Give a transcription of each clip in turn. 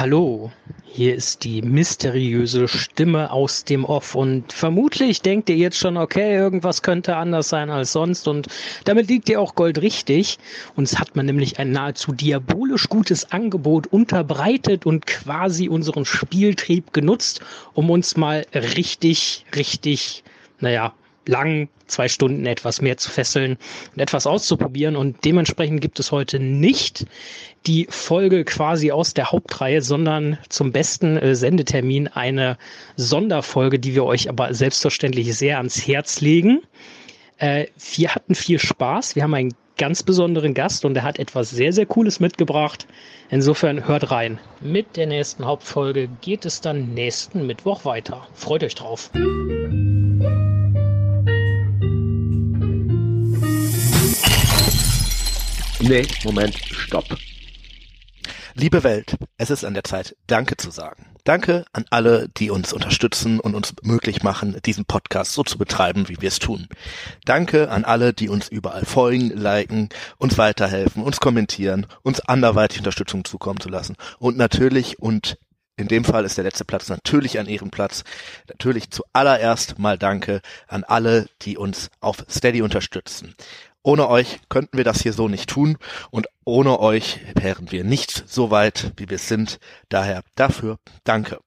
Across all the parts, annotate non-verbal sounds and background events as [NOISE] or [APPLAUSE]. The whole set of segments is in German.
Hallo, hier ist die mysteriöse Stimme aus dem Off und vermutlich denkt ihr jetzt schon, okay, irgendwas könnte anders sein als sonst und damit liegt ihr auch Gold richtig. Uns hat man nämlich ein nahezu diabolisch gutes Angebot unterbreitet und quasi unseren Spieltrieb genutzt, um uns mal richtig, richtig, naja, lang zwei Stunden etwas mehr zu fesseln und etwas auszuprobieren. Und dementsprechend gibt es heute nicht die Folge quasi aus der Hauptreihe, sondern zum besten äh, Sendetermin eine Sonderfolge, die wir euch aber selbstverständlich sehr ans Herz legen. Äh, wir hatten viel Spaß. Wir haben einen ganz besonderen Gast und er hat etwas sehr, sehr Cooles mitgebracht. Insofern hört rein. Mit der nächsten Hauptfolge geht es dann nächsten Mittwoch weiter. Freut euch drauf. Nee, Moment, stopp. Liebe Welt, es ist an der Zeit, Danke zu sagen. Danke an alle, die uns unterstützen und uns möglich machen, diesen Podcast so zu betreiben, wie wir es tun. Danke an alle, die uns überall folgen, liken, uns weiterhelfen, uns kommentieren, uns anderweitig Unterstützung zukommen zu lassen. Und natürlich und in dem Fall ist der letzte Platz natürlich ein Ehrenplatz. Natürlich zuallererst mal Danke an alle, die uns auf Steady unterstützen. Ohne euch könnten wir das hier so nicht tun und ohne euch wären wir nicht so weit, wie wir sind. Daher dafür danke.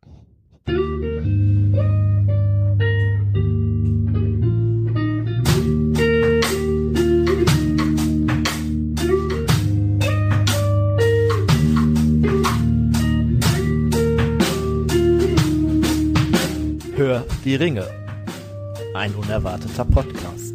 Hör die Ringe. Ein unerwarteter Podcast.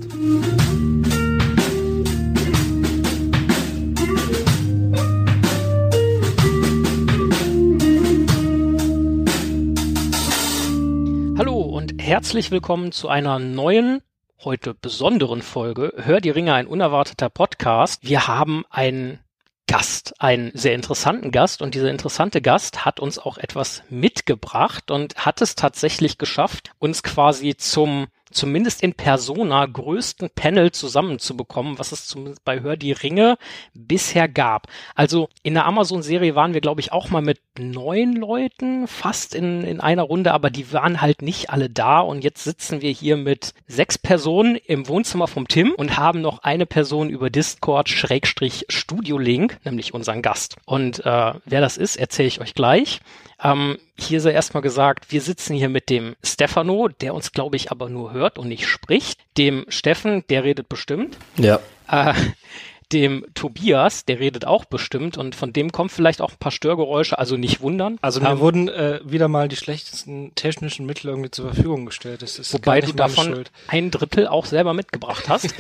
Und herzlich willkommen zu einer neuen, heute besonderen Folge. Hör die Ringe, ein unerwarteter Podcast. Wir haben einen Gast, einen sehr interessanten Gast und dieser interessante Gast hat uns auch etwas mitgebracht und hat es tatsächlich geschafft, uns quasi zum zumindest in Persona größten Panel zusammenzubekommen, was es zumindest bei Hör die Ringe bisher gab. Also in der Amazon-Serie waren wir, glaube ich, auch mal mit neun Leuten fast in, in einer Runde, aber die waren halt nicht alle da und jetzt sitzen wir hier mit sechs Personen im Wohnzimmer vom Tim und haben noch eine Person über Discord Schrägstrich Studio Link, nämlich unseren Gast. Und äh, wer das ist, erzähle ich euch gleich. Ähm, hier sei erstmal gesagt, wir sitzen hier mit dem Stefano, der uns, glaube ich, aber nur hört und nicht spricht. Dem Steffen, der redet bestimmt. Ja. Äh, dem Tobias, der redet auch bestimmt und von dem kommen vielleicht auch ein paar Störgeräusche, also nicht wundern. Also mir ähm, wurden äh, wieder mal die schlechtesten technischen Mittel irgendwie zur Verfügung gestellt. Das ist wobei du davon Schuld. ein Drittel auch selber mitgebracht hast.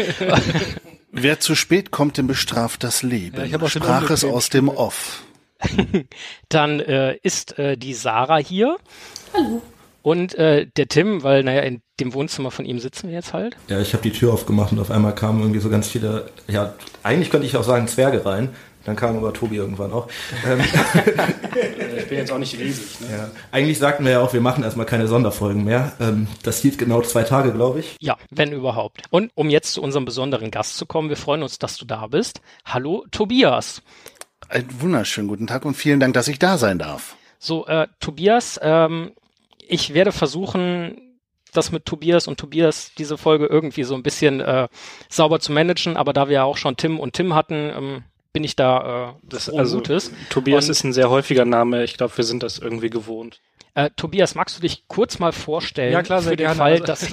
[LAUGHS] Wer zu spät kommt, dem bestraft das Leben. Ja, Sprach es aus dem Off. [LAUGHS] Dann äh, ist äh, die Sarah hier. Hallo. Und äh, der Tim, weil, naja, in dem Wohnzimmer von ihm sitzen wir jetzt halt. Ja, ich habe die Tür aufgemacht und auf einmal kamen irgendwie so ganz viele, ja, eigentlich könnte ich auch sagen Zwerge rein. Dann kam aber Tobi irgendwann auch. Ähm, [LAUGHS] ich bin jetzt auch nicht riesig. Ne? Ja. Eigentlich sagten wir ja auch, wir machen erstmal keine Sonderfolgen mehr. Ähm, das hielt genau zwei Tage, glaube ich. Ja, wenn überhaupt. Und um jetzt zu unserem besonderen Gast zu kommen, wir freuen uns, dass du da bist. Hallo, Tobias. Einen wunderschönen guten Tag und vielen Dank, dass ich da sein darf. So, äh, Tobias, ähm, ich werde versuchen, das mit Tobias und Tobias diese Folge irgendwie so ein bisschen äh, sauber zu managen, aber da wir ja auch schon Tim und Tim hatten, ähm, bin ich da äh, das also Gutes. Tobias und, ist ein sehr häufiger Name, ich glaube, wir sind das irgendwie gewohnt. Äh, Tobias, magst du dich kurz mal vorstellen ja, klar, für den gerne. Fall, dass [LAUGHS] [LAUGHS]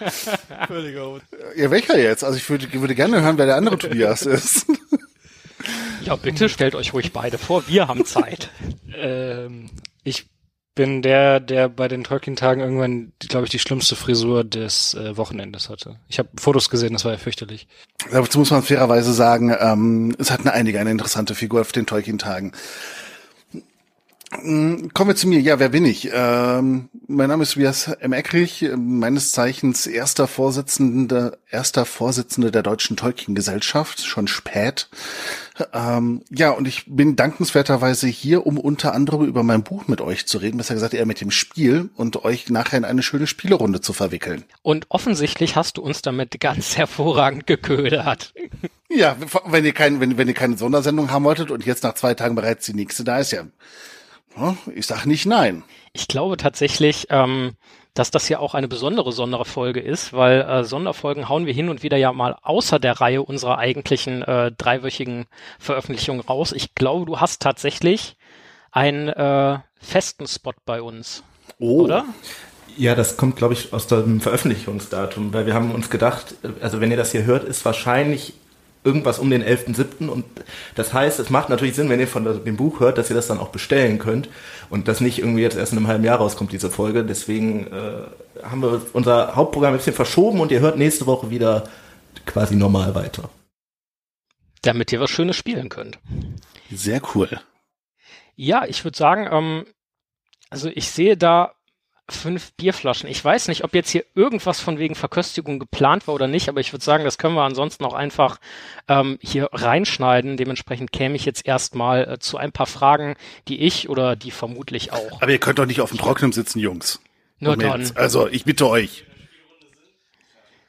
[LAUGHS] Entschuldigung. Ja, welcher jetzt? Also ich würde, würde gerne hören, wer der andere Tobias [LAUGHS] ist. Ja, bitte stellt euch ruhig beide vor, wir haben Zeit. ähm, ich bin der, der bei den Tolkien-Tagen irgendwann, glaube ich, die schlimmste Frisur des äh, Wochenendes hatte. Ich habe Fotos gesehen, das war ja fürchterlich. Dazu muss man fairerweise sagen, ähm, es hatten einige eine interessante Figur auf den Tolkien-Tagen. Mm, kommen wir zu mir. Ja, wer bin ich? Ähm, mein Name ist Tobias M. Eckrich, meines Zeichens erster Vorsitzender, erster Vorsitzender der Deutschen Tolkien-Gesellschaft, schon spät. Ähm, ja, und ich bin dankenswerterweise hier, um unter anderem über mein Buch mit euch zu reden, besser gesagt eher mit dem Spiel und euch nachher in eine schöne Spielerunde zu verwickeln. Und offensichtlich hast du uns damit ganz [LAUGHS] hervorragend geködert. Ja, wenn ihr, kein, wenn, wenn ihr keine Sondersendung haben wolltet und jetzt nach zwei Tagen bereits die nächste da ist, ja, ich sag nicht nein. Ich glaube tatsächlich, ähm, dass das ja auch eine besondere Sonderfolge ist, weil äh, Sonderfolgen hauen wir hin und wieder ja mal außer der Reihe unserer eigentlichen äh, dreiwöchigen Veröffentlichung raus. Ich glaube, du hast tatsächlich einen äh, festen Spot bei uns. Oh. Oder? Ja, das kommt, glaube ich, aus dem Veröffentlichungsdatum, weil wir haben uns gedacht, also wenn ihr das hier hört, ist wahrscheinlich irgendwas um den 11.7. Und das heißt, es macht natürlich Sinn, wenn ihr von dem Buch hört, dass ihr das dann auch bestellen könnt und das nicht irgendwie jetzt erst in einem halben Jahr rauskommt, diese Folge. Deswegen äh, haben wir unser Hauptprogramm ein bisschen verschoben und ihr hört nächste Woche wieder quasi normal weiter. Damit ihr was Schönes spielen könnt. Sehr cool. Ja, ich würde sagen, ähm, also ich sehe da fünf Bierflaschen. Ich weiß nicht, ob jetzt hier irgendwas von wegen Verköstigung geplant war oder nicht, aber ich würde sagen, das können wir ansonsten auch einfach ähm, hier reinschneiden. Dementsprechend käme ich jetzt erstmal äh, zu ein paar Fragen, die ich oder die vermutlich auch. Aber ihr könnt doch nicht auf dem Trockenen sitzen, Jungs. Nur dann. Also, ich bitte euch.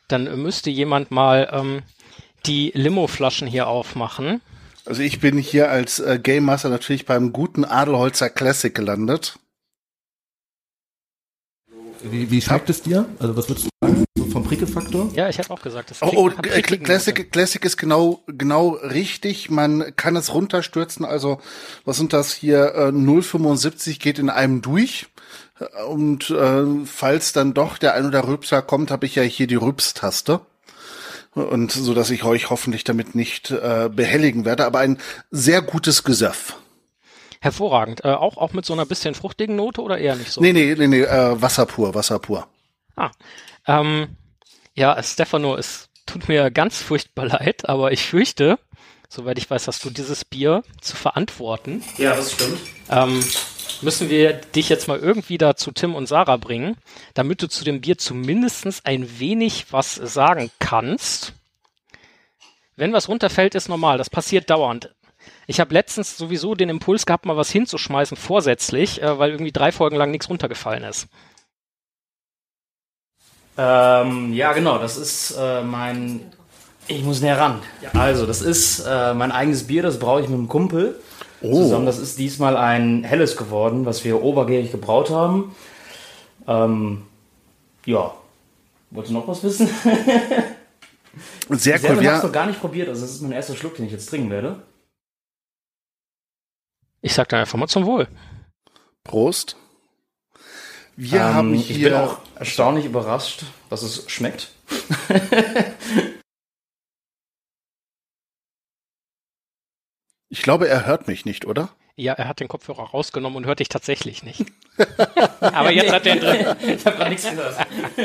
Dann müsste jemand mal ähm, die Limo-Flaschen hier aufmachen. Also ich bin hier als äh, Game Master natürlich beim guten Adelholzer Classic gelandet. Wie, wie schmeckt es dir? Also was würdest du sagen? So vom Prickelfaktor? Ja, ich habe auch gesagt, das Oh, oh Classic, Classic ist genau, genau richtig. Man kann es runterstürzen. Also, was sind das hier? Äh, 0,75 geht in einem durch. Und äh, falls dann doch der ein oder Rübser kommt, habe ich ja hier die Rübstaste. Und so dass ich euch hoffentlich damit nicht äh, behelligen werde, aber ein sehr gutes Gesöff. Hervorragend. Äh, auch, auch mit so einer bisschen fruchtigen Note oder eher nicht so? Nee, nee, nee, nee äh, Wasser pur, Wasser pur. Ah. Ähm, ja, Stefano, es tut mir ganz furchtbar [LAUGHS] leid, aber ich fürchte, soweit ich weiß, hast du dieses Bier zu verantworten. Ja, das stimmt. Ähm, müssen wir dich jetzt mal irgendwie da zu Tim und Sarah bringen, damit du zu dem Bier zumindestens ein wenig was sagen kannst. Wenn was runterfällt, ist normal. Das passiert dauernd. Ich habe letztens sowieso den Impuls gehabt, mal was hinzuschmeißen vorsätzlich, äh, weil irgendwie drei Folgen lang nichts runtergefallen ist. Ähm, ja, genau, das ist äh, mein. Ich muss näher ran. Ja, also, das ist äh, mein eigenes Bier, das braue ich mit einem Kumpel oh. zusammen. Das ist diesmal ein helles geworden, was wir obergärig gebraut haben. Ähm, ja. Wolltest du noch was wissen? Sehr cool. Ich habe es noch gar nicht probiert, also das ist mein erster Schluck, den ich jetzt trinken werde. Ich sag dann einfach mal zum Wohl. Prost. Wir ähm, haben hier. Ich bin auch erstaunlich überrascht, dass es schmeckt. [LAUGHS] ich glaube, er hört mich nicht, oder? Ja, er hat den Kopfhörer rausgenommen und hört dich tatsächlich nicht. [LAUGHS] Aber jetzt hat er ihn drin. Ich habe gar nichts gehört.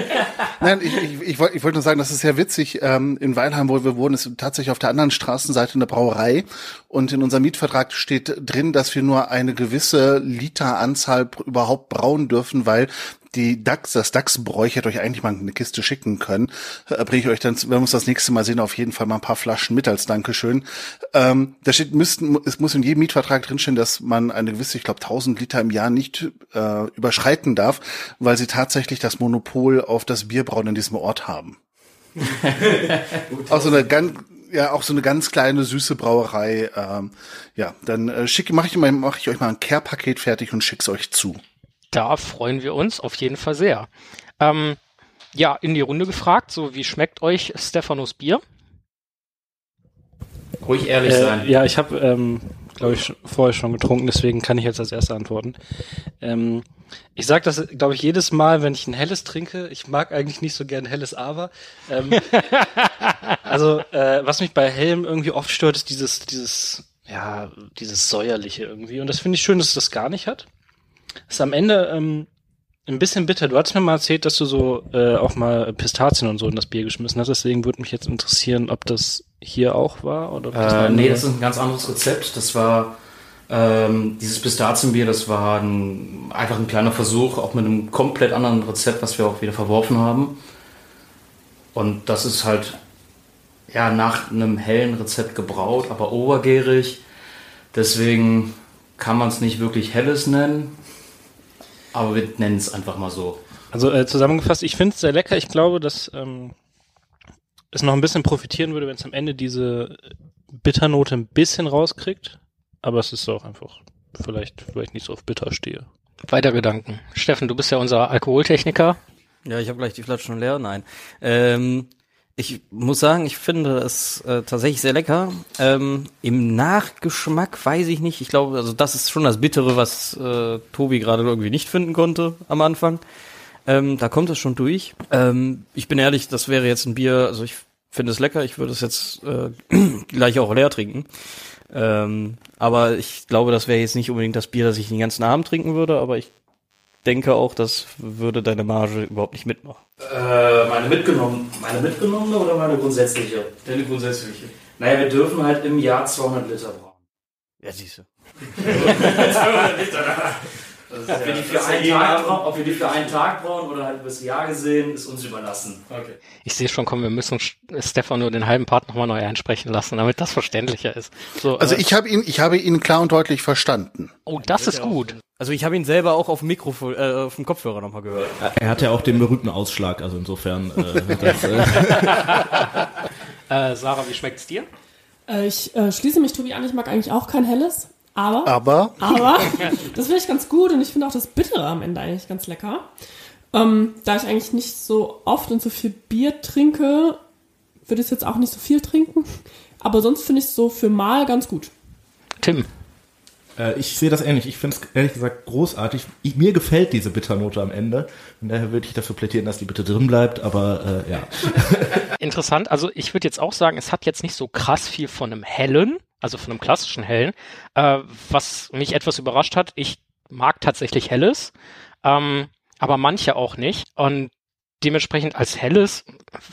[LAUGHS] Nein, ich, ich, ich wollte ich wollt nur sagen, das ist sehr witzig. Ähm, in Weilheim, wo wir wohnen, ist tatsächlich auf der anderen Straßenseite eine Brauerei. Und in unserem Mietvertrag steht drin, dass wir nur eine gewisse Literanzahl überhaupt brauen dürfen, weil die DAX, das DAX-Bräu, ich hätte euch eigentlich mal eine Kiste schicken können. Äh, bringe ich euch dann, wenn wir uns das nächste Mal sehen, auf jeden Fall mal ein paar Flaschen mit als Dankeschön. Ähm, da steht, müssten, es muss in jedem Mietvertrag drinstehen, dass man eine gewisse, ich glaube, 1000 Liter im Jahr nicht äh, überschreiten darf, weil sie tatsächlich das Monopol auf das Bierbrauen in diesem Ort haben. [LAUGHS] auch so eine ganz, ja, auch so eine ganz kleine süße Brauerei. Ähm, ja, dann äh, schicke, mache ich, mal, mach ich euch mal ein Care-Paket fertig und schick's euch zu. Da freuen wir uns auf jeden Fall sehr. Ähm, ja, in die Runde gefragt, so wie schmeckt euch Stephanos Bier? Ruhig ehrlich äh, sein. Ja, ich habe, ähm, glaube ich, vorher schon getrunken, deswegen kann ich jetzt als erster antworten. Ähm, ich sage das, glaube ich, jedes Mal, wenn ich ein helles trinke. Ich mag eigentlich nicht so gern helles Aber. Ähm, [LAUGHS] also, äh, was mich bei hellem irgendwie oft stört, ist dieses, dieses, ja, dieses säuerliche irgendwie. Und das finde ich schön, dass es das gar nicht hat. Ist am Ende ähm, ein bisschen bitter. Du hattest mir mal erzählt, dass du so äh, auch mal Pistazien und so in das Bier geschmissen hast. Deswegen würde mich jetzt interessieren, ob das hier auch war oder ob das äh, Nee, das ist ein ganz anderes Rezept. Das war ähm, dieses Pistazienbier, das war ein, einfach ein kleiner Versuch, auch mit einem komplett anderen Rezept, was wir auch wieder verworfen haben. Und das ist halt ja nach einem hellen Rezept gebraut, aber obergärig. Deswegen kann man es nicht wirklich helles nennen. Aber wir nennen es einfach mal so. Also äh, zusammengefasst, ich finde es sehr lecker. Ich glaube, dass ähm, es noch ein bisschen profitieren würde, wenn es am Ende diese Bitternote ein bisschen rauskriegt. Aber es ist auch einfach vielleicht, vielleicht nicht so auf bitter stehe. Weiter Gedanken. Steffen, du bist ja unser Alkoholtechniker. Ja, ich habe gleich die Flasche schon leer. Nein. Ähm, ich muss sagen, ich finde es äh, tatsächlich sehr lecker. Ähm, Im Nachgeschmack weiß ich nicht. Ich glaube, also das ist schon das Bittere, was äh, Tobi gerade irgendwie nicht finden konnte am Anfang. Ähm, da kommt es schon durch. Ähm, ich bin ehrlich, das wäre jetzt ein Bier, also ich finde es lecker, ich würde es jetzt äh, [CLEARS THROAT] gleich auch leer trinken. Ähm, aber ich glaube, das wäre jetzt nicht unbedingt das Bier, das ich den ganzen Abend trinken würde, aber ich denke auch, das würde deine Marge überhaupt nicht mitmachen. Äh, meine mitgenommen, meine mitgenommene oder meine grundsätzliche? Deine grundsätzliche. Naja, wir dürfen halt im Jahr 200 Liter brauen. Ja, siehst du. [LAUGHS] 200 Liter. Ob, wir die für ja einen jeden Tag brauen, ob wir die für einen Tag brauen oder halt übers Jahr gesehen, ist uns überlassen. Okay. Ich sehe schon, komm, wir müssen Stefan nur den halben Part nochmal neu einsprechen lassen, damit das verständlicher ist. So, Also äh, ich habe ihn, ich habe ihn klar und deutlich verstanden. oh, das ist gut. Also ich habe ihn selber auch auf dem Mikrofon, äh, auf dem Kopfhörer nochmal gehört. Er hat ja auch den berühmten Ausschlag, also insofern. Äh, das, [LAUGHS] äh, Äh, Sarah, wie schmeckt's dir? Äh, ich äh, schließe mich Tobi an, ich mag eigentlich auch kein helles, aber, Aber aber [LAUGHS] das finde ich ganz gut und ich finde auch das Bittere am Ende eigentlich ganz lecker. Ähm, da ich eigentlich nicht so oft und so viel Bier trinke, würde ich jetzt auch nicht so viel trinken. Aber sonst finde ich es so für mal ganz gut. Tim. Äh, ich sehe das ähnlich. Ich finde es ehrlich gesagt großartig. Ich, mir gefällt diese Bitternote am Ende. Von daher würde ich dafür plädieren, dass die bitte drin bleibt. Aber äh, ja. [LAUGHS] Interessant. Also ich würde jetzt auch sagen, es hat jetzt nicht so krass viel von einem hellen, also von einem klassischen hellen, äh, was mich etwas überrascht hat. Ich mag tatsächlich helles, ähm, aber manche auch nicht. Und dementsprechend als helles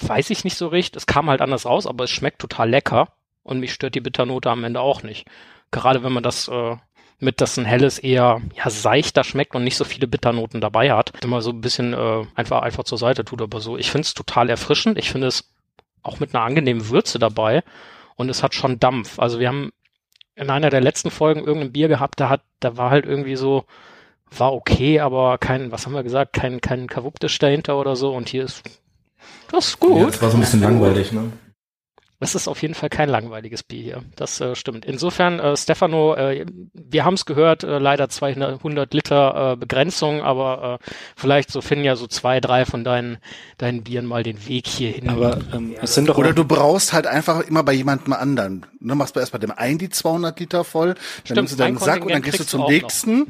weiß ich nicht so recht. Es kam halt anders raus, aber es schmeckt total lecker und mich stört die Bitternote am Ende auch nicht. Gerade wenn man das äh, mit, dass ein helles eher ja, seichter schmeckt und nicht so viele Bitternoten dabei hat, immer so ein bisschen äh, einfach einfach zur Seite tut. Aber so, ich finde es total erfrischend. Ich finde es auch mit einer angenehmen Würze dabei und es hat schon Dampf. Also wir haben in einer der letzten Folgen irgendein Bier gehabt, da hat, da war halt irgendwie so, war okay, aber kein, was haben wir gesagt, kein, kein Kavuktisch dahinter oder so und hier ist, das ist ja. gut. Das war so ein bisschen langweilig, ne? Das ist auf jeden Fall kein langweiliges Bier hier. Das äh, stimmt. Insofern, äh, Stefano, äh, wir haben es gehört, äh, leider 200 Liter äh, Begrenzung, aber äh, vielleicht so finden ja so zwei, drei von deinen, deinen Bieren mal den Weg hier hin. Aber ähm, es sind doch oder du brauchst halt einfach immer bei jemandem anderen. Ne, machst du erst bei dem einen die 200 Liter voll, dann Stimmt, nimmst du deinen ein Sack und dann gehst du zum nächsten und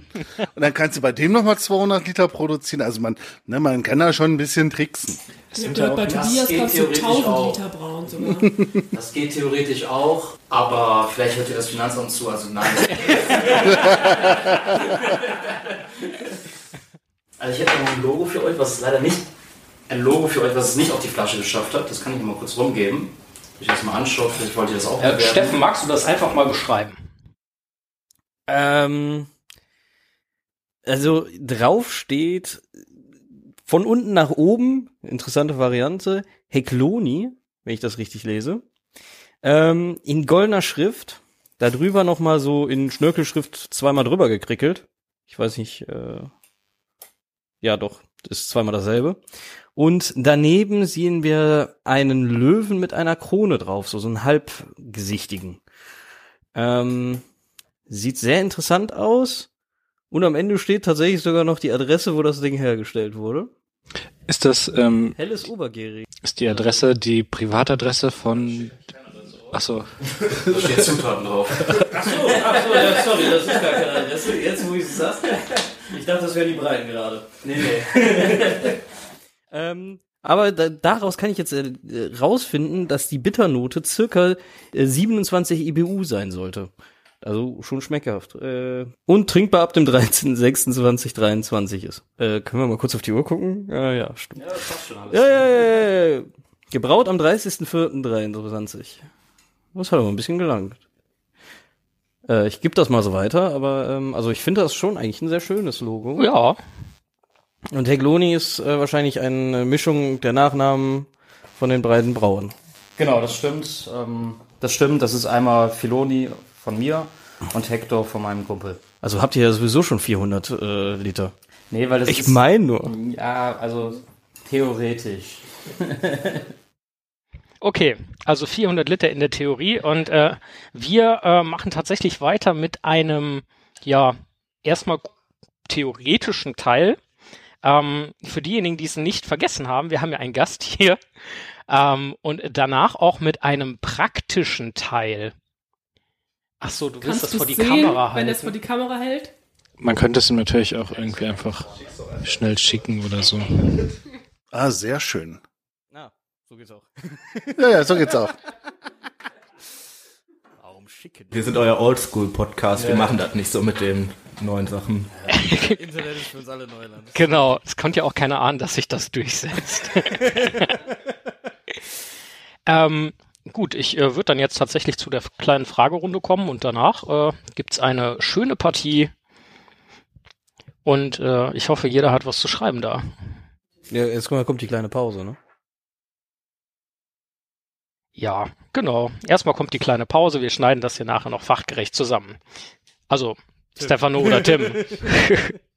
dann kannst du bei dem nochmal 200 Liter produzieren. Also man, ne, man kann da schon ein bisschen tricksen. Ich habe gehört, bei das Tobias geht kannst du theoretisch 1000 auch. Liter brauen sogar. [LAUGHS] Das geht theoretisch auch, aber vielleicht hört ihr das Finanzamt zu, also nein. [LAUGHS] also ich hätte noch ein Logo für euch, was es leider nicht, ein Logo für euch, was es nicht auf die Flasche geschafft hat. Das kann ich mal kurz rumgeben. Ich das mal anschaut, vielleicht wollt ihr das auch äh. Steffen, magst du das einfach mal beschreiben? Ähm, also drauf steht von unten nach oben, interessante Variante, Hekloni, wenn ich das richtig lese. Ähm, in goldener Schrift, da drüber nochmal so in Schnörkelschrift zweimal drüber gekrickelt. Ich weiß nicht, äh, ja doch, ist zweimal dasselbe. Und daneben sehen wir einen Löwen mit einer Krone drauf, so, so einen halbgesichtigen. Ähm, Sieht sehr interessant aus. Und am Ende steht tatsächlich sogar noch die Adresse, wo das Ding hergestellt wurde. Ist das ähm, Helles Obergärig. ist die Adresse die Privatadresse von Ach so. Da steht Zutaten drauf. Achso, achso, ja, sorry, das ist gar keine Adresse. Jetzt, wo ich es sagst. Ich dachte, das wären die Breiten gerade. Nee, nee. [LAUGHS] Ähm, aber da, daraus kann ich jetzt äh, rausfinden, dass die Bitternote circa äh, 27 IBU sein sollte. Also schon schmeckhaft. Äh, und trinkbar ab dem 13.26.23 ist. Äh, können wir mal kurz auf die Uhr gucken? Ja, ja, stimmt. Ja, das passt schon alles. Ja, ja, ja, ja, ja. Gebraut am 30.04.23. Das hat aber ein bisschen gelangt. Äh, ich gebe das mal so weiter, aber ähm, also ich finde das schon eigentlich ein sehr schönes Logo. Ja, Und Hegloni ist äh, wahrscheinlich eine Mischung der Nachnamen von den beiden Brauen. Genau, das stimmt. Ähm, das stimmt. Das ist einmal Filoni von mir und Hector von meinem Kumpel. Also habt ihr ja sowieso schon 400 äh, Liter. Nee, weil das Ich ist, meine nur. Ja, also theoretisch. [LAUGHS] Okay, also 400 Liter in der Theorie und äh, wir äh, machen tatsächlich weiter mit einem, ja, erstmal theoretischen Teil. Ähm, für diejenigen, die es nicht vergessen haben, wir haben ja einen Gast [LAUGHS] hier ähm, und danach auch mit einem praktischen Teil. Ach so, du willst Kannst das vor die sehen, Kamera wenn es vor halten. die Kamera hält? Man könnte es ihm natürlich auch irgendwie einfach schnell schicken oder so. Ah, sehr schön. Na, so geht's auch. Ja, ja, so geht's auch. [LAUGHS] Warum schicken? Wir sind euer Oldschool-Podcast. Wir machen das nicht so mit den neuen Sachen. Internet ist für uns alle Neuland. Genau, es konnte ja auch keiner ahnen, dass sich das durchsetzt. [LAUGHS] [LAUGHS] ähm, gut, ich äh, würde dann jetzt tatsächlich zu der kleinen Fragerunde kommen und danach äh, gibt's eine schöne Partie und äh, ich hoffe, jeder hat was zu schreiben da. Ja, jetzt kommt die kleine Pause, ne? Ja, genau. Erstmal kommt die kleine Pause, wir schneiden das hier nachher noch fachgerecht zusammen. Also, Stefano oder Tim. [LAUGHS]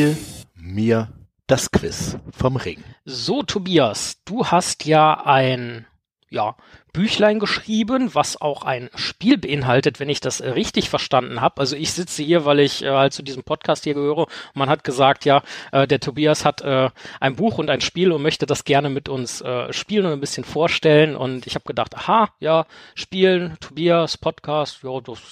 Spiel mir das Quiz vom Ring. So, Tobias, du hast ja ein ja, Büchlein geschrieben, was auch ein Spiel beinhaltet, wenn ich das äh, richtig verstanden habe. Also ich sitze hier, weil ich äh, halt zu diesem Podcast hier gehöre man hat gesagt, ja, äh, der Tobias hat äh, ein Buch und ein Spiel und möchte das gerne mit uns äh, spielen und ein bisschen vorstellen. Und ich habe gedacht, aha, ja, spielen, Tobias, Podcast, ja,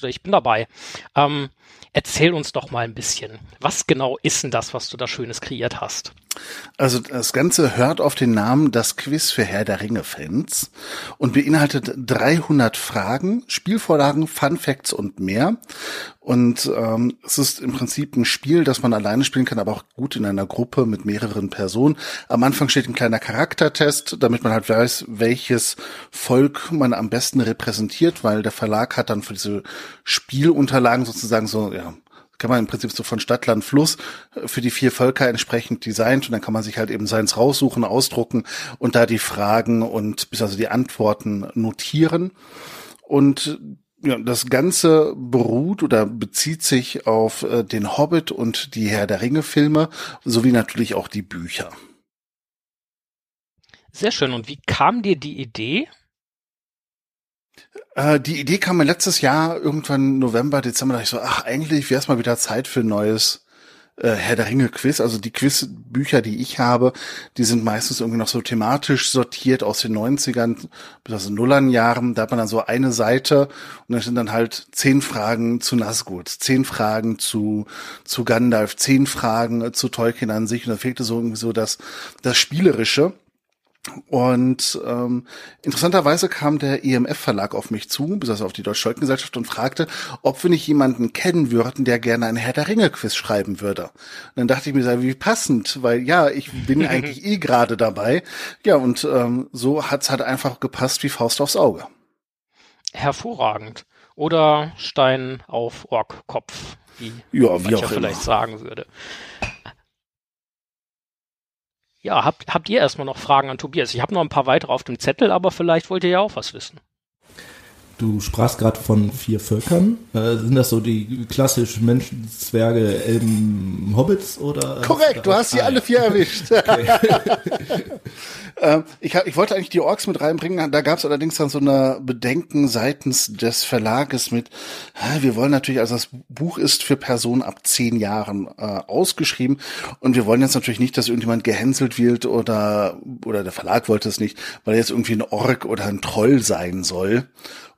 ich bin dabei. Ähm, erzähl uns doch mal ein bisschen, was genau ist denn das, was du da Schönes kreiert hast? Also das Ganze hört auf den Namen Das Quiz für Herr der Ringe-Fans und beinhaltet 300 Fragen, Spielvorlagen, Fun Facts und mehr. Und ähm, es ist im Prinzip ein Spiel, das man alleine spielen kann, aber auch gut in einer Gruppe mit mehreren Personen. Am Anfang steht ein kleiner Charaktertest, damit man halt weiß, welches Volk man am besten repräsentiert, weil der Verlag hat dann für diese Spielunterlagen sozusagen so, ja, kann man im Prinzip so von Stadt, Land, Fluss äh, für die vier Völker entsprechend designt und dann kann man sich halt eben seins raussuchen, ausdrucken und da die Fragen und also die Antworten notieren. Und ja, das Ganze beruht oder bezieht sich auf äh, den Hobbit und die Herr der Ringe Filme sowie natürlich auch die Bücher. Sehr schön. Und wie kam dir die Idee? Äh, die Idee kam mir letztes Jahr irgendwann November, Dezember, da ich so, ach, eigentlich wäre es mal wieder Zeit für ein neues äh, Herr der Ringe Quiz. Also die Quizbücher, die ich habe, die sind meistens irgendwie noch so thematisch sortiert aus den 90ern bis aus den Nullern Jahren. Da hat man dann so eine Seite und da sind dann halt zehn Fragen zu Nazgul, zehn Fragen zu, zu Gandalf, zehn Fragen zu Tolkien an sich und da fehlte so irgendwie so das, das Spielerische. Und ähm, interessanterweise kam der EMF-Verlag auf mich zu, besonders auf die Deutsche Tolkien-Gesellschaft und fragte, ob wir nicht jemanden kennen würden, der gerne ein Herr der Ringe-Quiz schreiben würde. Und dann dachte ich mir, wie passend, weil ja, ich bin [LAUGHS] eigentlich eh gerade dabei. Ja, und ähm, so hat's halt einfach gepasst wie Faust aufs Auge. Hervorragend. Oder Stein auf Orkkopf, wie Ja, wie auch immer. vielleicht sagen würde. Ja, habt, habt ihr erstmal noch Fragen an Tobias? Ich habe noch ein paar weitere auf dem Zettel, aber vielleicht wollt ihr ja auch was wissen. Du sprachst gerade von vier Völkern. Äh, sind das so die klassischen Menschen, Zwerge, Elben, Hobbits oder? Korrekt, du hast sie Ah, alle vier erwischt. [LAUGHS] [LAUGHS] Ähm, ich, ich wollte eigentlich die Orks mit reinbringen, da gab es allerdings dann so eine Bedenken seitens des Verlages mit, "Hä, wir wollen natürlich, also das Buch ist für Personen ab zehn Jahren äh, ausgeschrieben und wir wollen jetzt natürlich nicht, dass irgendjemand gehänselt wird oder, oder der Verlag wollte es nicht, weil er jetzt irgendwie ein Ork oder ein Troll sein soll.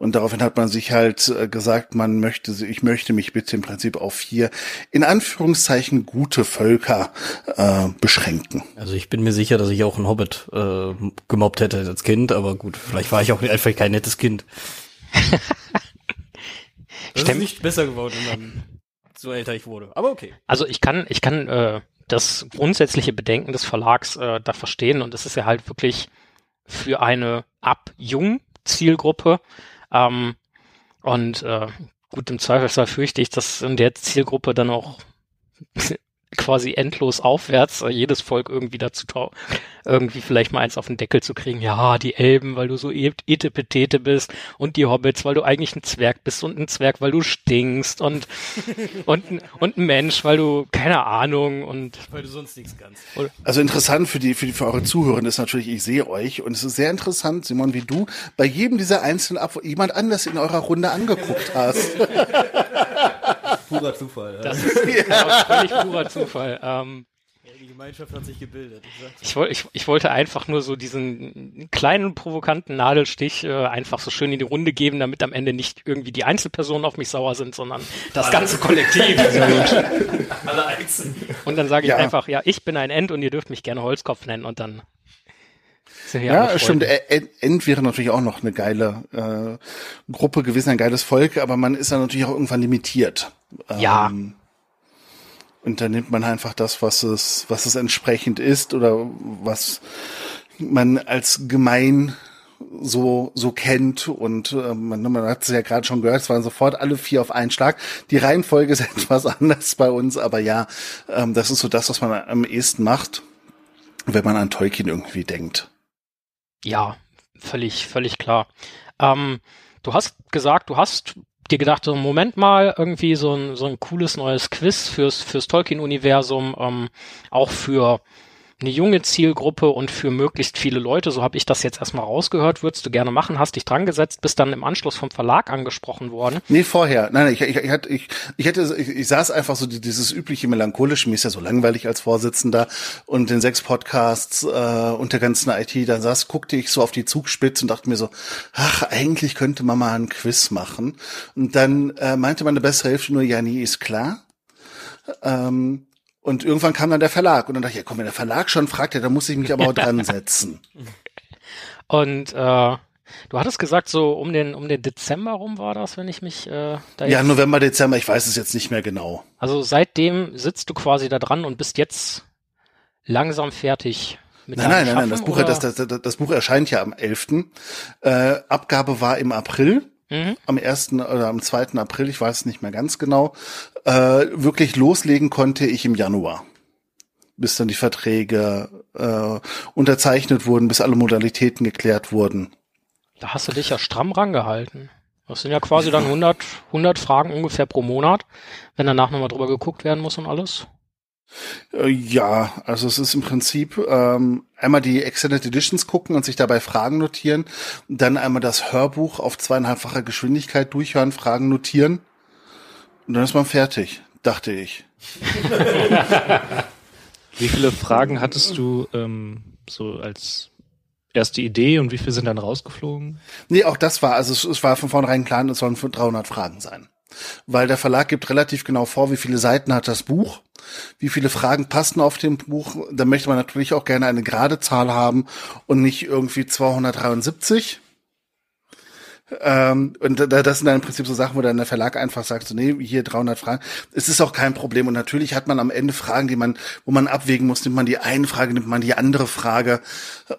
Und daraufhin hat man sich halt äh, gesagt, man möchte, ich möchte mich bitte im Prinzip auf vier, in Anführungszeichen, gute Völker äh, beschränken. Also ich bin mir sicher, dass ich auch einen Hobbit äh, gemobbt hätte als Kind, aber gut, vielleicht war ich auch einfach kein nettes Kind. [LAUGHS] Das ist Stimmt. nicht besser geworden, wenn man so älter ich wurde. Aber okay. Also ich kann, ich kann äh, das grundsätzliche Bedenken des Verlags äh, da verstehen und es ist ja halt wirklich für eine ab jung Zielgruppe ähm, und äh, gut im Zweifelsfall fürchte ich, dass in der Zielgruppe dann auch quasi endlos aufwärts, äh, jedes Volk irgendwie dazu irgendwie vielleicht mal eins auf den Deckel zu kriegen. Ja, die Elben, weil du so etepetete bist und die Hobbits, weil du eigentlich ein Zwerg bist und ein Zwerg, weil du stinkst und [LAUGHS] und, und ein Mensch, weil du keine Ahnung und weil du sonst nichts kannst. Also interessant für die für die für eure Zuhörer ist natürlich, ich sehe euch und es ist sehr interessant, Simon, wie du bei jedem dieser einzelnen Ab jemand anders in eurer Runde angeguckt hast. [LAUGHS] [LAUGHS] Purer Zufall. Ja. Das ist ja. [LAUGHS] völlig purer Zufall. Ähm, die Gemeinschaft hat sich gebildet. Ich, wollte, ich, ich wollte einfach nur so diesen kleinen provokanten Nadelstich äh, einfach so schön in die Runde geben, damit am Ende nicht irgendwie die Einzelpersonen auf mich sauer sind, sondern das ganze Kollektiv. [LAUGHS] Alle Einzelnen. Und dann sage ich Ja. einfach, ja, ich bin ein End und ihr dürft mich gerne Holzkopf nennen und dann Ja, stimmt. End wäre natürlich auch noch eine geile äh, Gruppe gewesen, ein geiles Volk, aber man ist dann natürlich auch irgendwann limitiert. Ja. Ähm, und dann nimmt man einfach das, was es, was es entsprechend ist oder was man als gemein so so kennt und äh, man, man hat es ja gerade schon gehört, es waren sofort alle vier auf einen Schlag. Die Reihenfolge ist [LAUGHS] etwas anders bei uns, aber ja, ähm, das ist so das, was man am ehesten macht, wenn man an Tolkien irgendwie denkt. Ja, völlig, völlig klar. Ähm, du hast gesagt, du hast dir gedacht, so Moment mal, irgendwie so ein, so ein cooles neues Quiz fürs, fürs Tolkien-Universum, ähm, auch für eine junge Zielgruppe und für möglichst viele Leute, so habe ich das jetzt erstmal rausgehört, würdest du gerne machen, hast dich dran gesetzt, bist dann im Anschluss vom Verlag angesprochen worden. Nee, vorher. Nein, ich, ich, ich, ich, ich hätte, ich, ich saß einfach so die- dieses übliche melancholische, mir ist ja so langweilig als Vorsitzender und den sechs Podcasts äh, und der ganzen IT, da saß, guckte ich so auf die Zugspitze und dachte mir so, ach, eigentlich könnte man mal ein Quiz machen. Und dann äh, meinte meine bessere Hälfte nur, ja, nee, ist klar. Ähm, und irgendwann kam dann der Verlag und dann dachte ich, ja, komm, wenn der Verlag schon fragt, ja, dann muss ich mich aber auch [LAUGHS] dran setzen. Und äh, du hattest gesagt, so um den, um den Dezember rum war das, wenn ich mich äh, da Ja, November, Dezember, ich weiß es jetzt nicht mehr genau. Also seitdem sitzt du quasi da dran und bist jetzt langsam fertig mit Nein, nein, nein, nein, das Buch, das, das, das Buch erscheint ja am 11. Äh, Abgabe war im April, Mhm. am 1. oder am 2. April, ich weiß es nicht mehr ganz genau. Äh, wirklich loslegen konnte ich im Januar. Bis dann die Verträge äh, unterzeichnet wurden, bis alle Modalitäten geklärt wurden. Da hast du dich ja stramm rangehalten. Das sind ja quasi dann 100, 100 Fragen ungefähr pro Monat, wenn danach nochmal drüber geguckt werden muss und alles. Äh, Ja, also es ist im Prinzip ähm, einmal die Extended Editions gucken und sich dabei Fragen notieren, dann einmal das Hörbuch auf zweieinhalbfacher Geschwindigkeit durchhören, Fragen notieren und dann ist man fertig, dachte ich. [LAUGHS] Wie viele Fragen hattest du ähm, so als erste Idee und wie viele sind dann rausgeflogen? Nee, auch das war, also es, es war von vornherein klar, es sollen 300 Fragen sein. Weil der Verlag gibt relativ genau vor, wie viele Seiten hat das Buch, wie viele Fragen passen auf dem Buch. Da möchte man natürlich auch gerne eine gerade Zahl haben und nicht irgendwie 273. Ähm, und da- das sind dann im Prinzip so Sachen, wo dann der Verlag einfach sagt, so, nee, hier 300 Fragen. Es ist auch kein Problem. Und natürlich hat man am Ende Fragen, die man, wo man abwägen muss, nimmt man die eine Frage, nimmt man die andere Frage.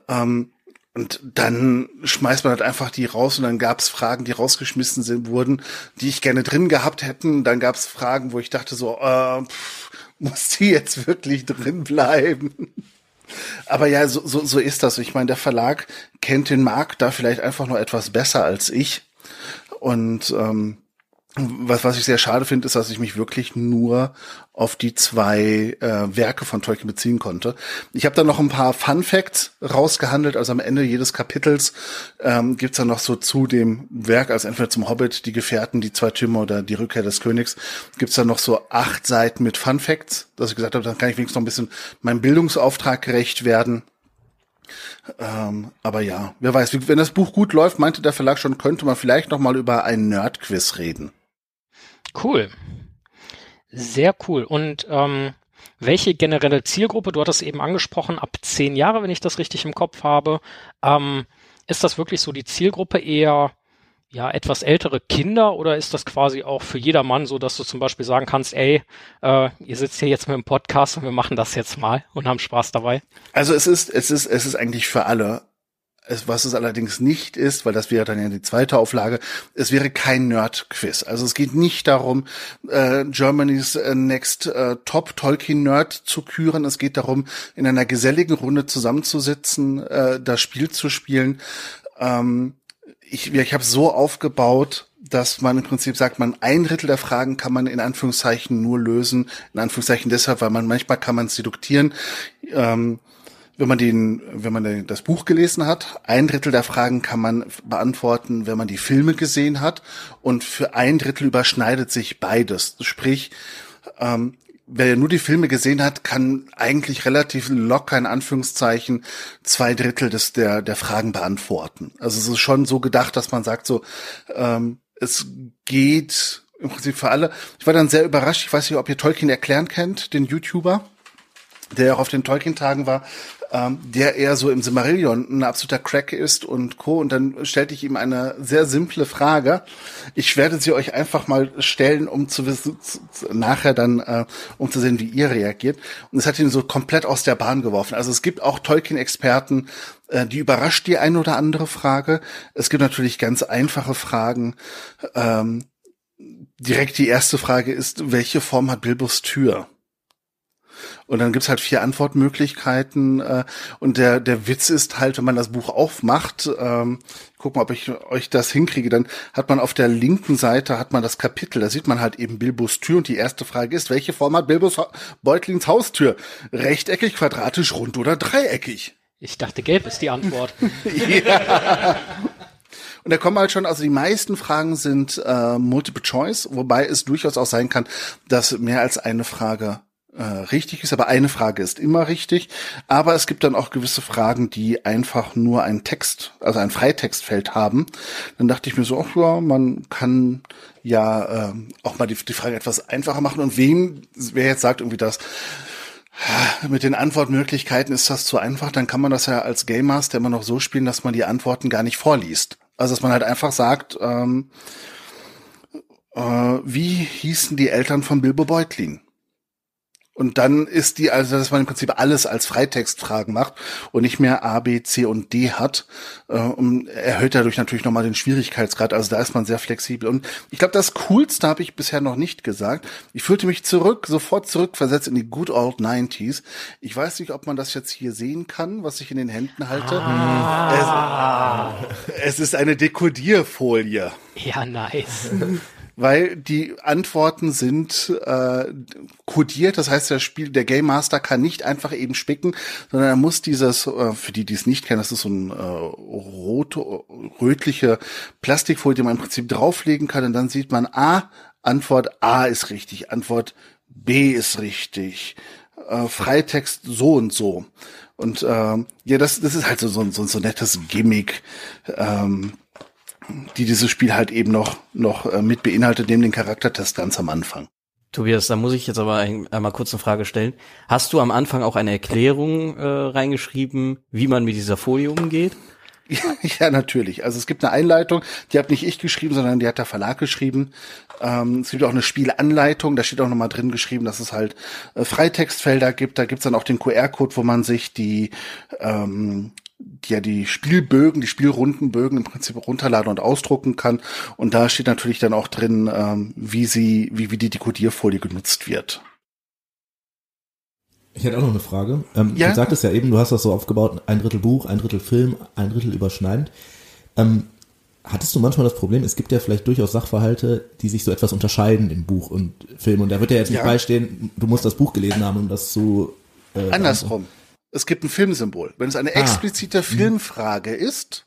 Ähm, und dann schmeißt man halt einfach die raus und dann gab es Fragen, die rausgeschmissen sind, wurden, die ich gerne drin gehabt hätten. Dann gab es Fragen, wo ich dachte so, äh, pff, muss die jetzt wirklich drin bleiben? Aber ja, so, so, so ist das. Ich meine, der Verlag kennt den Markt da vielleicht einfach noch etwas besser als ich. Und ähm, was, was ich sehr schade finde, ist, dass ich mich wirklich nur auf die zwei äh, Werke von Tolkien beziehen konnte. Ich habe da noch ein paar Fun Facts rausgehandelt. Also am Ende jedes Kapitels ähm, gibt's dann noch so zu dem Werk, also entweder zum Hobbit, die Gefährten, die zwei Türme oder die Rückkehr des Königs, gibt's dann noch so acht Seiten mit Fun Facts, dass ich gesagt habe, dann kann ich wenigstens noch ein bisschen meinem Bildungsauftrag gerecht werden. Ähm, aber ja, wer weiß, wenn das Buch gut läuft, meinte der Verlag schon, könnte man vielleicht noch mal über einen Nerd-Quiz reden. Cool. Sehr cool. Und ähm, welche generelle Zielgruppe, du hattest eben angesprochen, ab zehn Jahre, wenn ich das richtig im Kopf habe, ähm, ist das wirklich so die Zielgruppe eher ja, etwas ältere Kinder oder ist das quasi auch für jedermann so, dass du zum Beispiel sagen kannst, ey, äh, ihr sitzt hier jetzt mit dem Podcast und wir machen das jetzt mal und haben Spaß dabei? Also es ist, es ist, es ist eigentlich für alle. Es, was es allerdings nicht ist, weil das wäre dann ja die zweite Auflage, es wäre kein Nerd-Quiz. Also es geht nicht darum, äh, Germany's äh, Next äh, Top Tolkien Nerd zu küren. Es geht darum, in einer geselligen Runde zusammenzusitzen, äh, das Spiel zu spielen. Ähm, ich, ich habe so aufgebaut, dass man im Prinzip sagt, man ein Drittel der Fragen kann man in Anführungszeichen nur lösen. In Anführungszeichen deshalb, weil man manchmal kann man es deduktieren. Ähm, wenn man den, wenn man das Buch gelesen hat, ein Drittel der Fragen kann man beantworten, wenn man die Filme gesehen hat, und für ein Drittel überschneidet sich beides. Sprich, ähm, wer nur die Filme gesehen hat, kann eigentlich relativ locker in Anführungszeichen zwei Drittel des der der Fragen beantworten. Also es ist schon so gedacht, dass man sagt so, ähm, es geht im Prinzip für alle. Ich war dann sehr überrascht. Ich weiß nicht, ob ihr Tolkien erklären kennt, den YouTuber der auch auf den Tolkien-Tagen war, ähm, der eher so im Simmerillion ein absoluter Crack ist und Co. Und dann stellte ich ihm eine sehr simple Frage. Ich werde sie euch einfach mal stellen, um zu wissen, nachher dann, äh, um zu sehen, wie ihr reagiert. Und es hat ihn so komplett aus der Bahn geworfen. Also es gibt auch Tolkien-Experten, äh, die überrascht die ein oder andere Frage. Es gibt natürlich ganz einfache Fragen. Ähm, direkt die erste Frage ist, welche Form hat Bilbos Tür? Und dann gibt's halt vier Antwortmöglichkeiten. Äh, und der, der Witz ist halt, wenn man das Buch aufmacht, ähm, guck mal, ob ich euch das hinkriege, dann hat man auf der linken Seite hat man das Kapitel, da sieht man halt eben Bilbos Tür und die erste Frage ist, welche Form hat Bilbos Beutlings Haustür? Rechteckig, quadratisch, rund oder dreieckig? Ich dachte, gelb ist die Antwort. [LAUGHS] ja. Und da kommen halt schon, also die meisten Fragen sind äh, Multiple Choice, wobei es durchaus auch sein kann, dass mehr als eine Frage äh, richtig ist, aber eine Frage ist immer richtig. Aber es gibt dann auch gewisse Fragen, die einfach nur ein Text, also ein Freitextfeld haben. Dann dachte ich mir so, ach ja, man kann ja äh, auch mal die, die Frage etwas einfacher machen. Und wem, wer jetzt sagt irgendwie das, mit den Antwortmöglichkeiten ist das zu einfach, dann kann man das ja als Game Master immer noch so spielen, dass man die Antworten gar nicht vorliest. Also dass man halt einfach sagt, ähm, äh, wie hießen die Eltern von Bilbo Beutlin? Und dann ist die, also dass man im Prinzip alles als Freitextfragen macht und nicht mehr A, B, C und D hat, äh, und erhöht dadurch natürlich nochmal den Schwierigkeitsgrad. Also da ist man sehr flexibel. Und ich glaube, das Coolste habe ich bisher noch nicht gesagt. Ich fühlte mich zurück, sofort zurückversetzt in die good old 90s. Ich weiß nicht, ob man das jetzt hier sehen kann, was ich in den Händen halte. Ah. Es, es ist eine Dekodierfolie. Ja, nice [LAUGHS] weil die Antworten sind äh, kodiert. Das heißt, der Spiel, der Game Master kann nicht einfach eben spicken, sondern er muss dieses, äh, für die, die es nicht kennen, das ist so ein äh, rot, rötliche Plastikfolie, die man im Prinzip drauflegen kann und dann sieht man A, Antwort A ist richtig, Antwort B ist richtig, äh, Freitext so und so. Und äh, ja, das, das ist halt so, so, so, so nettes Gimmick. Ähm, die dieses Spiel halt eben noch, noch äh, mit beinhaltet, neben den Charaktertest ganz am Anfang. Tobias, da muss ich jetzt aber einmal kurz eine Frage stellen. Hast du am Anfang auch eine Erklärung äh, reingeschrieben, wie man mit dieser Folie umgeht? [LAUGHS] Ja, ja, natürlich. Also es gibt eine Einleitung, die habe nicht ich geschrieben, sondern die hat der Verlag geschrieben. Ähm, es gibt auch eine Spielanleitung, da steht auch nochmal drin geschrieben, dass es halt äh, Freitextfelder gibt. Da gibt's dann auch den QR-Code, wo man sich die ähm, die ja die Spielbögen, die Spielrundenbögen im Prinzip runterladen und ausdrucken kann. Und da steht natürlich dann auch drin, ähm, wie sie, wie, wie die Dekodierfolie genutzt wird. Ich hätte auch noch eine Frage. Ähm, ja? Du sagtest ja eben, du hast das so aufgebaut, ein Drittel Buch, ein Drittel Film, ein Drittel überschneidend. Ähm, hattest du manchmal das Problem, es gibt ja vielleicht durchaus Sachverhalte, die sich so etwas unterscheiden im Buch und Film. Und da wird ja jetzt nicht ja. beistehen, du musst das Buch gelesen haben, um das zu... Äh, Andersrum es gibt ein Filmsymbol. Wenn es eine ah. explizite mhm. Filmfrage ist,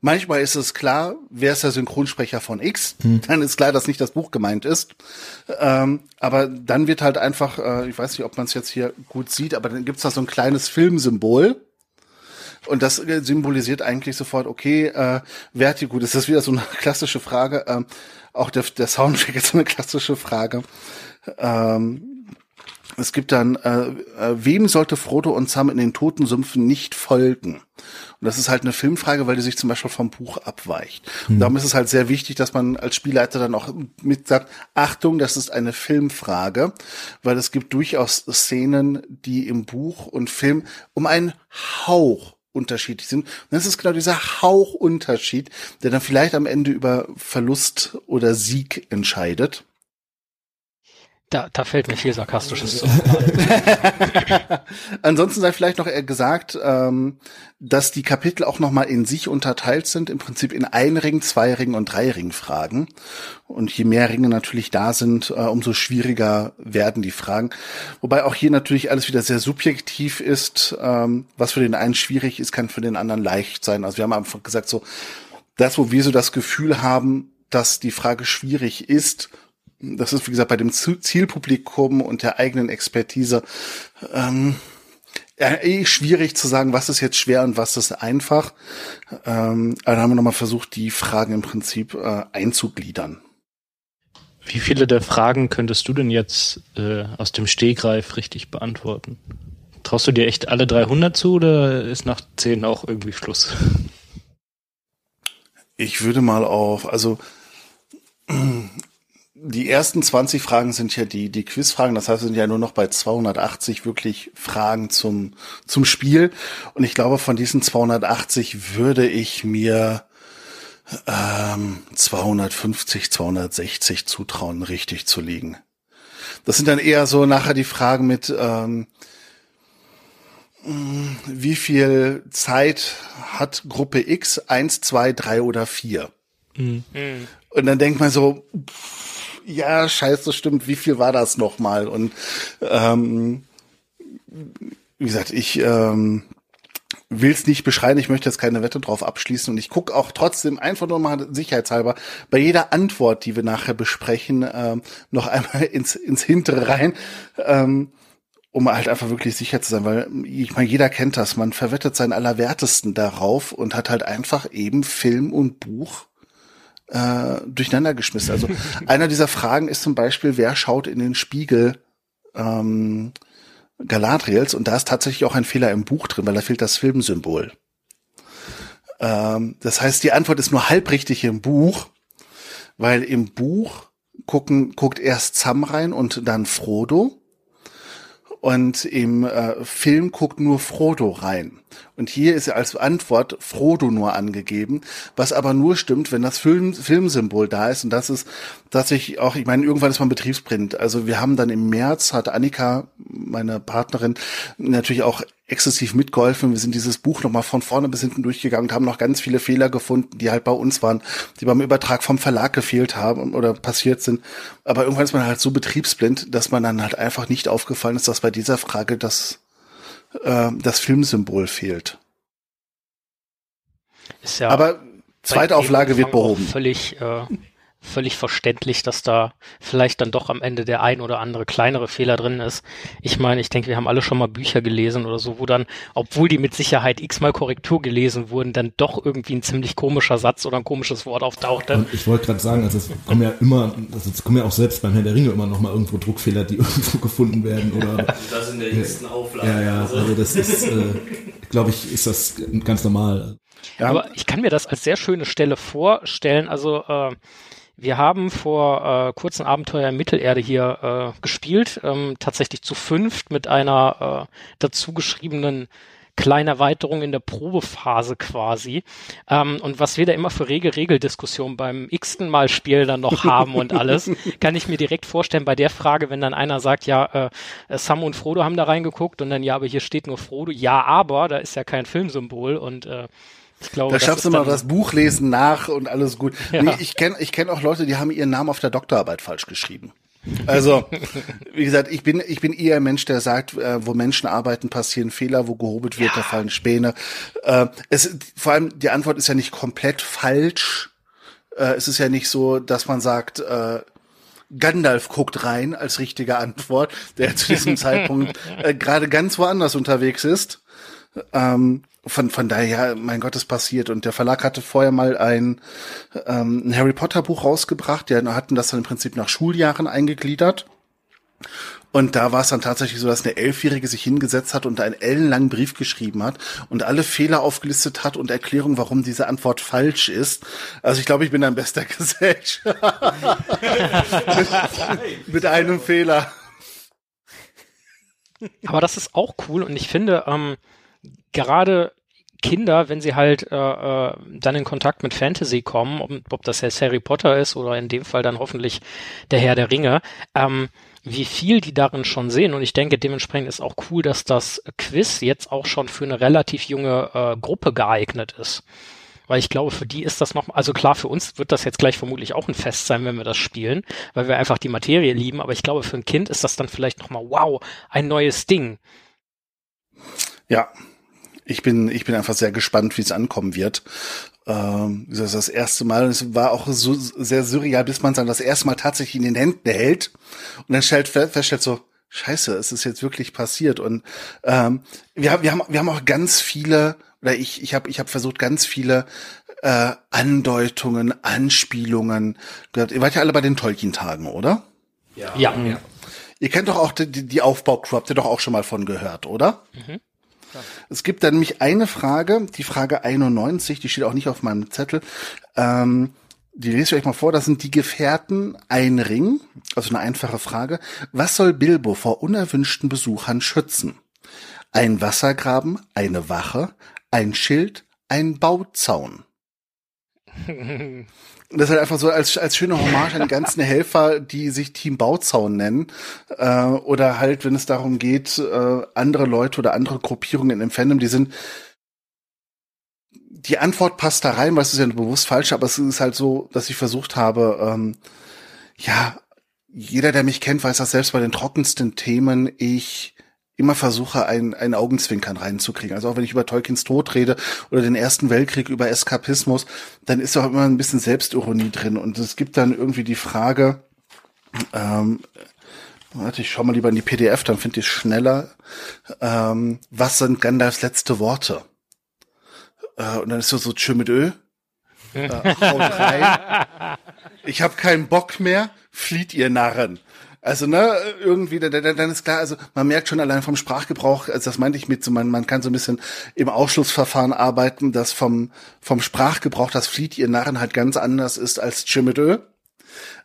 manchmal ist es klar, wer ist der Synchronsprecher von X, mhm. dann ist klar, dass nicht das Buch gemeint ist. Ähm, aber dann wird halt einfach, äh, ich weiß nicht, ob man es jetzt hier gut sieht, aber dann gibt's da so ein kleines Filmsymbol. Und das äh, symbolisiert eigentlich sofort, okay, äh, wer hat die gut? Das ist wieder so eine [LAUGHS] klassische Frage. Ähm, auch der, der Soundtrack ist so eine klassische Frage. Ähm, es gibt dann, äh, äh, wem sollte Frodo und Sam in den Totensümpfen nicht folgen? Und das ist halt eine Filmfrage, weil die sich zum Beispiel vom Buch abweicht. Und darum ist es halt sehr wichtig, dass man als Spielleiter dann auch mit sagt, Achtung, das ist eine Filmfrage, weil es gibt durchaus Szenen, die im Buch und Film um einen Hauch unterschiedlich sind. Und das ist genau dieser Hauchunterschied, der dann vielleicht am Ende über Verlust oder Sieg entscheidet. Da, da fällt mir viel Sarkastisches zu. [LAUGHS] Ansonsten sei vielleicht noch gesagt, ähm, dass die Kapitel auch nochmal in sich unterteilt sind, im Prinzip in ein Ring, zwei Ring und drei Ring Fragen. Und je mehr Ringe natürlich da sind, äh, umso schwieriger werden die Fragen. Wobei auch hier natürlich alles wieder sehr subjektiv ist. Ähm, was für den einen schwierig ist, kann für den anderen leicht sein. Also wir haben einfach gesagt, so, das, wo wir so das Gefühl haben, dass die Frage schwierig ist, das ist, wie gesagt, bei dem Zielpublikum und der eigenen Expertise ähm, eh schwierig zu sagen, was ist jetzt schwer und was ist einfach. Ähm, aber da haben wir nochmal versucht, die Fragen im Prinzip äh, einzugliedern. Wie viele der Fragen könntest du denn jetzt äh, aus dem Stegreif richtig beantworten? Traust du dir echt alle 300 zu oder ist nach 10 auch irgendwie Schluss? Ich würde mal auf, also die ersten 20 Fragen sind ja die, die Quizfragen. Das heißt, wir sind ja nur noch bei 280 wirklich Fragen zum, zum Spiel. Und ich glaube, von diesen 280 würde ich mir ähm, 250, 260 zutrauen, richtig zu liegen. Das sind dann eher so nachher die Fragen mit, ähm, wie viel Zeit hat Gruppe X? Eins, zwei, drei oder vier? Mhm. Und dann denkt man so, pff, ja, scheiße, stimmt, wie viel war das nochmal? Und ähm, wie gesagt, ich ähm, will es nicht beschreien, ich möchte jetzt keine Wette drauf abschließen und ich gucke auch trotzdem einfach nur mal sicherheitshalber bei jeder Antwort, die wir nachher besprechen, ähm, noch einmal [LAUGHS] ins, ins Hintere rein. Ähm, um halt einfach wirklich sicher zu sein, weil ich meine, jeder kennt das, man verwettet seinen Allerwertesten darauf und hat halt einfach eben Film und Buch äh, durcheinander geschmissen. Also [LAUGHS] einer dieser Fragen ist zum Beispiel, wer schaut in den Spiegel ähm, Galadriels? Und da ist tatsächlich auch ein Fehler im Buch drin, weil da fehlt das Filmsymbol. Ähm, das heißt, die Antwort ist nur halb richtig im Buch, weil im Buch gucken, guckt erst Sam rein und dann Frodo. Und im äh, Film guckt nur Frodo rein. Und hier ist ja als Antwort Frodo nur angegeben, was aber nur stimmt, wenn das Film, Filmsymbol da ist. Und das ist tatsächlich auch, ich meine, irgendwann ist man Betriebsprint. Also wir haben dann im März, hat Annika, meine Partnerin, natürlich auch exzessiv mitgeholfen. Wir sind dieses Buch nochmal von vorne bis hinten durchgegangen und haben noch ganz viele Fehler gefunden, die halt bei uns waren, die beim Übertrag vom Verlag gefehlt haben oder passiert sind. Aber irgendwann ist man halt so betriebsblind, dass man dann halt einfach nicht aufgefallen ist, dass bei dieser Frage das, äh, das Filmsymbol fehlt. Ist ja Aber zweite Auflage wird behoben. Völlig äh, völlig verständlich, dass da vielleicht dann doch am Ende der ein oder andere kleinere Fehler drin ist. Ich meine, ich denke, wir haben alle schon mal Bücher gelesen oder so, wo dann, obwohl die mit Sicherheit x-mal Korrektur gelesen wurden, dann doch irgendwie ein ziemlich komischer Satz oder ein komisches Wort auftauchte. Und ich wollte gerade sagen, also es kommen ja immer, also es kommen ja auch selbst beim Herrn der Ringe immer noch mal irgendwo Druckfehler, die [LAUGHS] irgendwo gefunden werden oder. das in der jüngsten Auflage. Ja, ja, also das ist, äh, glaube ich, ist das ganz normal. Ja. Aber ich kann mir das als sehr schöne Stelle vorstellen. Also äh, wir haben vor äh, kurzen Abenteuer in Mittelerde hier äh, gespielt, ähm, tatsächlich zu fünft mit einer äh, dazu geschriebenen kleinen Erweiterung in der Probephase quasi. Ähm, und was wir da immer für rege Regeldiskussionen beim x-ten Mal spielen dann noch haben und alles, [LAUGHS] kann ich mir direkt vorstellen bei der Frage, wenn dann einer sagt, ja, äh, Sam und Frodo haben da reingeguckt und dann, ja, aber hier steht nur Frodo, ja, aber, da ist ja kein Filmsymbol und äh, ich glaube, da schaffst du mal das Buch lesen nach und alles gut. [LAUGHS] Ja. Nee, ich kenne ich kenn auch Leute, die haben ihren Namen auf der Doktorarbeit falsch geschrieben. Also, [LAUGHS] wie gesagt, ich bin, ich bin eher ein Mensch, der sagt, äh, wo Menschen arbeiten, passieren Fehler, wo gehobelt wird, ja. da fallen Späne. Äh, es, vor allem, die Antwort ist ja nicht komplett falsch. Äh, es ist ja nicht so, dass man sagt, äh, Gandalf guckt rein als richtige Antwort, der zu diesem [LAUGHS] Zeitpunkt äh, gerade ganz woanders unterwegs ist. Ähm, von, von daher, mein Gott, es passiert. Und der Verlag hatte vorher mal ein, ähm, ein Harry Potter Buch rausgebracht. Die hatten das dann im Prinzip nach Schuljahren eingegliedert. Und da war es dann tatsächlich so, dass eine Elfjährige sich hingesetzt hat und einen ellenlangen Brief geschrieben hat und alle Fehler aufgelistet hat und Erklärung, warum diese Antwort falsch ist. Also ich glaube, ich bin ein bester [LAUGHS] Gesellschaft. mit, mit einem Fehler. Aber das ist auch cool und ich finde, ähm, gerade Kinder, wenn sie halt äh, äh, dann in Kontakt mit Fantasy kommen, ob, ob das jetzt Harry Potter ist oder in dem Fall dann hoffentlich der Herr der Ringe, ähm, wie viel die darin schon sehen. Und ich denke, dementsprechend ist auch cool, dass das Quiz jetzt auch schon für eine relativ junge äh, Gruppe geeignet ist. Weil ich glaube, für die ist das noch, also klar, für uns wird das jetzt gleich vermutlich auch ein Fest sein, wenn wir das spielen, weil wir einfach die Materie lieben. Aber ich glaube, für ein Kind ist das dann vielleicht nochmal, wow, ein neues Ding. Ja, ich bin, ich bin einfach sehr gespannt, wie es ankommen wird. Ähm, das ist das erste Mal. Und es war auch so sehr surreal, bis man es dann das erste Mal tatsächlich in den Händen hält und dann stellt feststellt so, Scheiße, es ist jetzt wirklich passiert. Und ähm, wir, wir, haben, wir haben auch ganz viele, oder ich, ich habe ich hab versucht, ganz viele äh, Andeutungen, Anspielungen gehört. Ihr wart ja alle bei den Tolkien-Tagen, oder? Ja. ja. ja. Ihr kennt doch auch die, die Aufbaucrew, habt ihr doch auch schon mal von gehört, oder? Mhm. Es gibt da nämlich eine Frage, die Frage 91, die steht auch nicht auf meinem Zettel. Ähm, die lese ich euch mal vor. Das sind die Gefährten ein Ring, also eine einfache Frage. Was soll Bilbo vor unerwünschten Besuchern schützen? Ein Wassergraben, eine Wache, ein Schild, ein Bauzaun. [LAUGHS] Das ist halt einfach so als, als schöne Hommage an die ganzen Helfer, die sich Team Bauzaun nennen. Äh, oder halt, wenn es darum geht, äh, andere Leute oder andere Gruppierungen dem Fandom, die sind die Antwort passt da rein, weil es ist ja bewusst falsch, aber es ist halt so, dass ich versucht habe, ähm, ja, jeder, der mich kennt, weiß das selbst bei den trockensten Themen, ich immer versuche, ein, ein Augenzwinkern reinzukriegen. Also auch wenn ich über Tolkiens Tod rede oder den Ersten Weltkrieg, über Eskapismus, dann ist auch immer ein bisschen Selbstironie drin. Und es gibt dann irgendwie die Frage, ähm, warte, ich schau mal lieber in die PDF, dann finde ich es schneller. Ähm, was sind Gandalfs letzte Worte? Äh, und dann ist so so tschö mit Ö. [LAUGHS] Äh, haut rein. Ich habe keinen Bock mehr, flieht ihr Narren. Also, ne, irgendwie, dann, dann ist klar, also man merkt schon allein vom Sprachgebrauch, also das meinte ich mit so, man, man kann so ein bisschen im Ausschlussverfahren arbeiten, dass vom, vom Sprachgebrauch das Flieht ihr Narren halt ganz anders ist als Chimedö.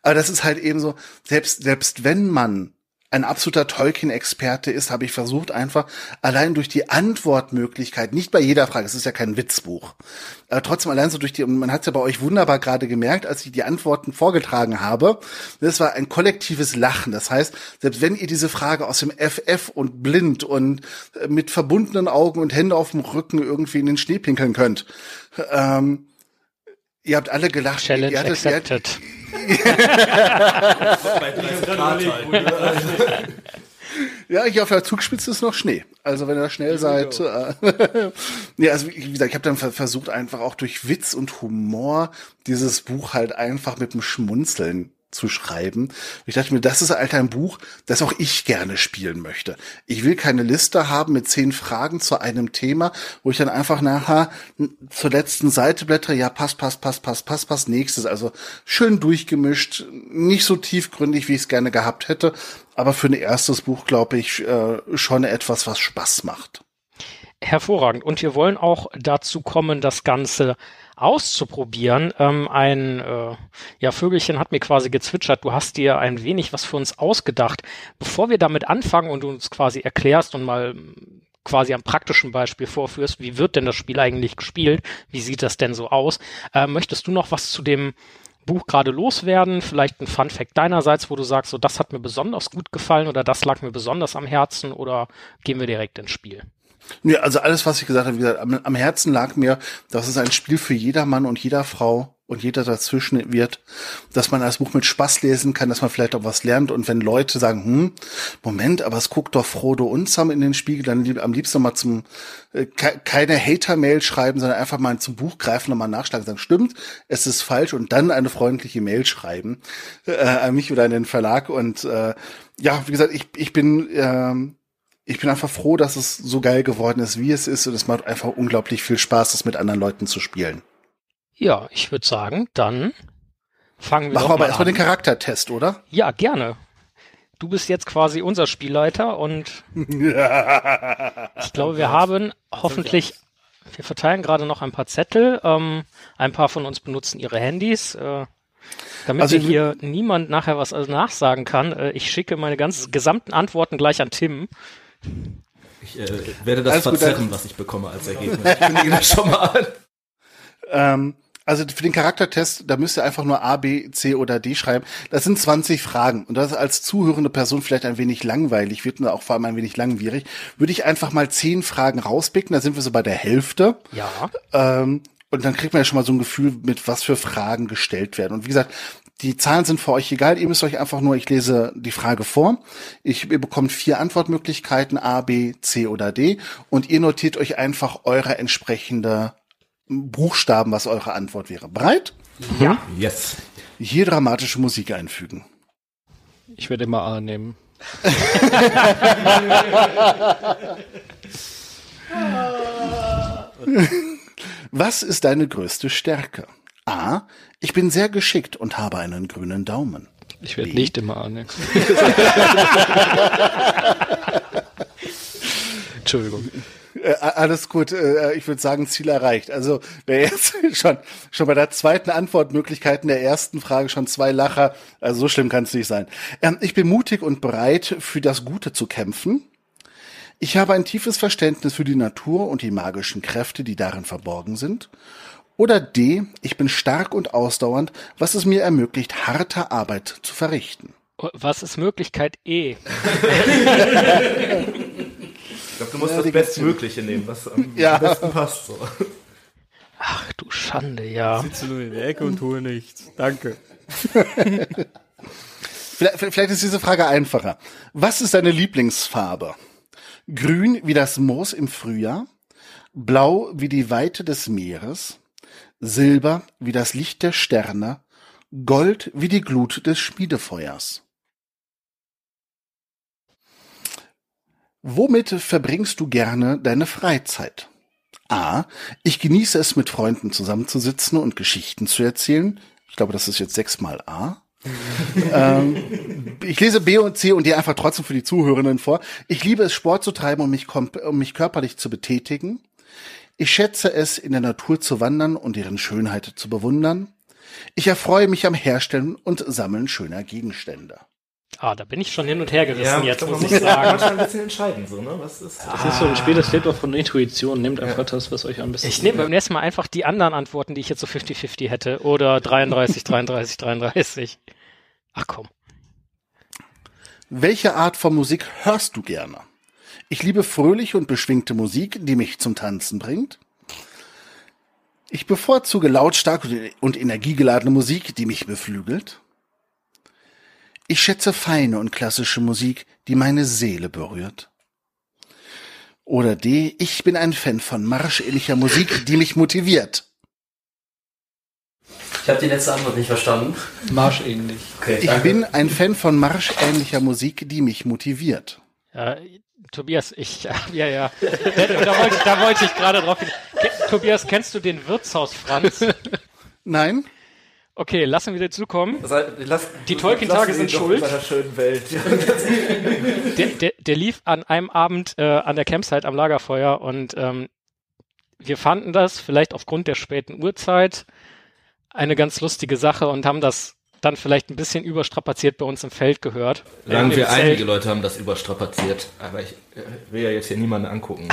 Aber das ist halt eben so, selbst, selbst wenn man ein absoluter Tolkien-Experte ist, habe ich versucht, einfach allein durch die Antwortmöglichkeit, nicht bei jeder Frage, es ist ja kein Witzbuch, aber trotzdem allein so durch die, und man hat es ja bei euch wunderbar gerade gemerkt, als ich die Antworten vorgetragen habe, das war ein kollektives Lachen. Das heißt, selbst wenn ihr diese Frage aus dem FF und blind und äh, mit verbundenen Augen und Hände auf dem Rücken irgendwie in den Schnee pinkeln könnt, ähm, ihr habt alle gelacht. Challenge ihr accepted. Ihr, [LAUGHS] ja, hier auf der Zugspitze ist noch Schnee. Also wenn ihr schnell seid. Äh, [LAUGHS] ja, also wie gesagt, ich habe dann versucht, einfach auch durch Witz und Humor dieses Buch halt einfach mit dem Schmunzeln zu schreiben. Ich dachte mir, das ist halt ein Buch, das auch ich gerne spielen möchte. Ich will keine Liste haben mit zehn Fragen zu einem Thema, wo ich dann einfach nachher zur letzten Seite blättere, ja, pass, pass, pass, pass, pass, pass, nächstes. Also schön durchgemischt, nicht so tiefgründig, wie ich es gerne gehabt hätte, aber für ein erstes Buch, glaube ich, äh, schon etwas, was Spaß macht. Hervorragend. Und wir wollen auch dazu kommen, das Ganze auszuprobieren. Ähm, ein äh, ja, Vögelchen hat mir quasi gezwitschert, du hast dir ein wenig was für uns ausgedacht. Bevor wir damit anfangen und du uns quasi erklärst und mal quasi am praktischen Beispiel vorführst, wie wird denn das Spiel eigentlich gespielt, wie sieht das denn so aus, äh, möchtest du noch was zu dem Buch gerade loswerden? Vielleicht ein Fun Fact deinerseits, wo du sagst, so das hat mir besonders gut gefallen oder das lag mir besonders am Herzen oder gehen wir direkt ins Spiel? Ja, also alles, was ich gesagt habe, wie gesagt, am, am Herzen lag mir, dass es ein Spiel für jeder Mann und jeder Frau und jeder dazwischen wird, dass man das Buch mit Spaß lesen kann, dass man vielleicht auch was lernt. Und wenn Leute sagen, hm, Moment, aber es guckt doch Frodo und Sam in den Spiegel, dann am liebsten mal zum, äh, keine Hater-Mail schreiben, sondern einfach mal zum Buch greifen und mal nachschlagen, sagen, stimmt, es ist falsch und dann eine freundliche Mail schreiben äh, an mich oder an den Verlag. Und äh, ja, wie gesagt, ich, ich bin äh, ich bin einfach froh, dass es so geil geworden ist, wie es ist. Und es macht einfach unglaublich viel Spaß, das mit anderen Leuten zu spielen. Ja, ich würde sagen, dann fangen wir Machen wir aber erstmal den Charaktertest, oder? Ja, gerne. du bist jetzt quasi unser Spielleiter und ich glaube, wir haben hoffentlich, wir verteilen gerade noch ein paar Zettel. Ähm, ein paar von uns benutzen ihre Handys. Äh, damit Also hier niemand nachher was also nachsagen kann, äh, ich schicke meine ganzen gesamten Antworten gleich an Tim. Ich äh, werde das Alles gut, verzerren, was ich bekomme als Ergebnis. Ich kündige das [LAUGHS] schon mal an. Ähm, also für den Charaktertest, da müsst ihr einfach nur A, B, C oder D schreiben. Das sind 20 Fragen. Und das ist als zuhörende Person vielleicht ein wenig langweilig wird und auch vor allem ein wenig langwierig. Würde ich einfach mal 10 Fragen rauspicken, da sind wir so bei der Hälfte. Ja. Ähm, und dann kriegt man ja schon mal so ein Gefühl, mit was für Fragen gestellt werden. Und wie gesagt, die Zahlen sind für euch egal. Ihr müsst euch einfach nur, ich lese die Frage vor. Ich, ihr bekommt vier Antwortmöglichkeiten, A, B, C oder D. Und ihr notiert euch einfach eure entsprechende Buchstaben, was eure Antwort wäre. Bereit? Ja. Yes. Hier dramatische Musik einfügen. Ich werde immer A nehmen. [LAUGHS] Was ist deine größte Stärke? A. Ich bin sehr geschickt und habe einen grünen Daumen. Ich werde nicht immer A nehmen. [LAUGHS] Entschuldigung. Äh, alles gut, äh, ich würde sagen, Ziel erreicht. Also wer jetzt [LAUGHS] schon, schon bei der zweiten Antwortmöglichkeit in der ersten Frage schon zwei Lacher, also so schlimm kann es nicht sein. Ähm, ich bin mutig und bereit, für das Gute zu kämpfen. Ich habe ein tiefes Verständnis für die Natur und die magischen Kräfte, die darin verborgen sind. Oder D, ich bin stark und ausdauernd, was es mir ermöglicht, harte Arbeit zu verrichten. Was ist Möglichkeit E? [LAUGHS] Ich glaube, du musst Ja, das Bestmögliche nehmen, was am [LAUGHS] Ja. besten passt. So. Ach du Schande, ja. Sitze nur in der Ecke und tue nichts. Danke. [LAUGHS] Vielleicht, vielleicht ist diese Frage einfacher. Was ist deine Lieblingsfarbe? Grün wie das Moos im Frühjahr, blau wie die Weite des Meeres, Silber wie das Licht der Sterne, Gold wie die Glut des Schmiedefeuers. Womit verbringst du gerne deine Freizeit? A. Ich genieße es, mit Freunden zusammenzusitzen und Geschichten zu erzählen. Ich glaube, das ist jetzt sechsmal A. [LAUGHS] ähm, ich lese B und C und die einfach trotzdem für die Zuhörenden vor. Ich liebe es, Sport zu treiben, um mich, um mich körperlich zu betätigen. Ich schätze es, in der Natur zu wandern und ihren Schönheit zu bewundern. Ich erfreue mich am Herstellen und Sammeln schöner Gegenstände. Ah, da bin ich schon hin und her gerissen jetzt, man muss ich sagen. manchmal ein bisschen entscheiden, so, ne? Was ist Das ist so ein Spiel, das lebt auch von Intuition. Nehmt einfach das, was euch am besten Ich nehme beim nächsten Mal einfach die anderen Antworten, die ich jetzt so 50-50 hätte. Oder 33, 33, 33. Ach komm. Welche Art von Musik hörst du gerne? Ich liebe fröhliche und beschwingte Musik, die mich zum Tanzen bringt. Ich bevorzuge lautstarke und energiegeladene Musik, die mich beflügelt. Ich schätze feine und klassische Musik, die meine Seele berührt. Oder D. Ich bin ein Fan von marschähnlicher Musik, die mich motiviert. Ich habe die letzte Antwort nicht verstanden. Marschähnlich. Okay, Ich bin ein Fan von marschähnlicher Musik, die mich motiviert. Ja, Tobias, ich, [LAUGHS] ja, ja. Da, wollte, da wollte ich gerade drauf hin. Tobias, kennst du den Wirtshaus Franz? [LAUGHS] Nein? Okay, lassen wir dazu kommen. Das heißt, lass, Die Tolkien-Tage sind schuld. In seiner schönen Welt. [LAUGHS] Der, der, der lief an einem Abend äh, an der Campsite am Lagerfeuer und ähm, wir fanden das vielleicht aufgrund der späten Uhrzeit eine ganz lustige Sache und haben das dann vielleicht ein bisschen überstrapaziert bei uns im Feld gehört. Sagen wir, Zelt. einige Leute haben das überstrapaziert. Aber ich äh, will ja jetzt hier niemanden angucken.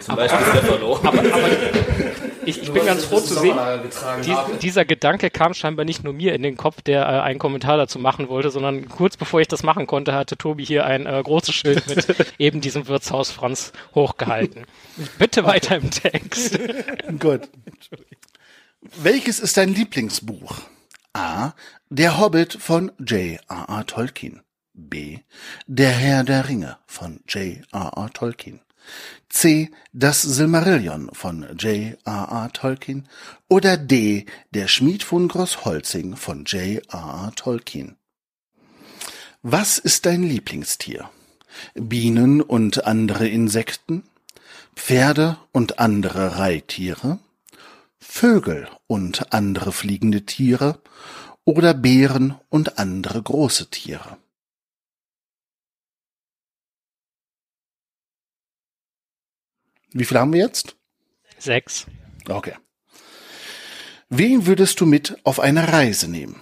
Zum Beispiel Stefano. [LAUGHS] Ich, ich bin ganz froh zu sehen, dies, dieser Gedanke kam scheinbar nicht nur mir in den Kopf, der äh, einen Kommentar dazu machen wollte, sondern kurz bevor ich das machen konnte, hatte Tobi hier ein äh, großes Schild mit [LAUGHS] eben diesem Wirtshaus Franz hochgehalten. Bitte weiter im Text. [LAUGHS] Gut. Welches ist dein Lieblingsbuch? A. Der Hobbit von J.R.R. Tolkien. B. Der Herr der Ringe von J.R.R. Tolkien. C. Das Silmarillion von J.R.R. Tolkien. Oder D. Der Schmied von Großholzing von J.R.R. Tolkien. Was ist dein Lieblingstier? Bienen und andere Insekten? Pferde und andere Reittiere? Vögel und andere fliegende Tiere oder Bären und andere große Tiere. Wie viele haben wir jetzt? Sechs. Okay. Wen würdest du mit auf eine Reise nehmen?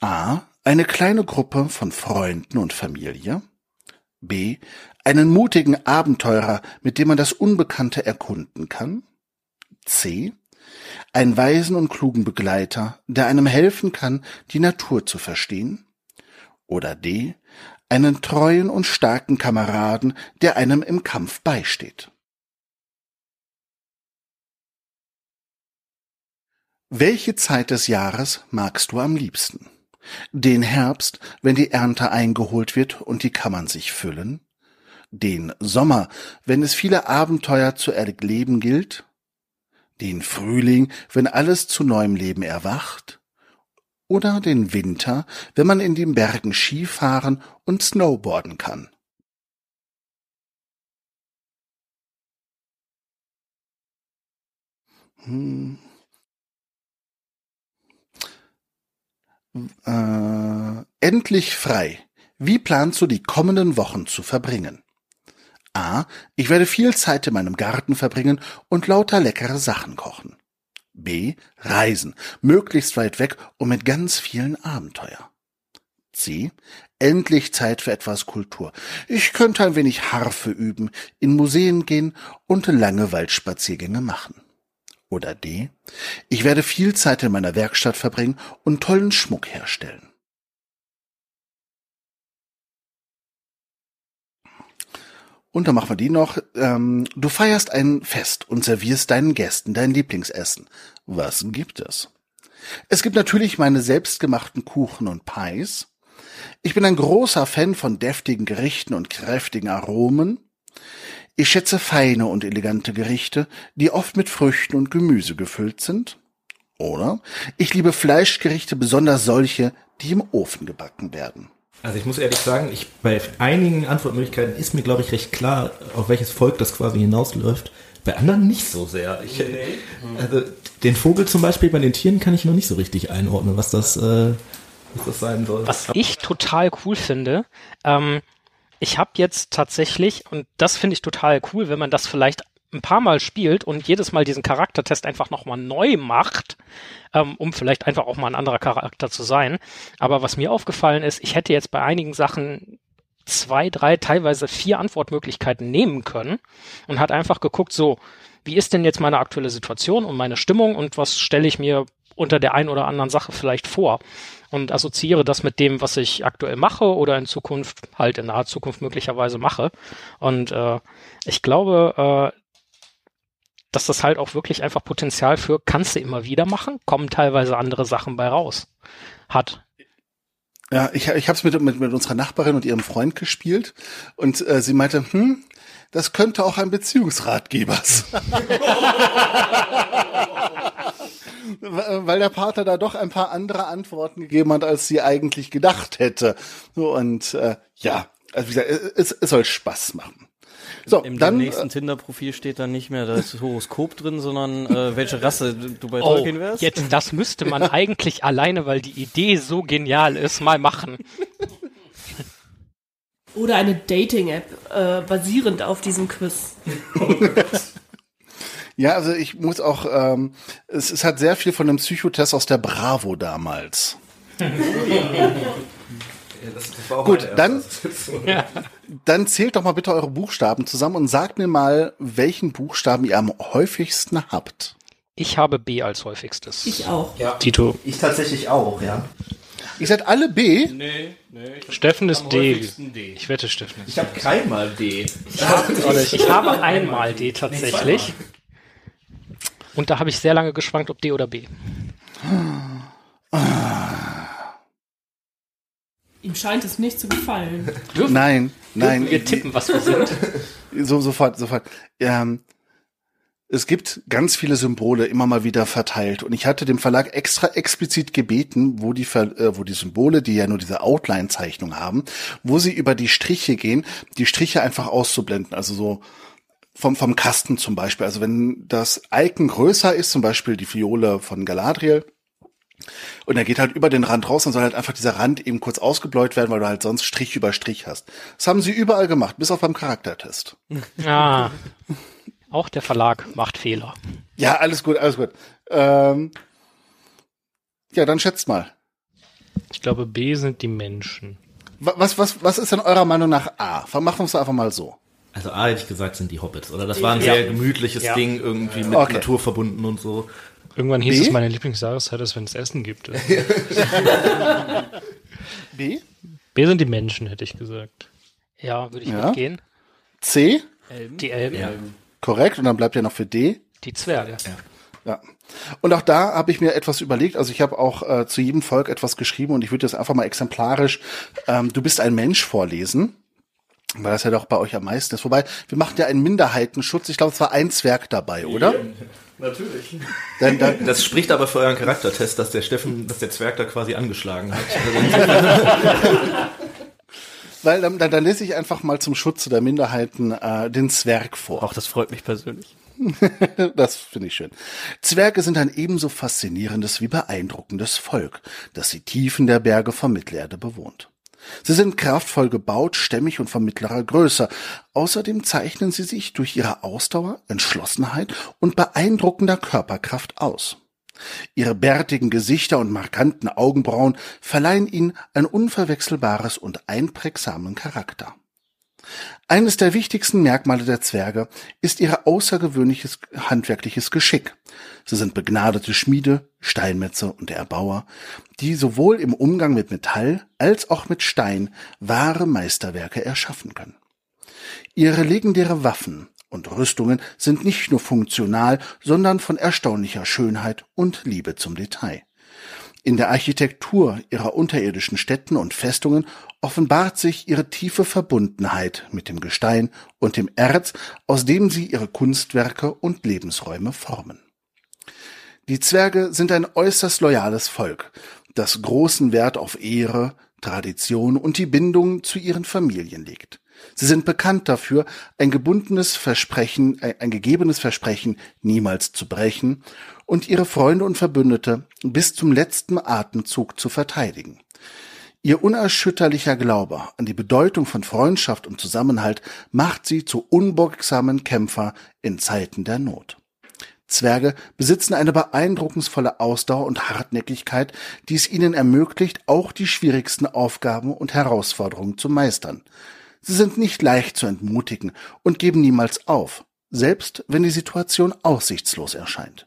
A. Eine kleine Gruppe von Freunden und Familie. B. Einen mutigen Abenteurer, mit dem man das Unbekannte erkunden kann. C. Einen weisen und klugen Begleiter, der einem helfen kann, die Natur zu verstehen. Oder D. Einen treuen und starken Kameraden, der einem im Kampf beisteht. Welche Zeit des Jahres magst du am liebsten? Den Herbst, wenn die Ernte eingeholt wird und die Kammern sich füllen? Den Sommer, wenn es viele Abenteuer zu erleben gilt? Den Frühling, wenn alles zu neuem Leben erwacht? Oder den Winter, wenn man in den Bergen Skifahren und Snowboarden kann? Hm. Äh, endlich frei. Wie planst du die kommenden Wochen zu verbringen? A. Ich werde viel Zeit in meinem Garten verbringen und lauter leckere Sachen kochen. B. Reisen, möglichst weit weg und mit ganz vielen Abenteuer. C. Endlich Zeit für etwas Kultur. Ich könnte ein wenig Harfe üben, in Museen gehen und lange Waldspaziergänge machen. Oder D. Ich werde viel Zeit in meiner Werkstatt verbringen und tollen Schmuck herstellen. Und dann machen wir die noch. Ähm, du feierst ein Fest und servierst deinen Gästen dein Lieblingsessen. Was gibt es? Es gibt natürlich meine selbstgemachten Kuchen und Pies. Ich bin ein großer Fan von deftigen Gerichten und kräftigen Aromen. Ich schätze feine und elegante Gerichte, die oft mit Früchten und Gemüse gefüllt sind. Oder ich liebe Fleischgerichte, besonders solche, die im Ofen gebacken werden. Also ich muss ehrlich sagen, ich, bei einigen Antwortmöglichkeiten ist mir, glaube ich, recht klar, auf welches Volk das quasi hinausläuft. Bei anderen nicht so sehr. Ich, nee. Also den Vogel zum Beispiel bei den Tieren kann ich noch nicht so richtig einordnen, was das, äh, was das sein soll. Was ich total cool finde, ähm, ich habe jetzt tatsächlich, und das finde ich total cool, wenn man das vielleicht ein paar Mal spielt und jedes Mal diesen Charaktertest einfach nochmal neu macht, ähm, um vielleicht einfach auch mal ein anderer Charakter zu sein. Aber was mir aufgefallen ist, ich hätte jetzt bei einigen Sachen zwei, drei, teilweise vier Antwortmöglichkeiten nehmen können und hat einfach geguckt, so, wie ist denn jetzt meine aktuelle Situation und meine Stimmung und was stelle ich mir unter der ein oder anderen Sache vielleicht vor und assoziiere das mit dem, was ich aktuell mache oder in Zukunft halt in naher Zukunft möglicherweise mache. Und äh, ich glaube, äh, dass das halt auch wirklich einfach Potenzial für kannst du immer wieder machen, kommen teilweise andere Sachen bei raus. Hat. Ja, ich, ich habe es mit, mit, mit unserer Nachbarin und ihrem Freund gespielt und äh, sie meinte, hm, das könnte auch ein Beziehungsratgeber [LAUGHS] sein. Weil der Pater da doch ein paar andere Antworten gegeben hat, als sie eigentlich gedacht hätte. Und äh, ja, also wie gesagt, es, es soll Spaß machen. So, Im dann, nächsten Tinder-Profil steht dann nicht mehr das Horoskop drin, sondern äh, welche Rasse du bei Oh, Tolkien wärst. jetzt, das müsste man [LAUGHS] eigentlich alleine, weil die Idee so genial ist, mal machen. Oder eine Dating-App, äh, basierend auf diesem Quiz. Ja, also ich muss auch, ähm, es, es hat sehr viel von dem Psychotest aus der Bravo damals. [LAUGHS] Gut, dann, [LAUGHS] dann zählt doch mal bitte eure Buchstaben zusammen und sagt mir mal, welchen Buchstaben ihr am häufigsten habt. Ich habe B als häufigstes. Ich auch. Tito. Ich tatsächlich auch, ja. Ihr seid alle B. Nee, nee. Steffen ist D. D. Ich wette, Steffen ist Ich habe keinmal D. Ich habe, [LAUGHS] ich habe einmal D tatsächlich. Und da habe ich sehr lange geschwankt, ob D oder B. Ihm scheint es nicht zu gefallen. Nein, nein. Wir tippen, was wir sind. [LAUGHS] So, sofort, sofort. Ähm, es gibt ganz viele Symbole immer mal wieder verteilt und ich hatte dem Verlag extra explizit gebeten, wo die, Ver äh, wo die Symbole, die ja nur diese Outline-Zeichnung haben, wo sie über die Striche gehen, die Striche einfach auszublenden. Also so vom, vom Kasten zum Beispiel. Also wenn das Icon größer ist, zum Beispiel die Fiole von Galadriel, und er geht halt über den Rand raus, dann soll halt einfach dieser Rand eben kurz ausgebläut werden, weil du halt sonst Strich über Strich hast. Das haben sie überall gemacht, bis auf beim Charaktertest. [LAUGHS] Ah, Auch der Verlag macht Fehler. Ja, alles gut, alles gut. Ähm, ja, dann schätzt mal. Ich glaube, B sind die Menschen. Was, was, was ist denn eurer Meinung nach A? Machen wir es einfach mal so. Also A hätte ich gesagt, sind die Hobbits, oder? Das war ein sehr gemütliches Ja. Ding, irgendwie mit Okay. Natur verbunden und so. Irgendwann hieß B? es, meine Lieblingsjahreszeit ist, wenn es Essen gibt. [LAUGHS] B? B sind die Menschen, hätte ich gesagt. Ja, würde ich Ja. mitgehen. C? Die Elben, Korrekt. Und dann bleibt ja noch für D. die Zwerge. Ja. Und auch da habe ich mir etwas überlegt. Also ich habe auch äh, zu jedem Volk etwas geschrieben und ich würde jetzt einfach mal exemplarisch ähm, Du bist ein Mensch vorlesen. Weil das ja doch bei euch am meisten ist. Wobei, wir machen ja einen Minderheitenschutz. Ich glaube, es war ein Zwerg dabei, oder? Natürlich. Dann, dann, Das spricht aber für euren Charaktertest, dass der Steffen, dass der Zwerg da quasi angeschlagen hat. [LAUGHS] weil dann, dann, dann lese ich einfach mal zum Schutze der Minderheiten äh, den Zwerg vor. Auch das freut mich persönlich. [LAUGHS] Das finde ich schön. Zwerge sind ein ebenso faszinierendes wie beeindruckendes Volk, das die Tiefen der Berge von Mittelerde bewohnt. Sie sind kraftvoll gebaut, stämmig und von mittlerer Größe. Außerdem zeichnen sie sich durch ihre Ausdauer, Entschlossenheit und beeindruckender Körperkraft aus. Ihre bärtigen Gesichter und markanten Augenbrauen verleihen ihnen ein unverwechselbares und einprägsamen Charakter. Eines der wichtigsten Merkmale der Zwerge ist ihr außergewöhnliches handwerkliches Geschick. Sie sind begnadete Schmiede, Steinmetze und Erbauer, die sowohl im Umgang mit Metall als auch mit Stein wahre Meisterwerke erschaffen können. Ihre legendäre Waffen und Rüstungen sind nicht nur funktional, sondern von erstaunlicher Schönheit und Liebe zum Detail. In der Architektur ihrer unterirdischen Städten und Festungen offenbart sich ihre tiefe Verbundenheit mit dem Gestein und dem Erz, aus dem sie ihre Kunstwerke und Lebensräume formen. Die Zwerge sind ein äußerst loyales Volk, das großen Wert auf Ehre, Tradition und die Bindung zu ihren Familien legt. Sie sind bekannt dafür, ein gebundenes Versprechen, ein, ein gegebenes Versprechen niemals zu brechen und ihre Freunde und Verbündete bis zum letzten Atemzug zu verteidigen. Ihr unerschütterlicher Glaube an die Bedeutung von Freundschaft und Zusammenhalt macht sie zu unbeugsamen Kämpfer in Zeiten der Not. Zwerge besitzen eine beeindruckensvolle Ausdauer und Hartnäckigkeit, die es ihnen ermöglicht, auch die schwierigsten Aufgaben und Herausforderungen zu meistern. Sie sind nicht leicht zu entmutigen und geben niemals auf, selbst wenn die Situation aussichtslos erscheint.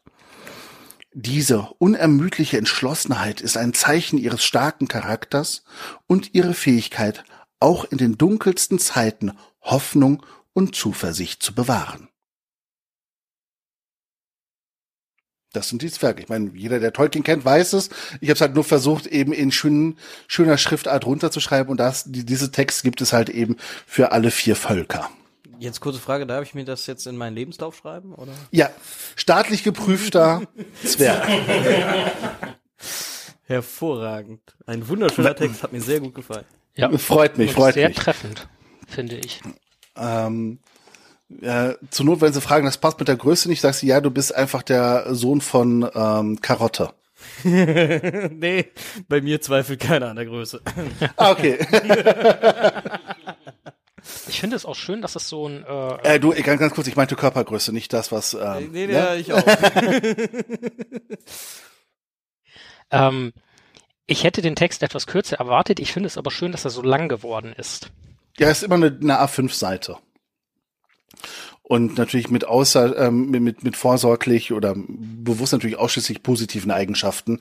Diese unermüdliche Entschlossenheit ist ein Zeichen ihres starken Charakters und ihre Fähigkeit, auch in den dunkelsten Zeiten Hoffnung und Zuversicht zu bewahren. Das sind die Zwerge. Ich meine, jeder, der Tolkien kennt, weiß es. Ich habe es halt nur versucht, eben in schönen, schöner Schriftart runterzuschreiben. Und das, die, diese Text gibt es halt eben für alle vier Völker. Jetzt kurze Frage, darf ich mir das jetzt in meinen Lebenslauf schreiben, oder? Ja, staatlich geprüfter [LAUGHS] Zwerg. Hervorragend. Ein wunderschöner Text, hat mir sehr gut gefallen. Ja, Freut mich, freut sehr mich. treffend, finde ich. Ähm, äh, zur Not, wenn sie fragen, das passt mit der Größe nicht, sagst du, ja, du bist einfach der Sohn von ähm, Karotte. [LAUGHS] nee, bei mir zweifelt keiner an der Größe. [LAUGHS] Ah, okay. [LAUGHS] Ich finde es auch schön, dass es so ein äh, äh, du, ganz, ganz kurz, ich meinte Körpergröße, nicht das, was. Ähm, nee, nee, ja? ich auch. Ähm, ich hätte den Text etwas kürzer erwartet. Ich finde es aber schön, dass er so lang geworden ist. ja, ist immer eine, eine A5-Seite. Und natürlich mit außer ähm, mit, mit vorsorglich oder bewusst natürlich ausschließlich positiven Eigenschaften,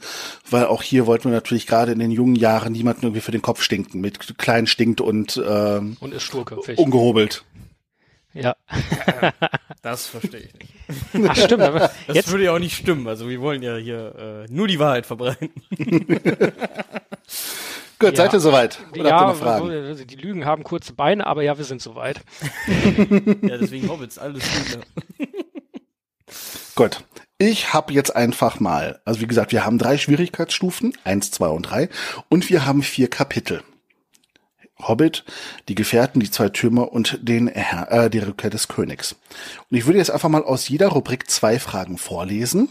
weil auch hier wollten wir natürlich gerade in den jungen Jahren niemanden irgendwie für den Kopf stinken, mit klein stinkt und ähm, Und ist sturköpfig. ungehobelt. Ja. Das verstehe ich nicht. Ach, stimmt. Aber Das jetzt, würde ja auch nicht stimmen. Also wir wollen ja hier äh, nur die Wahrheit verbreiten. [LAUGHS] Gut, Ja. seid ihr soweit? Oder habt ihr ja, noch Fragen? so- die Lügen haben kurze Beine, aber ja, wir sind soweit. [LAUGHS] ja, deswegen Hobbits, alles gut. [LAUGHS] Gut. Ich habe jetzt einfach mal, also wie gesagt, wir haben drei Schwierigkeitsstufen, eins, zwei und drei, und wir haben vier Kapitel. Hobbit, die Gefährten, die zwei Türme und den Herr, äh, die Rückkehr des Königs. Und ich würde jetzt einfach mal aus jeder Rubrik zwei Fragen vorlesen.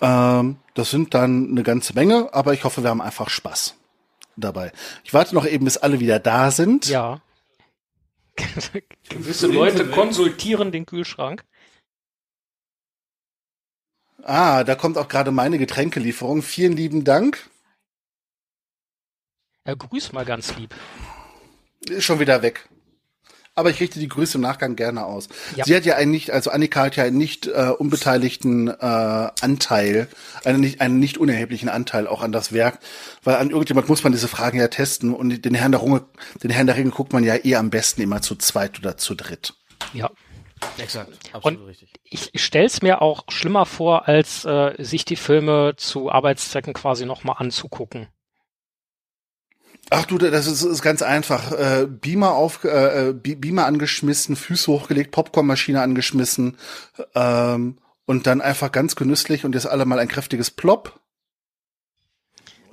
Ähm, das sind dann eine ganze Menge, aber ich hoffe, wir haben einfach Spaß dabei. Ich warte noch eben, bis alle wieder da sind. Ja. [LAUGHS] Gewisse Leute konsultieren den Kühlschrank. Ah, da kommt auch gerade meine Getränkelieferung. Vielen lieben Dank. Er grüßt mal ganz lieb. Ist schon wieder weg. Aber ich richte die Grüße im Nachgang gerne aus. Ja. Sie hat ja einen nicht, also Annika hat ja einen nicht äh, unbeteiligten äh, Anteil, einen nicht, einen nicht unerheblichen Anteil auch an das Werk, weil an irgendjemand muss man diese Fragen ja testen und den Herrn der Runge, den Herrn der Ringe guckt man ja eh am besten immer zu zweit oder zu dritt. Ja. Exakt, absolut richtig. Ich, ich stelle es mir auch schlimmer vor, als äh, sich die Filme zu Arbeitszwecken quasi nochmal anzugucken. Ach du, das ist, ist ganz einfach. Äh, Beamer auf, äh, Beamer angeschmissen, Füße hochgelegt, Popcornmaschine angeschmissen ähm, und dann einfach ganz genüsslich und jetzt alle mal ein kräftiges Plop.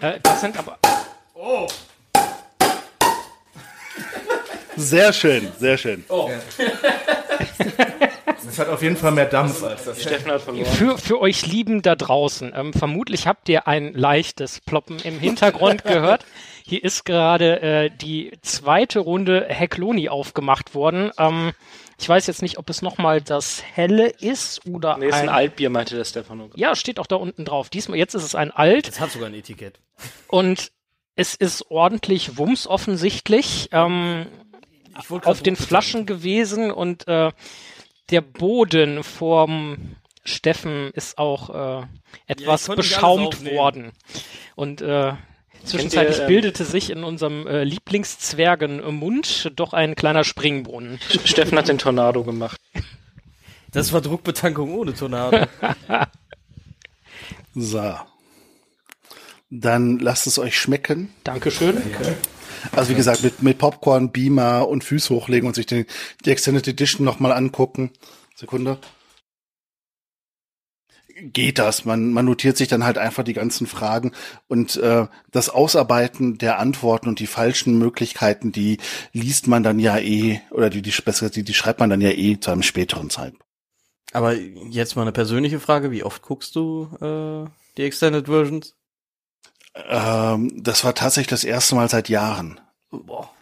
Äh, das sind aber. Oh. Sehr schön, sehr schön. Oh. [LAUGHS] Das hat auf jeden Fall mehr Dampf als das. Steffen hat verloren. Für, für euch Lieben da draußen, ähm, vermutlich habt ihr ein leichtes Ploppen im Hintergrund [LAUGHS] gehört. Hier ist gerade äh, die zweite Runde Heckloni aufgemacht worden. Ähm, ich weiß jetzt nicht, ob es nochmal das Helle ist oder nee, ist ein, ein Altbier, meinte der Stefano. Ja, steht auch da unten drauf. Diesmal, jetzt ist es ein Alt. Es hat sogar ein Etikett. Und es ist ordentlich Wumms offensichtlich. Ähm, auf den Flaschen gewesen und äh, der Boden vorm Steffen ist auch äh, etwas ja, beschaumt worden. Und äh, zwischenzeitlich ihr, bildete sich in unserem äh, Lieblingszwergenmund doch ein kleiner Springbrunnen. [LAUGHS] Steffen hat den Tornado gemacht. Das war Druckbetankung ohne Tornado. [LAUGHS] so. Dann lasst es euch schmecken. Dankeschön. Danke. Also wie gesagt, mit, mit Popcorn, Beamer und Füße hochlegen und sich den, die Extended Edition nochmal angucken. Sekunde. Geht das? Man, man notiert sich dann halt einfach die ganzen Fragen und äh, das Ausarbeiten der Antworten und die falschen Möglichkeiten, die liest man dann ja eh oder die die besser die, die schreibt man dann ja eh zu einem späteren Zeitpunkt. Aber jetzt mal eine persönliche Frage: Wie oft guckst du äh, die Extended Versions? Ähm, das war tatsächlich das erste Mal seit Jahren. Boah.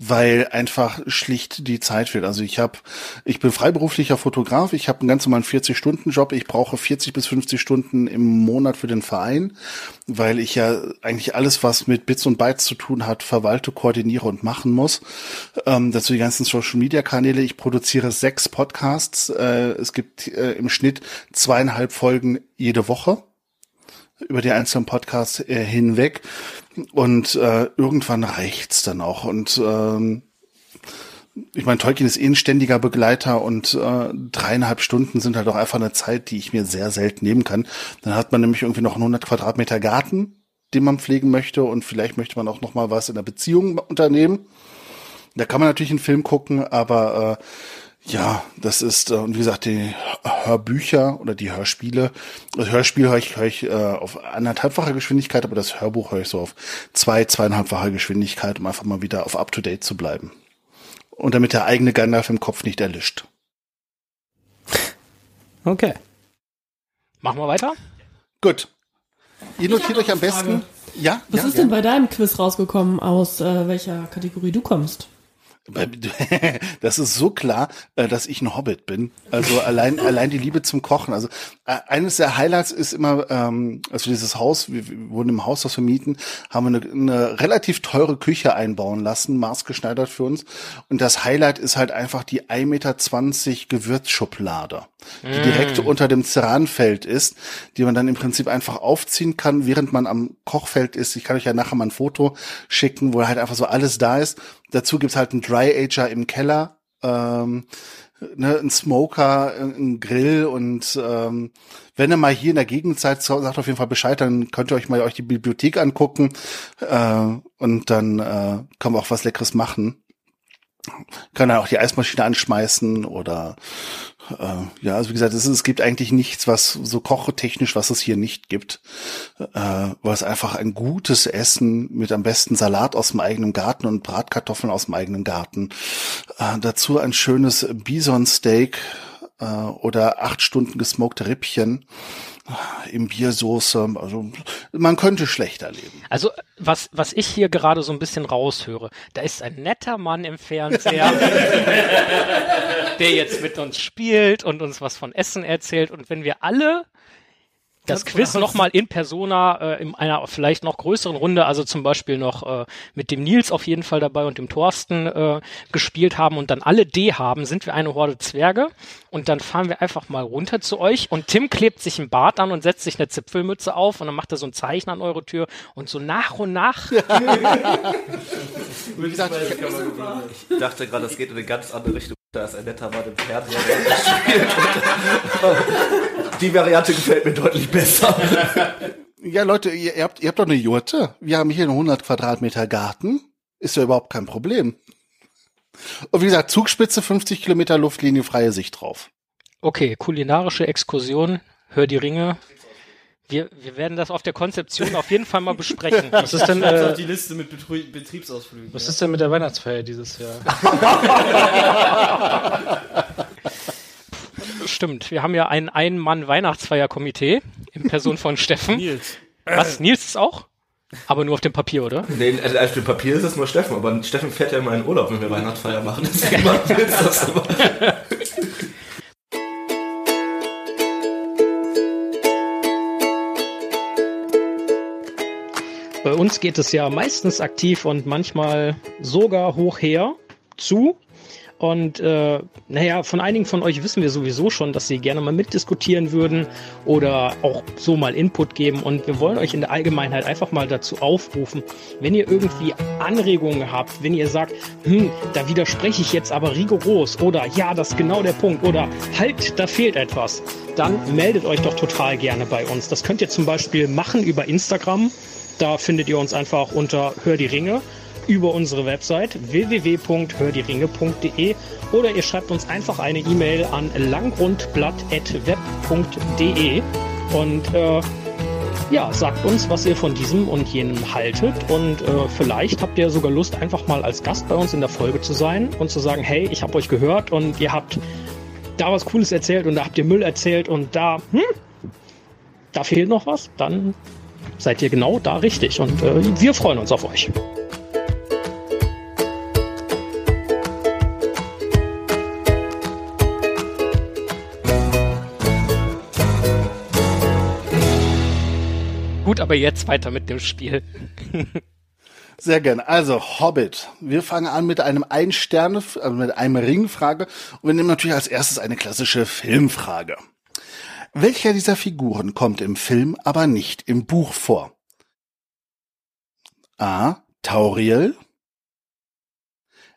Weil einfach schlicht die Zeit fehlt. Also ich habe, ich bin freiberuflicher Fotograf, ich habe einen ganz normalen 40-Stunden-Job, ich brauche 40 bis 50 Stunden im Monat für den Verein, weil ich ja eigentlich alles, was mit Bits und Bytes zu tun hat, verwalte, koordiniere und machen muss. Ähm, dazu die ganzen Social-Media-Kanäle. Ich produziere sechs Podcasts. Äh, es gibt äh, im Schnitt zweieinhalb Folgen jede Woche über die einzelnen Podcasts äh, hinweg und äh, irgendwann reicht's dann auch und ähm, ich meine, Tolkien ist eh ein ständiger Begleiter und äh, dreieinhalb Stunden sind halt auch einfach eine Zeit, die ich mir sehr selten nehmen kann. Dann hat man nämlich irgendwie noch einen 100 Quadratmeter Garten, den man pflegen möchte und vielleicht möchte man auch noch mal was in der Beziehung unternehmen. Da kann man natürlich einen Film gucken, aber äh, ja, das ist, äh, und wie gesagt, die Hörbücher oder die Hörspiele. Das Hörspiel höre ich, höre ich äh, auf anderthalbfache Geschwindigkeit, aber das Hörbuch höre ich so auf zwei, zweieinhalbfache Geschwindigkeit, um einfach mal wieder auf up-to-date zu bleiben. Und damit der eigene Gandalf im Kopf nicht erlischt. Okay. Machen wir weiter? Gut. Ihr notiert euch am besten. Ja. Was ja, ist ja. denn bei deinem Quiz rausgekommen, aus äh, welcher Kategorie du kommst? [LAUGHS] Das ist so klar, äh, dass ich ein Hobbit bin. Also allein, [LAUGHS] allein die Liebe zum Kochen. Also äh, eines der Highlights ist immer, ähm, also dieses Haus, wir wurden im Haus, das wir mieten, haben wir eine, eine relativ teure Küche einbauen lassen, maßgeschneidert für uns. Und das Highlight ist halt einfach die 1,20 Meter Gewürzschublade, die mm. direkt unter dem Ceranfeld ist, die man dann im Prinzip einfach aufziehen kann, während man am Kochfeld ist. Ich kann euch ja nachher mal ein Foto schicken, wo halt einfach so alles da ist Dazu gibt's halt einen Dry Ager im Keller, ähm, ne, ein Smoker, ein Grill und ähm, wenn ihr mal hier in der Gegend seid, sagt auf jeden Fall Bescheid, dann könnt ihr euch mal euch die Bibliothek angucken äh, und dann äh, kann man auch was Leckeres machen. Kann dann auch die Eismaschine anschmeißen oder äh, ja, also wie gesagt, es, es gibt eigentlich nichts, was so kochtechnisch, was es hier nicht gibt, äh, weil es einfach ein gutes Essen mit am besten Salat aus dem eigenen Garten und Bratkartoffeln aus dem eigenen Garten. Äh, dazu ein schönes Bison Steak äh, oder acht Stunden gesmokte Rippchen Imbiersoße. Also man könnte schlechter leben. Also was, was ich hier gerade so ein bisschen raushöre, da ist ein netter Mann im Fernseher, [LAUGHS] der jetzt mit uns spielt und uns was von Essen erzählt. Und wenn wir alle das Quiz nochmal in Persona äh, in einer vielleicht noch größeren Runde, also zum Beispiel noch äh, mit dem Nils auf jeden Fall dabei und dem Thorsten äh, gespielt haben und dann alle D haben, sind wir eine Horde Zwerge und dann fahren wir einfach mal runter zu euch und Tim klebt sich ein Bart an und setzt sich eine Zipfelmütze auf und dann macht er so ein Zeichen an eure Tür und so nach und nach. Wie gesagt, ich, ich dachte gerade, das geht in eine ganz andere Richtung. Da ist ein netter Mann im Fernseher, der spielt. Die Variante gefällt mir deutlich besser. Ja, Leute, ihr, ihr, habt, ihr habt doch eine Jurte. Wir haben hier einen 100 Quadratmeter Garten. Ist ja überhaupt kein Problem. Und wie gesagt, Zugspitze, 50 Kilometer Luftlinie, freie Sicht drauf. Okay, kulinarische Exkursion, hör die Ringe. Wir, wir werden das auf der Konzeption auf jeden Fall mal besprechen. [LAUGHS] Was ist denn, Äh, die Liste mit Betru Betriebsausflügen. was ist denn mit der Weihnachtsfeier dieses Jahr? [LAUGHS] [LAUGHS] Stimmt, wir haben ja ein Ein-Mann-Weihnachtsfeierkomitee in Person von Steffen. Nils. Was, Nils ist auch? Aber nur auf dem Papier, oder? Nee, also auf dem Papier ist es nur Steffen, aber Steffen fährt ja immer in Urlaub, wenn wir Weihnachtsfeier machen. Das immer. Bei uns geht es ja meistens aktiv und manchmal sogar hoch her zu. Und äh, naja, von einigen von euch wissen wir sowieso schon, dass sie gerne mal mitdiskutieren würden oder auch so mal Input geben. Und wir wollen euch in der Allgemeinheit einfach mal dazu aufrufen, wenn ihr irgendwie Anregungen habt, wenn ihr sagt, hm, da widerspreche ich jetzt aber rigoros oder ja, das ist genau der Punkt oder halt, da fehlt etwas, dann meldet euch doch total gerne bei uns. Das könnt ihr zum Beispiel machen über Instagram. Da findet ihr uns einfach unter Hör die Ringe über unsere Website www.hördieringe.de oder ihr schreibt uns einfach eine E-Mail an langrundblatt.web.de und äh, ja, sagt uns, was ihr von diesem und jenem haltet und äh, vielleicht habt ihr sogar Lust, einfach mal als Gast bei uns in der Folge zu sein und zu sagen, hey, ich habe euch gehört und ihr habt da was Cooles erzählt und da habt ihr Müll erzählt und da, hm, da fehlt noch was, dann seid ihr genau da richtig und äh, wir freuen uns auf euch. Gut, aber jetzt weiter mit dem Spiel. [LAUGHS] Sehr gerne. Also Hobbit. Wir fangen an mit einem Ein-Sterne, also mit einem Ringfrage. Und wir nehmen natürlich als erstes eine klassische Filmfrage. Welcher dieser Figuren kommt im Film, aber nicht im Buch vor? A. Tauriel.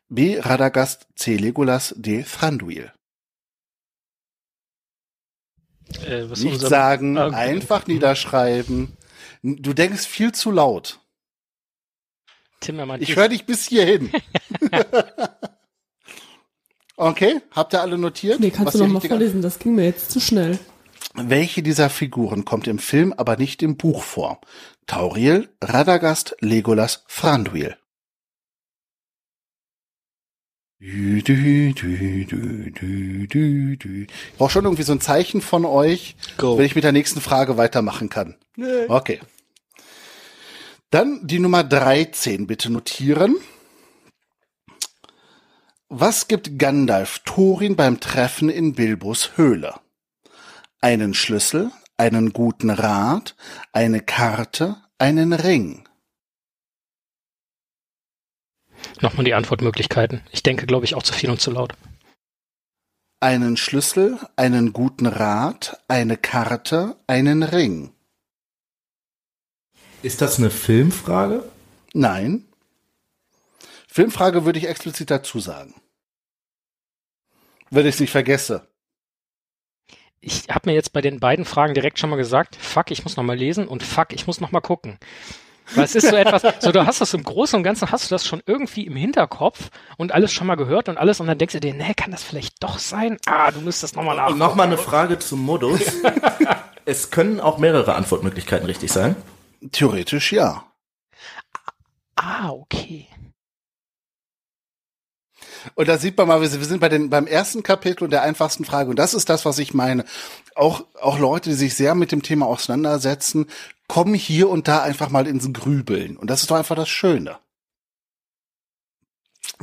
B. Radagast, C. Legolas, D. Thranduil. Äh, Nicht sagen, Ah, okay. einfach niederschreiben. Du denkst viel zu laut. Timmermann, Ich höre dich bis hierhin. [LAUGHS] okay, habt ihr alle notiert? Nee, kannst was du die noch mal richtige- vorlesen, das ging mir jetzt zu schnell. Welche dieser Figuren kommt im Film, aber nicht im Buch vor? Tauriel, Radagast, Legolas, Thranduil. Dü, dü, dü, dü, dü, dü, dü. Ich brauche schon irgendwie so ein Zeichen von euch, Go. wenn ich mit der nächsten Frage weitermachen kann. Okay. Dann die Nummer 13 bitte notieren. Was gibt Gandalf Thorin beim Treffen in Bilbos Höhle? Einen Schlüssel, einen guten Rat, eine Karte, einen Ring. Nochmal die Antwortmöglichkeiten. Ich denke, glaube ich, auch zu viel und zu laut. Einen Schlüssel, einen guten Rat, eine Karte, einen Ring. Ist das eine Filmfrage? Nein. Filmfrage würde ich explizit dazu sagen. Wenn ich es nicht vergesse. Ich habe mir jetzt bei den beiden Fragen direkt schon mal gesagt, fuck, ich muss noch mal lesen und fuck, ich muss noch mal gucken. Weil es ist so etwas, [LAUGHS] so du hast das im Großen und Ganzen, hast du das schon irgendwie im Hinterkopf und alles schon mal gehört und alles und dann denkst du dir, nee, kann das vielleicht doch sein? Ah, du müsstest noch mal Und nachgucken. nochmal eine Frage zum Modus. [LAUGHS] es können auch mehrere Antwortmöglichkeiten richtig sein. Theoretisch ja. Ah, okay. Und da sieht man mal, wir sind bei den, beim ersten Kapitel und der einfachsten Frage. Und das ist das, was ich meine. Auch, auch Leute, die sich sehr mit dem Thema auseinandersetzen, kommen hier und da einfach mal ins Grübeln. Und das ist doch einfach das Schöne.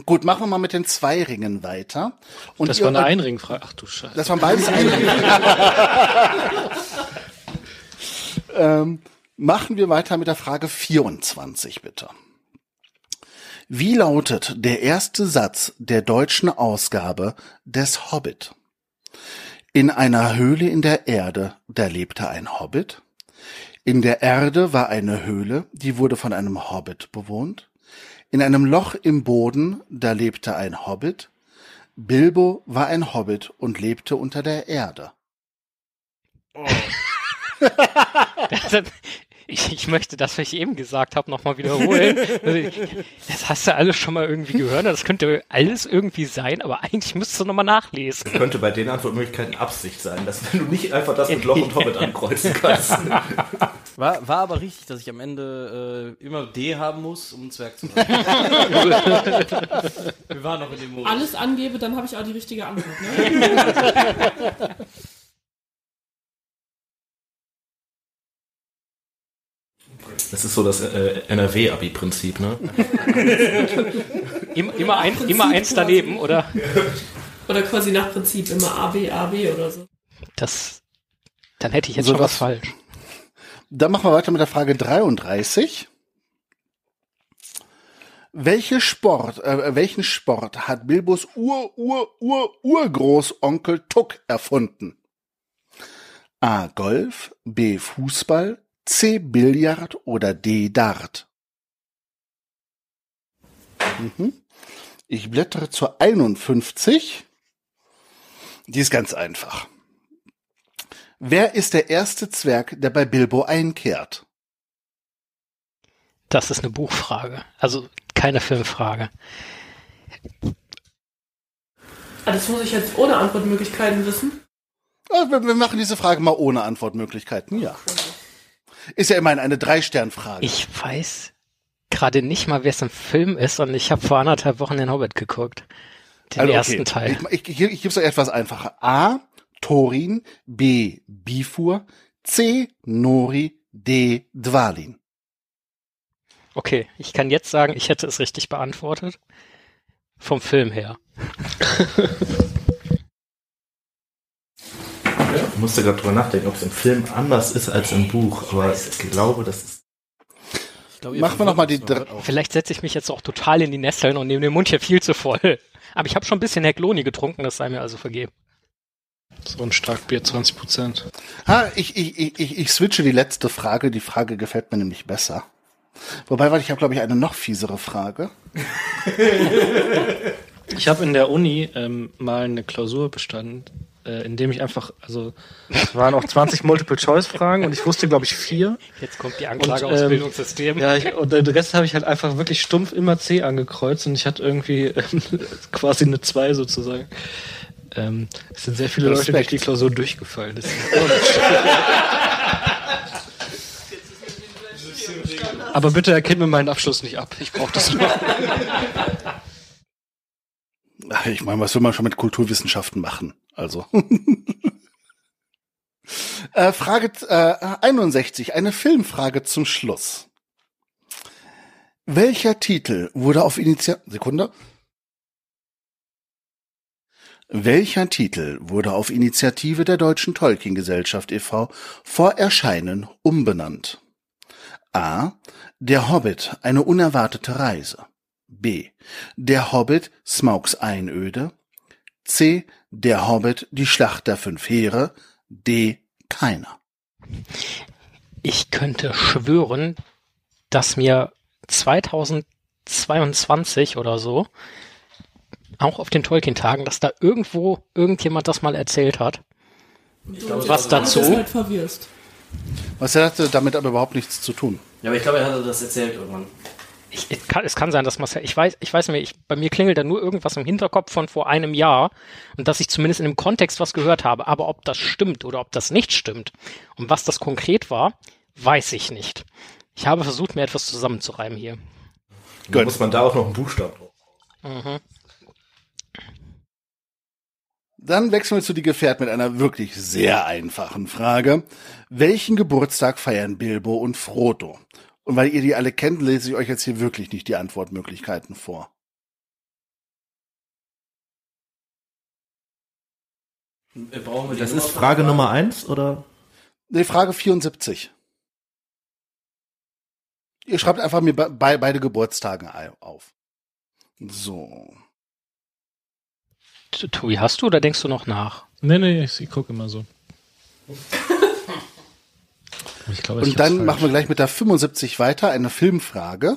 Gut, machen wir mal mit den zwei Ringen weiter. Und das war eine Einringfrage. Ach du Scheiße. Das waren beides Einringen. [LAUGHS] ähm, machen wir weiter mit der Frage 24, bitte. Wie lautet der erste Satz der deutschen Ausgabe des Hobbit? In einer Höhle in der Erde, da lebte ein Hobbit. In der Erde war eine Höhle, die wurde von einem Hobbit bewohnt. In einem Loch im Boden, da lebte ein Hobbit. Bilbo war ein Hobbit und lebte unter der Erde. [LAUGHS] Ich, ich möchte das, was ich eben gesagt habe, nochmal wiederholen. [LAUGHS] Also, Das hast du alles schon mal irgendwie gehört. Das könnte alles irgendwie sein, aber eigentlich müsstest du nochmal nachlesen. Könnte bei den Antwortmöglichkeiten Absicht sein, dass wenn du nicht einfach das mit Loch und Hobbit [LAUGHS] ankreuzen kannst. War, war aber richtig, dass ich am Ende äh, immer D haben muss, um ein Zwerg zu [LAUGHS] machen. Wir waren noch in dem Modus. Alles angebe, dann habe ich auch die richtige Antwort. Ne? Das ist so das äh, NRW-Abi-Prinzip, ne? Immer, immer, ein, immer eins daneben, oder? Oder quasi nach Prinzip immer A, B, A, B oder so. Das, dann hätte ich jetzt So schon was was- falsch. Dann machen wir weiter mit der Frage 33. Welche Sport, äh, welchen Sport hat Bilbos Ur, Ur, Ur, Urgroßonkel Tuck erfunden? A. Golf, B. Fußball, C. Billard oder D. Dart? Mhm. Ich blättere zur 51. Die ist ganz einfach. Wer ist der erste Zwerg, der bei Bilbo einkehrt? Das ist eine Buchfrage. Also keine Filmfrage. Ah, das muss ich jetzt ohne Antwortmöglichkeiten wissen. Ah, Wir, wir machen diese Frage mal ohne Antwortmöglichkeiten, ja. Ist ja immerhin eine Drei-Stern-Frage. Ich weiß gerade nicht mal, wer es im Film ist und ich habe vor anderthalb Wochen den Hobbit geguckt. Den Also, okay. ersten Teil. Ich, ich, ich gebe es euch etwas einfacher. A. Thorin, B. Bifur, C. Nori, D. Dwalin. Okay, ich kann jetzt sagen, ich hätte es richtig beantwortet. Vom Film her. [LAUGHS] Ich musste gerade drüber nachdenken, ob es im Film anders ist als im Buch, aber ich glaube, das ist. Ich glaub, Machen wir noch mal die. Vielleicht setze ich mich jetzt auch total in die Nesseln und nehme den Mund hier viel zu voll. Aber ich habe schon ein bisschen Hegloni getrunken, das sei mir also vergeben. So ein Starkbier 20 Prozent. Ich, ich, ich, ich, ich switche die letzte Frage. Die Frage gefällt mir nämlich besser. Wobei, weil ich habe, glaube ich, eine noch fiesere Frage. [LAUGHS] Ich habe in der Uni ähm, mal eine Klausur bestanden, äh, in dem ich einfach, also es waren auch 20 Multiple-Choice-Fragen und ich wusste, glaube ich, vier. Jetzt kommt die Anklage Und, aus ähm, Bildungssystem. Ja, ich, und den Rest habe ich halt einfach wirklich stumpf immer C angekreuzt und ich hatte irgendwie ähm, [LAUGHS] quasi eine 2 sozusagen. Ähm, es sind sehr viele Leute durch Respekt. die Klausur durchgefallen. Das ist [LAUGHS] Aber bitte erkennt mir meinen Abschluss nicht ab. Ich brauche das nur. Ach, Ich meine, was will man schon mit Kulturwissenschaften machen? Also. [LAUGHS] äh, Frage äh, 61, eine Filmfrage zum Schluss. Welcher Titel wurde auf Initiative Sekunde? Welcher Titel wurde auf Initiative der Deutschen Tolkien Gesellschaft e.V. vor Erscheinen umbenannt? A. Der Hobbit, eine unerwartete Reise. B. Der Hobbit, Smaugs Einöde. C. Der Hobbit, die Schlacht der fünf Heere. D. Keiner. Ich könnte schwören, dass mir 2022 oder so, auch auf den Tolkien-Tagen, dass da irgendwo irgendjemand das mal erzählt hat. Was dazu? Du halt verwirrst. Was hatte damit aber überhaupt nichts zu tun. Ja, aber ich glaube, er hatte das erzählt irgendwann. Ich, es, kann, es kann sein, dass Marcel, ich weiß, ich weiß nicht, ich, bei mir klingelt da nur irgendwas im Hinterkopf von vor einem Jahr und dass ich zumindest in dem Kontext was gehört habe. Aber ob das stimmt oder ob das nicht stimmt und was das konkret war, weiß ich nicht. Ich habe versucht, mir etwas zusammenzureimen hier. Da muss man da auch noch einen Buchstaben drauf. Mhm. Dann wechseln wir zu die Gefährten mit einer wirklich sehr einfachen Frage. Welchen Geburtstag feiern Bilbo und Frodo? Und weil ihr die alle kennt, lese ich euch jetzt hier wirklich nicht die Antwortmöglichkeiten vor. Brauchen wir das ist Frage Nummer eins oder? Nee, Frage 74. Ihr schreibt einfach mir be beide Geburtstage auf. So. Tobi, hast du oder denkst du noch nach? Nee, nee, ich, ich gucke immer so. [LAUGHS] Ich glaube, Und dann machen wir gleich mit der 75 weiter, eine Filmfrage.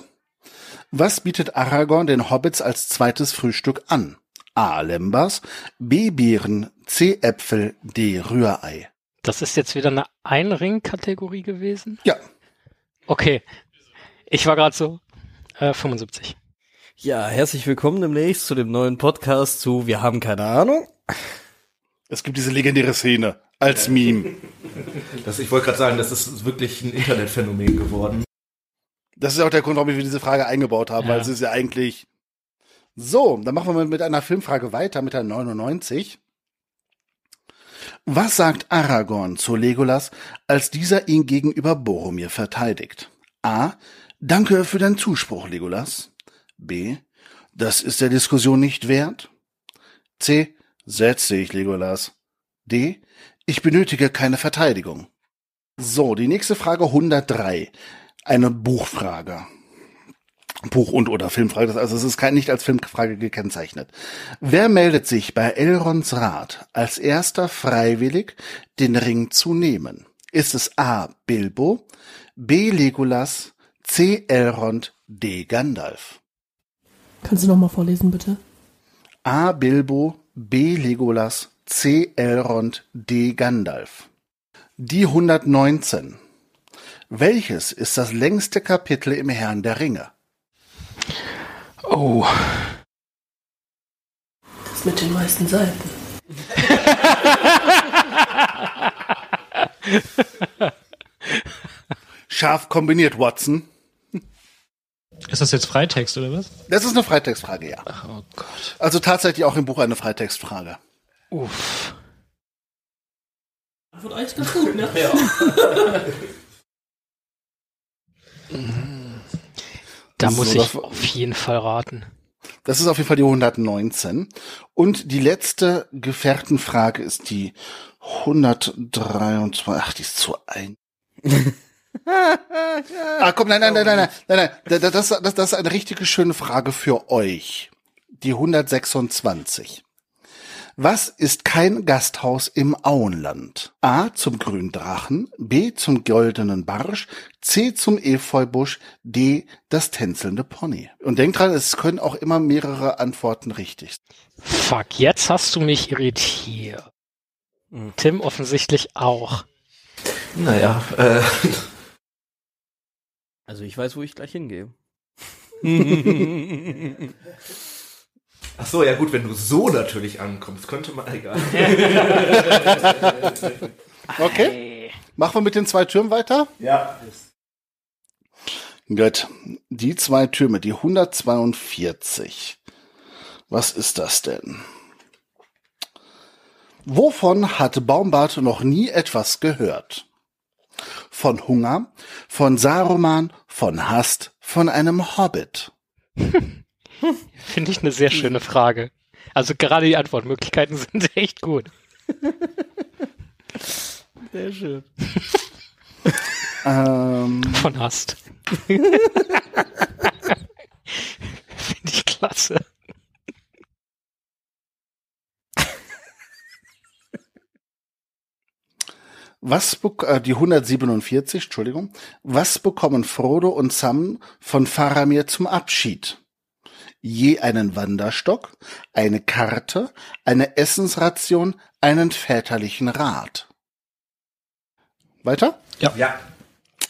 Was bietet Aragorn den Hobbits als zweites Frühstück an? A. Lembas, B. Beeren, C. Äpfel, D. Rührei. Das ist jetzt wieder eine Einring-Kategorie gewesen? Ja. Okay. Ich war gerade so äh, 75. Ja, herzlich willkommen demnächst zu dem neuen Podcast zu Wir haben keine Ahnung. Es gibt diese legendäre Szene als Meme. [LAUGHS] Das, ich wollte gerade sagen, das ist wirklich ein Internetphänomen geworden. Das ist auch der Grund, warum wir diese Frage eingebaut haben, ja. weil es ist ja eigentlich so, dann machen wir mit einer Filmfrage weiter, mit der 99. Was sagt Aragorn zu Legolas, als dieser ihn gegenüber Boromir verteidigt? A. Danke für deinen Zuspruch, Legolas. B. Das ist der Diskussion nicht wert. C. Setz dich, Legolas. D. Ich benötige keine Verteidigung. So, die nächste Frage 103. Eine Buchfrage. Buch und oder Filmfrage. Also es ist kein, nicht als Filmfrage gekennzeichnet. Wer meldet sich bei Elrons Rat als erster freiwillig, den Ring zu nehmen? Ist es A. Bilbo, B. Legolas, C. Elrond, D. Gandalf? Kannst du noch mal vorlesen, bitte? A. Bilbo, B. Legolas, C. Elrond, D. Gandalf. Die 119. Welches ist das längste Kapitel im Herrn der Ringe? Oh. Das mit den meisten Seiten. [LAUGHS] Scharf kombiniert, Watson. Ist das jetzt Freitext oder was? Das ist eine Freitextfrage, ja. Ach, oh Gott. Also tatsächlich auch im Buch eine Freitextfrage. Uff. Wird eigentlich ganz gut, ne? [LAUGHS] ja. Da so, muss ich auf jeden Fall raten. Das ist auf jeden Fall die 119. Und die letzte Gefährtenfrage ist die 123. Ach, die ist zu ein. [LAUGHS] ah, komm, nein, nein, nein, nein, nein, nein, nein. Das, das, das ist eine richtige schöne Frage für euch. Die 126. Was ist kein Gasthaus im Auenland? A zum grünen Drachen, B zum goldenen Barsch, C zum Efeubusch, D das tänzelnde Pony. Und denk dran, es können auch immer mehrere Antworten richtig sein. Fuck, jetzt hast du mich irritiert. Tim offensichtlich auch. Naja, äh. Also ich weiß, wo ich gleich hingehe. Ach so, ja gut, wenn du so natürlich ankommst, könnte man egal. [LAUGHS] okay. Machen wir mit den zwei Türmen weiter? Ja. Gut. Die zwei Türme, die 142. Was ist das denn? Wovon hat Baumbart noch nie etwas gehört? Von Hunger, von Saruman, von Hast, von einem Hobbit. Finde ich eine sehr schöne Frage. Also gerade die Antwortmöglichkeiten [LAUGHS] sind echt gut. Sehr schön. ähm. Von Hast. [LAUGHS] Finde ich klasse. Was äh, die 147, Entschuldigung. Was bekommen Frodo und Sam von Faramir zum Abschied? je einen Wanderstock, eine Karte, eine Essensration, einen väterlichen Rat. Weiter? Ja. ja.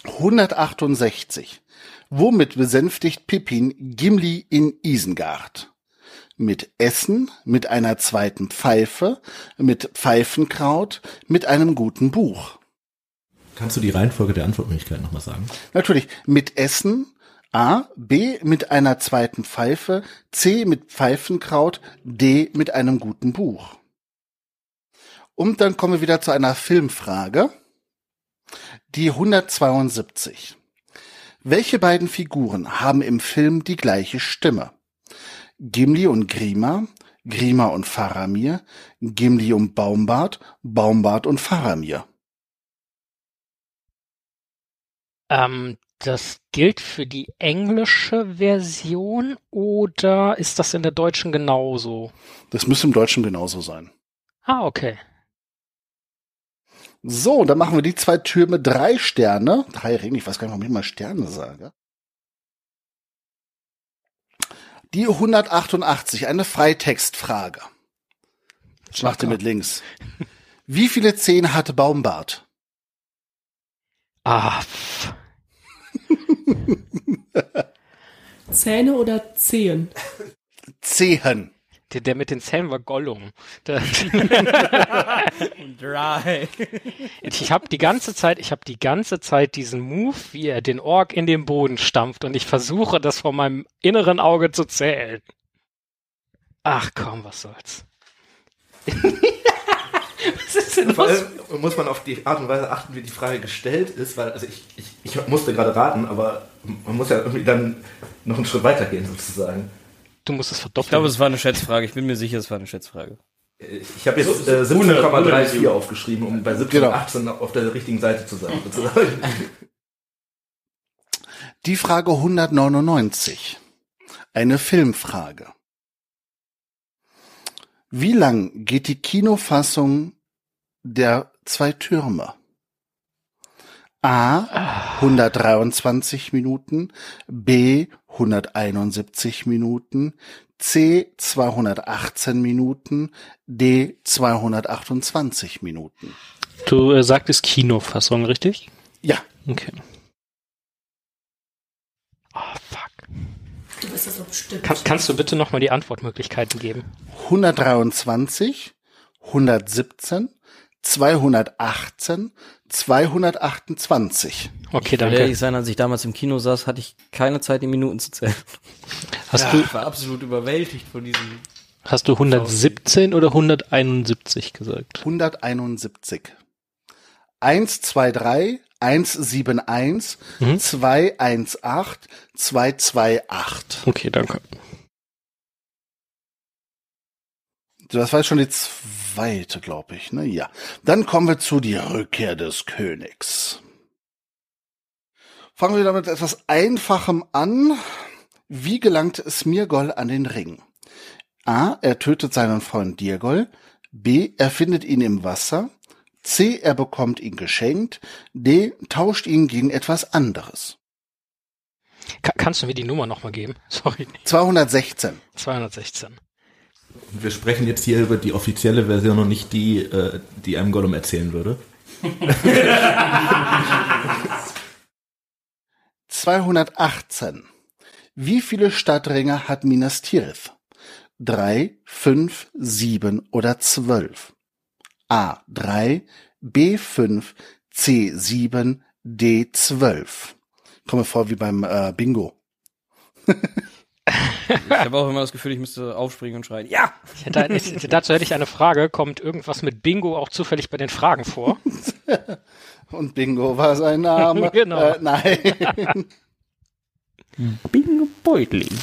168. Womit besänftigt Pippin Gimli in Isengard? Mit Essen, mit einer zweiten Pfeife, mit Pfeifenkraut, mit einem guten Buch. Kannst du die Reihenfolge der Antwortmöglichkeiten nochmal sagen? Natürlich. Mit Essen, A. B. mit einer zweiten Pfeife, C. mit Pfeifenkraut, D. mit einem guten Buch. Und dann kommen wir wieder zu einer Filmfrage. Die 172. Welche beiden Figuren haben im Film die gleiche Stimme? Gimli und Grima, Grima und Faramir, Gimli und Baumbart, Baumbart und Faramir. Ähm, das gilt für die englische Version oder ist das in der deutschen genauso? Das müsste im Deutschen genauso sein. Ah, okay. So, dann machen wir die zwei Türme drei Sterne. Drei Ringe, ich weiß gar nicht, warum ich mal Sterne sage. Die 188, eine Freitextfrage. Ich machte mit links. Wie viele Zehen hatte Baumbart? Ah. Zähne oder Zehen? Zehen. Der, der mit den Zähnen war Gollum. [LAUGHS] Dry. ich habe die ganze Zeit, ich habe die ganze Zeit diesen Move, wie er den Ork in den Boden stampft und ich versuche das vor meinem inneren Auge zu zählen. Ach komm, was soll's. [LAUGHS] was ist denn Vor allem muss man auf die Art und Weise achten, wie die Frage gestellt ist, weil also ich, ich, ich musste gerade raten, aber man muss ja irgendwie dann noch einen Schritt weitergehen sozusagen. Du musst es Ich verdoppeln. glaube, es war eine Schätzfrage. Ich bin mir sicher, es war eine Schätzfrage. Ich habe jetzt äh, 17,34 aufgeschrieben, um bei 17 Genau. 18 auf der richtigen Seite zu sein. [LAUGHS] Die Frage 199. Eine Filmfrage. Wie lang geht die Kinofassung der zwei Türme? A 123 Minuten, B 171 Minuten, C 218 Minuten, D 228 Minuten. Du äh, sagtest Kinofassung, richtig? Ja, Okay. Oh, fuck. Du weißt das bestimmt. Kann, kannst du bitte nochmal die Antwortmöglichkeiten geben? 123, 117, 218, 228. Okay, ehrlich danke. sein, als ich damals im Kino saß, hatte ich keine Zeit, die Minuten zu zählen. Hast, du, Ich war absolut überwältigt von diesem. hast du 117 oder 171 gesagt? 171. 123, 171, Mhm. 218, 228. Okay, danke. Das war schon die zweite, glaube ich, ne? Ja. Dann kommen wir zu die Rückkehr des Königs. Fangen wir damit etwas Einfachem an. Wie gelangt Smirgol an den Ring? A. Er tötet seinen Freund Dirgol. B. Er findet ihn im Wasser. C. Er bekommt ihn geschenkt. D. Tauscht ihn gegen etwas anderes. Ka kannst du mir die Nummer nochmal geben? [LAUGHS] Sorry. 216. 216. Und wir sprechen jetzt hier über die offizielle Version und nicht die, äh, die einem Gollum erzählen würde. [LAUGHS] 218. Wie viele Stadtringe hat Minas Tirith? Drei, fünf, sieben oder zwölf? A. drei, B. fünf, C. sieben, D. zwölf. Komme vor wie beim äh, Bingo. Ich habe auch immer das Gefühl, ich müsste aufspringen und schreien. Ja! Ich hätte, ein- ich, dazu hätte ich eine Frage. Kommt irgendwas mit Bingo auch zufällig bei den Fragen vor? [LAUGHS] Und Bingo war sein Name. [LAUGHS] Genau. Äh, nein. [LAUGHS] Bingo Beutling.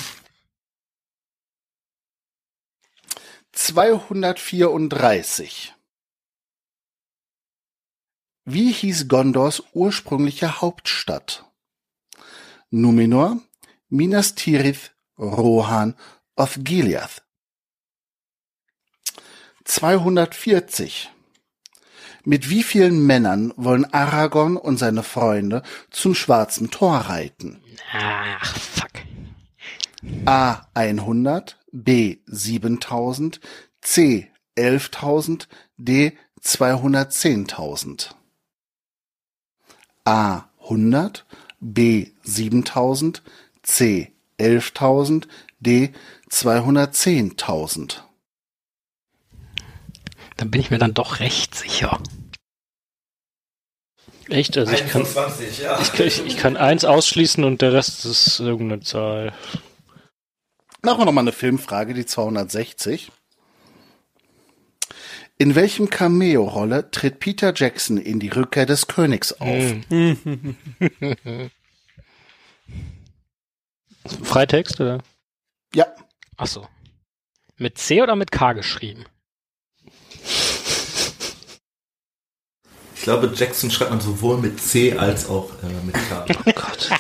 234. Wie hieß Gondors ursprüngliche Hauptstadt? Numenor, Minas Tirith, Rohan, of Gilead. 240. Mit wie vielen Männern wollen Aragorn und seine Freunde zum Schwarzen Tor reiten? Ach, fuck. A 100, B 7000, C 11000, D 210.000. A 100, B 7000, C 11000, D 210.000. Dann bin ich mir dann doch recht sicher. Echt? Also ich kann, 21, ja. ich, kann- ich, ich kann eins ausschließen und der Rest ist irgendeine Zahl. Machen wir nochmal eine Filmfrage, die 260. In welchem Cameo-Rolle tritt Peter Jackson in die Rückkehr des Königs auf? Freitext, oder? Ja, Ach so. Mit C oder mit K geschrieben? Glaube, Jackson schreibt man sowohl mit C als auch äh, mit K. Oh Gott.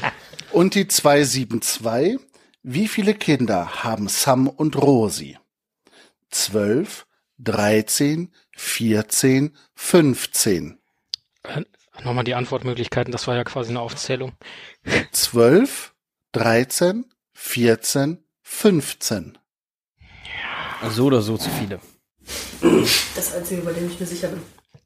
[LAUGHS] und die 272. Wie viele Kinder haben Sam und Rosi? 12, 13, 14, 15. Äh, nochmal die Antwortmöglichkeiten, das war ja quasi eine Aufzählung. 12, 13, 14, 15. So oder so zu viele. Das Einzige, bei dem ich mir sicher bin.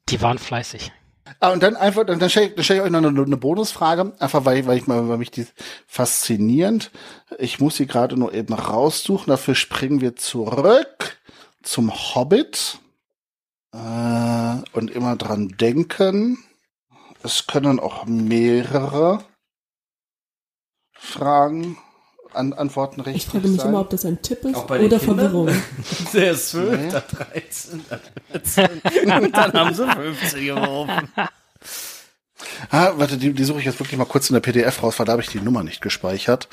Die waren fleißig. Ah, und dann einfach, dann stelle ich, dann stell ich euch noch eine, eine Bonusfrage, einfach weil, weil ich mal, weil mich die faszinierend. Ich muss sie gerade nur eben raussuchen. Dafür springen wir zurück zum Hobbit äh, und immer dran denken. Es können auch mehrere Fragen, an, Antworten richtig Ich frage mich sein. immer, ob das ein Tipp ist bei oder Kindern? Verwirrung. [LAUGHS] Der ist 12, Nee. da 13, da 14. Und dann haben sie 15 geworfen. Ah, warte, die, die suche ich jetzt wirklich mal kurz in der PDF raus, weil da habe ich die Nummer nicht gespeichert.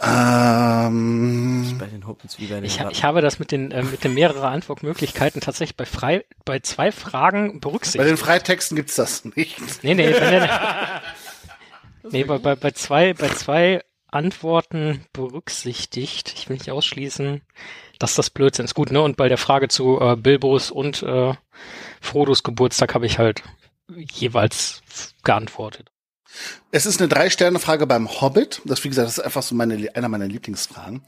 Ähm, Bei den Hobbits wie bei den Ich, ich habe das mit den, äh, mit den mehreren Antwortmöglichkeiten tatsächlich bei frei, bei zwei Fragen bei berücksichtigt. den Freitexten gibt's das nicht. Nee, nee, bei, den, [LAUGHS] nee bei, bei, bei zwei, bei zwei Antworten berücksichtigt. Ich will nicht ausschließen, dass das Blödsinn ist. Gut, ne? Und bei der Frage zu äh, Bilbos und äh, Frodos Geburtstag habe ich halt jeweils geantwortet. Es ist eine Drei-Sterne-Frage beim Hobbit. Das, wie gesagt, das ist einfach so meine, einer meiner Lieblingsfragen.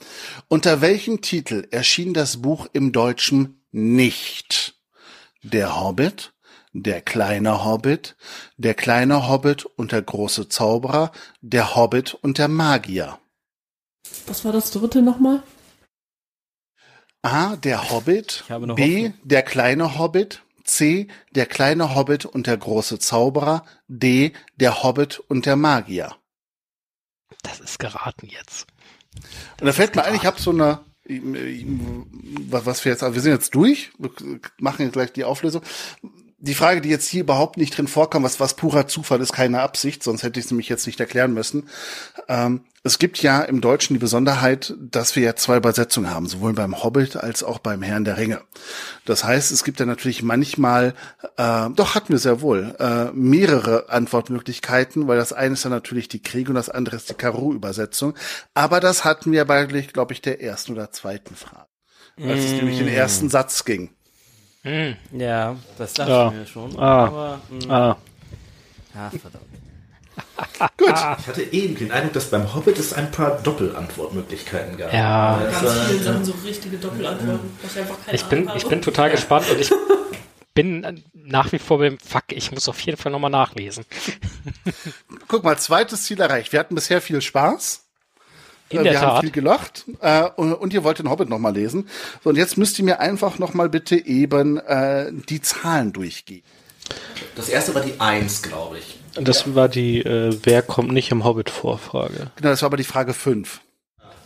Unter welchem Titel erschien das Buch im Deutschen nicht? Der Hobbit, der kleine Hobbit, der kleine Hobbit und der große Zauberer, der Hobbit und der Magier. Was war das dritte nochmal? A, der Hobbit, B, Hoffnung. der kleine Hobbit, C, der kleine Hobbit und der große Zauberer, D, der Hobbit und der Magier. Das ist geraten jetzt. Und da fällt mir ein, ich habe so eine, was was wir jetzt, wir sind jetzt durch, wir machen jetzt gleich die Auflösung. Die Frage, die jetzt hier überhaupt nicht drin vorkommt, was, was purer Zufall ist, keine Absicht, sonst hätte ich es nämlich jetzt nicht erklären müssen. Ähm, es gibt ja im Deutschen die Besonderheit, dass wir ja zwei Übersetzungen haben, sowohl beim Hobbit als auch beim Herrn der Ringe. Das heißt, es gibt ja natürlich manchmal, äh, doch hatten wir sehr wohl, äh, mehrere Antwortmöglichkeiten, weil das eine ist dann natürlich die Krieg und das andere ist die Karo-Übersetzung. Aber das hatten wir bei, glaube ich, der ersten oder zweiten Frage. Als es nämlich den ersten Satz ging. Hm. Ja, das dachte Ja. ich mir schon. Ah. Aber, mh, Ah, ja, verdammt. [LAUGHS] Ich hatte eben den Eindruck, dass beim Hobbit es ein paar Doppelantwortmöglichkeiten gab. Ja. Das, Ganz äh, vielen Sachen so richtige Doppelantworten, was ich einfach keine Ich bin, ich bin total gespannt und ich [LAUGHS] bin nach wie vor beim Fuck, ich muss auf jeden Fall nochmal nachlesen. Guck mal, zweites Ziel erreicht. Wir hatten bisher viel Spaß. In Äh, der wir haben Tat. viel gelacht äh, und, ihr wollt den Hobbit noch mal lesen. So, und jetzt müsst ihr mir einfach noch mal bitte eben äh, die Zahlen durchgehen. das erste war die Eins, glaube ich. das war die äh, Wer kommt nicht im Hobbit vor Frage. Genau, das war aber die Frage 5.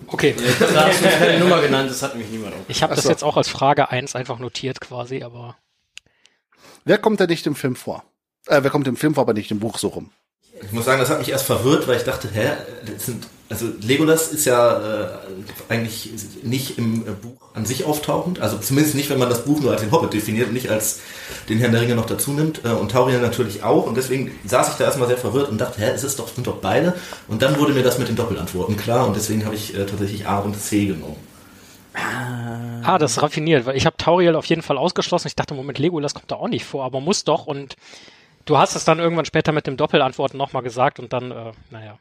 Okay, Da hast du mir keine Nummer genannt, das hat mich niemand auf. ich habe das so. jetzt auch als Frage 1 einfach notiert quasi, aber Wer kommt da nicht im Film vor? Äh, wer kommt im Film vor, aber nicht im Buch so rum? Ich muss sagen, das hat mich erst verwirrt, weil ich dachte, hä, das sind, also Legolas ist ja äh, eigentlich nicht im äh, Buch an sich auftauchend, also zumindest nicht, wenn man das Buch nur als den Hobbit definiert und nicht als den Herrn der Ringe noch dazu nimmt äh, und Tauriel natürlich auch und deswegen saß ich da erstmal sehr verwirrt und dachte, hä, es ist doch, sind doch beide und dann wurde mir das mit den Doppelantworten klar und deswegen habe ich äh, tatsächlich A und C genommen. ah, das ist raffiniert, weil ich habe Tauriel auf jeden Fall ausgeschlossen. Ich dachte, Moment, Legolas kommt da auch nicht vor, aber muss doch und du hast es dann irgendwann später mit dem Doppelantworten nochmal gesagt und dann, äh, naja.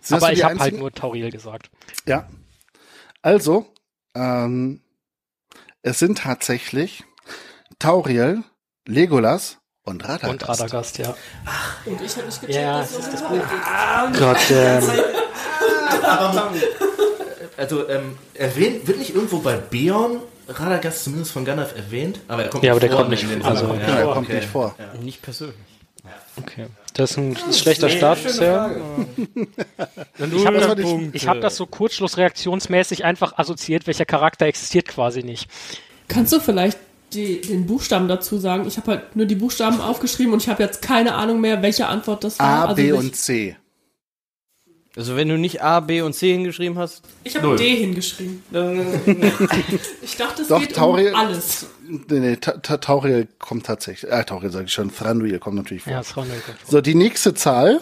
Sind Aber so ich habe halt nur Tauriel gesagt. Ja. Also, ähm, es sind tatsächlich Tauriel, Legolas und Radagast. Und Radagast, ja. Und ich habe nicht gecheckt, Ja, dass es ist das geht. Gott, ähm, [LAUGHS] Also ähm, erwähnt, wird nicht irgendwo bei Beorn Radagast zumindest von Gandalf erwähnt, aber er kommt Ja, aber der vor kommt in nicht also- Ja, er Ja, kommt okay. nicht vor. Nicht persönlich. Okay. Das ist ein, das ist ein schlechter Start bisher. Ich habe das ich hab das so kurzschlussreaktionsmäßig einfach assoziiert, welcher Charakter existiert quasi nicht. Kannst du vielleicht die, den Buchstaben dazu sagen. Ich habe halt nur die Buchstaben aufgeschrieben und ich habe jetzt keine Ahnung mehr, welche Antwort das war. A, also B und C. Also wenn du nicht A, B und C hingeschrieben hast, Ich habe D hingeschrieben. [LAUGHS] ich dachte, es Doch, geht Tauriel- um alles. Nee, nee, Ta- Ta- Tauriel kommt tatsächlich. Äh, Tauriel sage ich schon. Thranduil kommt natürlich vor. Ja, war eine gute So, die nächste Zahl.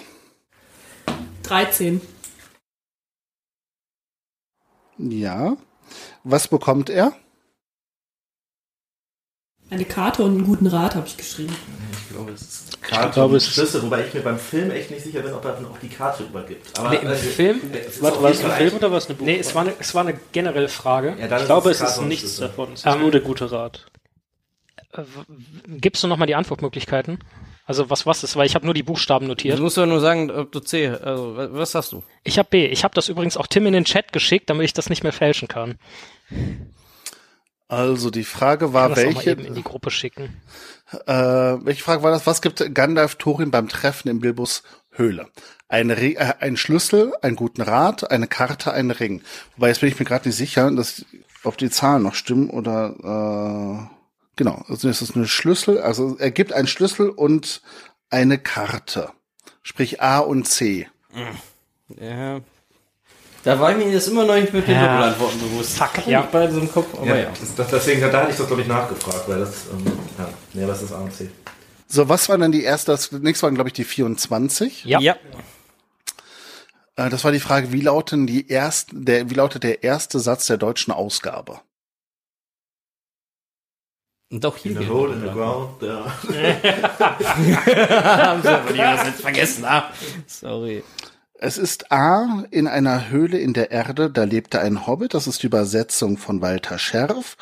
13. Ja. Was bekommt er? Eine Karte und einen guten Rat habe ich geschrieben. Ich glaube, es ist Ich Karte glaube, und es ist- Schlüssel, wobei ich mir beim Film echt nicht sicher bin, ob er dann auch die Karte übergibt. Aber Nee, im äh, Film? auf war es ein Film oder war es eine Buch? Nee, es war eine, es war eine generelle Frage. Ja, ich glaube, es ist nichts Schlüssel. davon. Es ist Ähm, nur der gute Rat. Äh, Gibst du nochmal die Antwortmöglichkeiten? Also was was ist, weil ich habe nur die Buchstaben du notiert. musst doch nur sagen, ob du C, also wa- was hast du? Ich habe B. Ich habe das übrigens auch Tim in den Chat geschickt, damit ich das nicht mehr fälschen kann. Also die Frage war, welche, eben in die Gruppe schicken. äh, welche Frage war das? Was gibt Gandalf Thorin beim Treffen in Bilbos Höhle? Ein, Re äh, ein Schlüssel, einen guten Rat, eine Karte, einen Ring. Wobei jetzt bin ich mir gerade nicht sicher, dass, ob die Zahlen noch stimmen oder äh, genau. Also es ist eine Schlüssel, also er gibt einen Schlüssel und eine Karte. Sprich A und C. Ja. Da war mir jetzt immer noch nicht mit den Ja. Doppelantworten bewusst. Fuck, Hab ja. beide so im Kopf, aber Ja, ja. Das, das, deswegen da hatte ich das, glaube ich, nachgefragt, weil das, ähm, ja, nee, was ist A und C? So, was war dann die erste? Das nächste waren, glaube ich, die 24. Ja. ja. Äh, das war die Frage, wie lauten die ersten, der, wie lautet der erste Satz der deutschen Ausgabe? Und doch hier. In the hole in the ground, ja. [LAUGHS] Haben sie aber die was jetzt vergessen, ah. Sorry. Es ist A, in einer Höhle in der Erde, da lebte ein Hobbit, das ist die Übersetzung von Walter Scherf.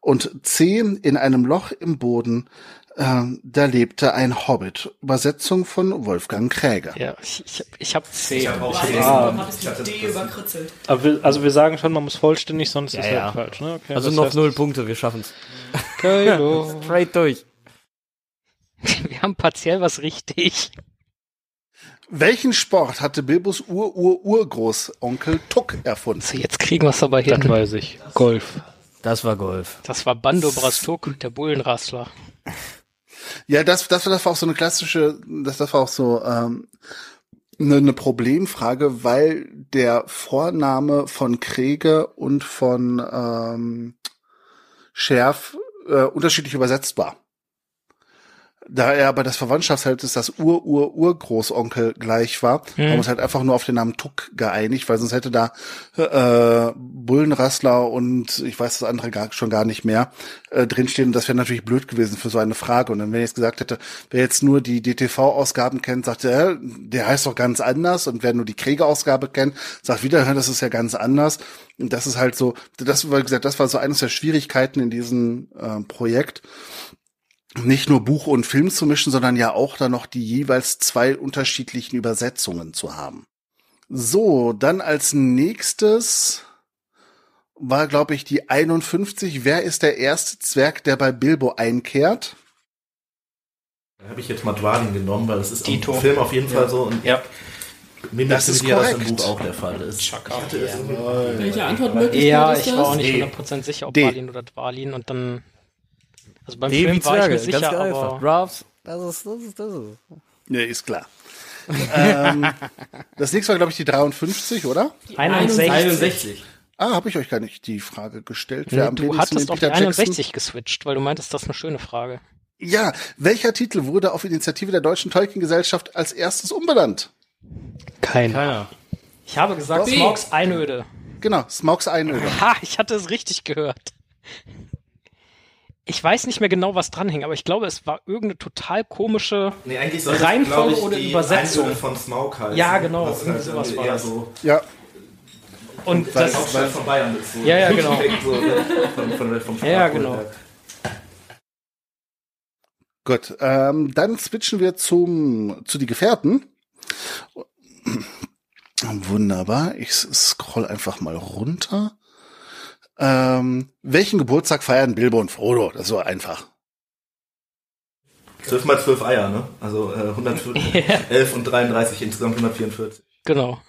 Und C, in einem Loch im Boden, äh, da lebte ein Hobbit, Übersetzung von Wolfgang Kräger. Ja, ich, ich, ich habe C. Ich hab auch C. dann Ah. ich D überkritzelt. Aber wir, also wir sagen schon, man muss vollständig, sonst ist Ja, ja ja. falsch. Ne? Okay, Also noch null Punkte, wir schaffen's. [LAUGHS] Straight durch. Wir haben partiell was richtig. Welchen Sport hatte Bilbos Ur-Ur-Urgroßonkel Tuck erfunden? So, jetzt kriegen wir es aber hin. Dann weiß ich. Golf. Das war Golf. Das war Bando Brastuk, der Bullenrassler. Ja, das, das, das war auch so eine klassische, das, das war auch so ähm, eine, eine Problemfrage, weil der Vorname von Krege und von ähm, Scherf äh, unterschiedlich übersetzt war. Da er aber das Verwandtschaftsverhältnis das Ur-Ur-Urgroßonkel gleich war, haben wir uns halt einfach nur auf den Namen Tuck geeinigt, weil sonst hätte da äh, Bullenrassler und ich weiß das andere gar, schon gar nicht mehr äh, drinstehen. Und das wäre natürlich blöd gewesen für so eine Frage. Und dann, wenn ich jetzt gesagt hätte, wer jetzt nur die DTV-Ausgaben kennt, sagt, äh, der heißt doch ganz anders. Und wer nur die Kriege-Ausgabe kennt, sagt wieder, das ist ja ganz anders. Und das ist halt so, das war gesagt, das war so eines der Schwierigkeiten in diesem äh, Projekt nicht nur Buch und Film zu mischen, sondern ja auch dann noch die jeweils zwei unterschiedlichen Übersetzungen zu haben. So, dann als nächstes war, glaube ich, die 51. Wer ist der erste Zwerg, der bei Bilbo einkehrt? Da habe ich jetzt mal Dwalin genommen, weil das ist Dito. im Film auf jeden Fall so. Und Ja. Das ist dass das im korrekt. Buch auch der Fall ist. Ich hatte es irgendwie- Welche Antwortmöglichkeit Ja, ist ich war auch nicht D. 100% sicher, ob D. Oder Dwalin und dann. Also beim Film war ich Zwerge, mir sicher, ganz einfach. aber. Drafts, das ist, das ist, das ist. Ja, ist klar. ähm, [LAUGHS] das nächste war, glaube ich, die 53, oder? 61. 61. Ah, habe ich euch gar nicht die Frage gestellt. Nee, am du hattest auf die Peter Jackson- 61 geswitcht, weil du meintest, das ist eine schöne Frage. Ja, welcher Titel wurde auf Initiative der Deutschen Tolkien-Gesellschaft als erstes umbenannt? Keiner. Keiner. Ich habe gesagt. Smaugs Einöde. Genau, Smaugs Einöde. Ha, ich hatte es richtig gehört. Ich weiß nicht mehr genau, was dranhing, aber ich glaube, es war irgendeine total komische. Nee, eigentlich soll Reihenfolge glaub oder die Übersetzung? Von Smaug heißen. Ja, genau, Was irgendwie halt sowas war eher das. So, Ja, Und weil das. Hauptstadt von Bayern ist. So Ja, ja, genau. direkt So, von, von, vom Ja, ja, Sprachbild. gut. Ähm, dann switchen wir zum zu die Gefährten. Wunderbar. Ich scroll einfach mal runter. Ähm, welchen Geburtstag feiern Bilbo und Frodo? Das ist so einfach. 12 mal 12 Eier, ne? Also äh, 111 [LAUGHS] und 33, insgesamt 144. Genau.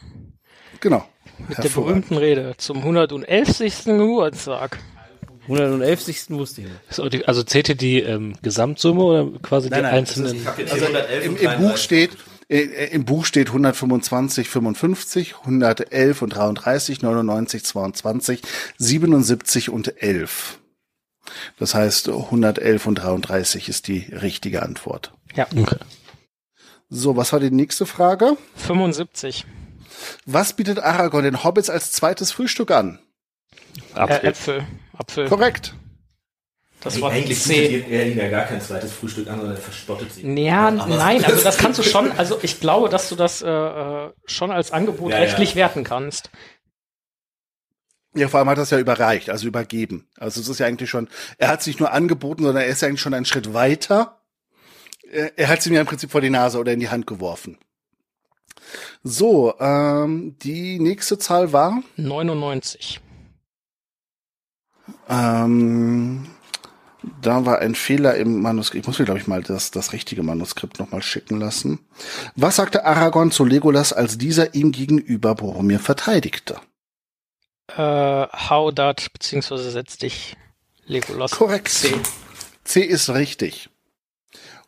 Genau. Mit der berühmten Rede zum 111. Geburtstag. 111. wusste ich nicht. So, die- Also zählt ihr die ähm, Gesamtsumme oder quasi Nein, die nein, einzelnen? Also hier 111 im, im Buch 33. steht, im Buch steht 125, 55, 111 und 33, 99, 22, 77 und 11. Das heißt, 111 und 33 ist die richtige Antwort. Ja. Okay. So, was war die nächste Frage? 75. Was bietet Aragorn den Hobbits als zweites Frühstück an? Äh, Apfel. Äpfel. Apfel. Korrekt. Das war Eigentlich bietet er ihnen ja gar kein zweites Frühstück an, sondern er verspottet sie. Ja, nein, also [LAUGHS] das kannst du schon, also ich glaube, dass du das äh, äh, schon als Angebot Ja, rechtlich ja. werten kannst. Ja, vor allem hat er es ja überreicht, also übergeben. Also es ist ja eigentlich schon, er hat es nicht nur angeboten, sondern er ist ja eigentlich schon einen Schritt weiter. Er, er hat es ihm ja im Prinzip vor die Nase oder in die Hand geworfen. So, ähm, die nächste Zahl war, 99. ähm, da war ein Fehler im Manuskript. Ich muss mir, glaube ich, mal das, das richtige Manuskript nochmal schicken lassen. Was sagte Aragorn zu Legolas, als dieser ihm gegenüber Boromir verteidigte? Äh, hau dat, beziehungsweise setz dich, Legolas. Korrekt. C. C ist richtig.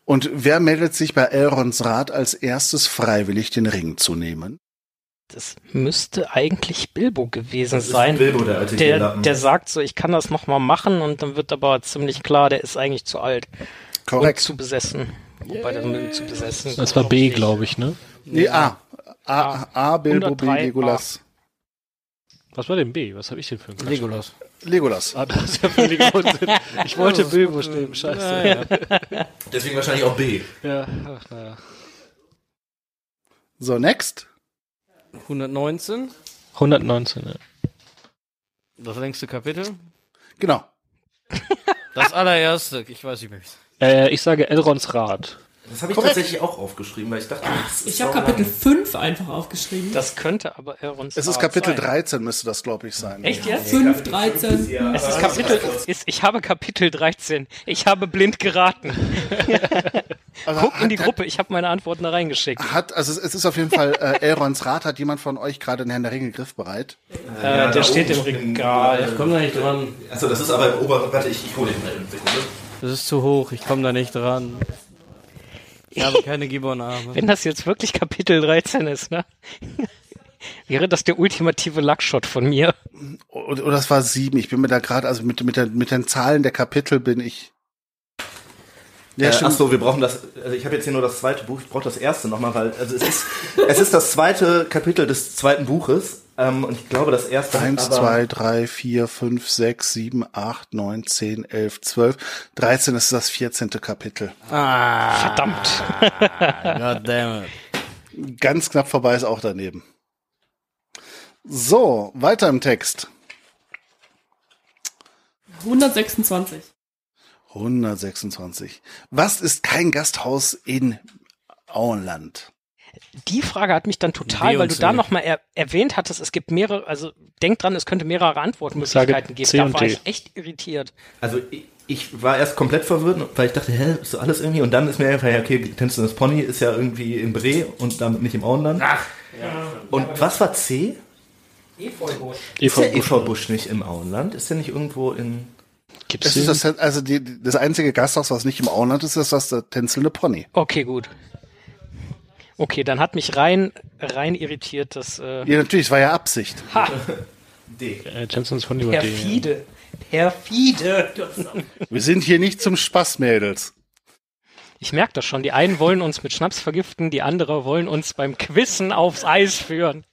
Und wer meldet sich bei Elrons Rat als erstes freiwillig den Ring zu nehmen? Das müsste eigentlich Bilbo gewesen Das sein. Bilbo, der alte der, der sagt so, ich kann das noch mal machen und dann wird aber ziemlich klar, der ist eigentlich zu alt und Korrekt. zu besessen. Wobei das mit zu besessen. Das war B, glaube ich, ne? Nee, A. A, A, Bilbo, B, 103, Legolas. Was war denn B? Was habe ich denn für ein Quatsch? Legolas. Legolas. Ah, das ist ja völlig Unsinn. Ich wollte Bilbo stehen, scheiße. Deswegen wahrscheinlich auch B. Ja, ach, naja. So, next. 119. 119, ja. Das längste Kapitel. Genau. Das allererste. Ich weiß nicht mehr. Äh, ich sage Elrons Rat. Das habe ich Korrekt. tatsächlich auch aufgeschrieben, weil ich dachte, das ist Ich habe. Kapitel 5 einfach aufgeschrieben. Das könnte aber Elrons Es ist Kapitel sein. 13 müsste das, glaube ich, sein. Echt jetzt? 5, 13. Es ist Kapitel, ist, ich habe Kapitel 13. Ich habe blind geraten. [LAUGHS] Also Guck in die hat- Gruppe, ich habe meine Antworten da reingeschickt. Hat, also es- ist auf jeden Fall äh, Elrons Rat. Hat jemand von euch gerade den Herrn der Ringe griffbereit? Äh, da der steht im Regal. Komm da nicht dran. Achso, das ist aber im oberen. Warte, ich, ich hole den mal in Sekunde. Das ist zu hoch. Ich komme da nicht dran. Ich habe keine Gibbon-Arme. Wenn das jetzt wirklich Kapitel 13 ist, ne? Wäre das der ultimative Luckshot von mir? Oder, oder das war sieben. Ich bin mir da gerade, also mit, mit, der, mit den Zahlen der Kapitel bin ich. Ja, äh, stimmt. ach so, wir brauchen das. Also ich habe jetzt hier nur das zweite Buch. Ich brauche das erste nochmal, weil also es ist es ist das zweite Kapitel des zweiten Buches ähm, und ich glaube das erste. Eins, zwei, drei, vier, fünf, sechs, sieben, acht, neun, zehn, elf, zwölf. Dreizehn ist das vierzehnte Kapitel. Ah, Verdammt. [LAUGHS] goddammit. Ganz knapp vorbei ist auch daneben. So, weiter im Text. 126. 126. Was ist kein Gasthaus in Auenland? Die Frage hat mich dann total, weil du C. da nochmal er erwähnt hattest, es gibt mehrere, also denk dran, es könnte mehrere Antwortmöglichkeiten geben. Da war D. ich echt irritiert. Also ich, ich war erst komplett verwirrt, weil ich dachte, hä, ist so alles irgendwie und dann ist mir einfach, ja, okay, Tänzendes Pony ist ja irgendwie in Bre und damit nicht im Auenland. Ach, Und was war C? Efeubusch. Ist der Busch. Efeubusch nicht im Auenland? Ist der nicht irgendwo in Gibt's das, also die, das einzige Gasthaus, was nicht im Auenland ist, ist das der tänzelnde Pony. Okay, gut. Okay, dann hat mich rein, rein irritiert, dass, äh, Ja, natürlich, es war ja Absicht. ha, D? Äh, Jensen's von über D. perfide. Perfide. Wir sind hier nicht zum Spaß, Mädels. Ich merke das schon. Die einen wollen uns mit Schnaps vergiften, die andere wollen uns beim Quissen aufs Eis führen.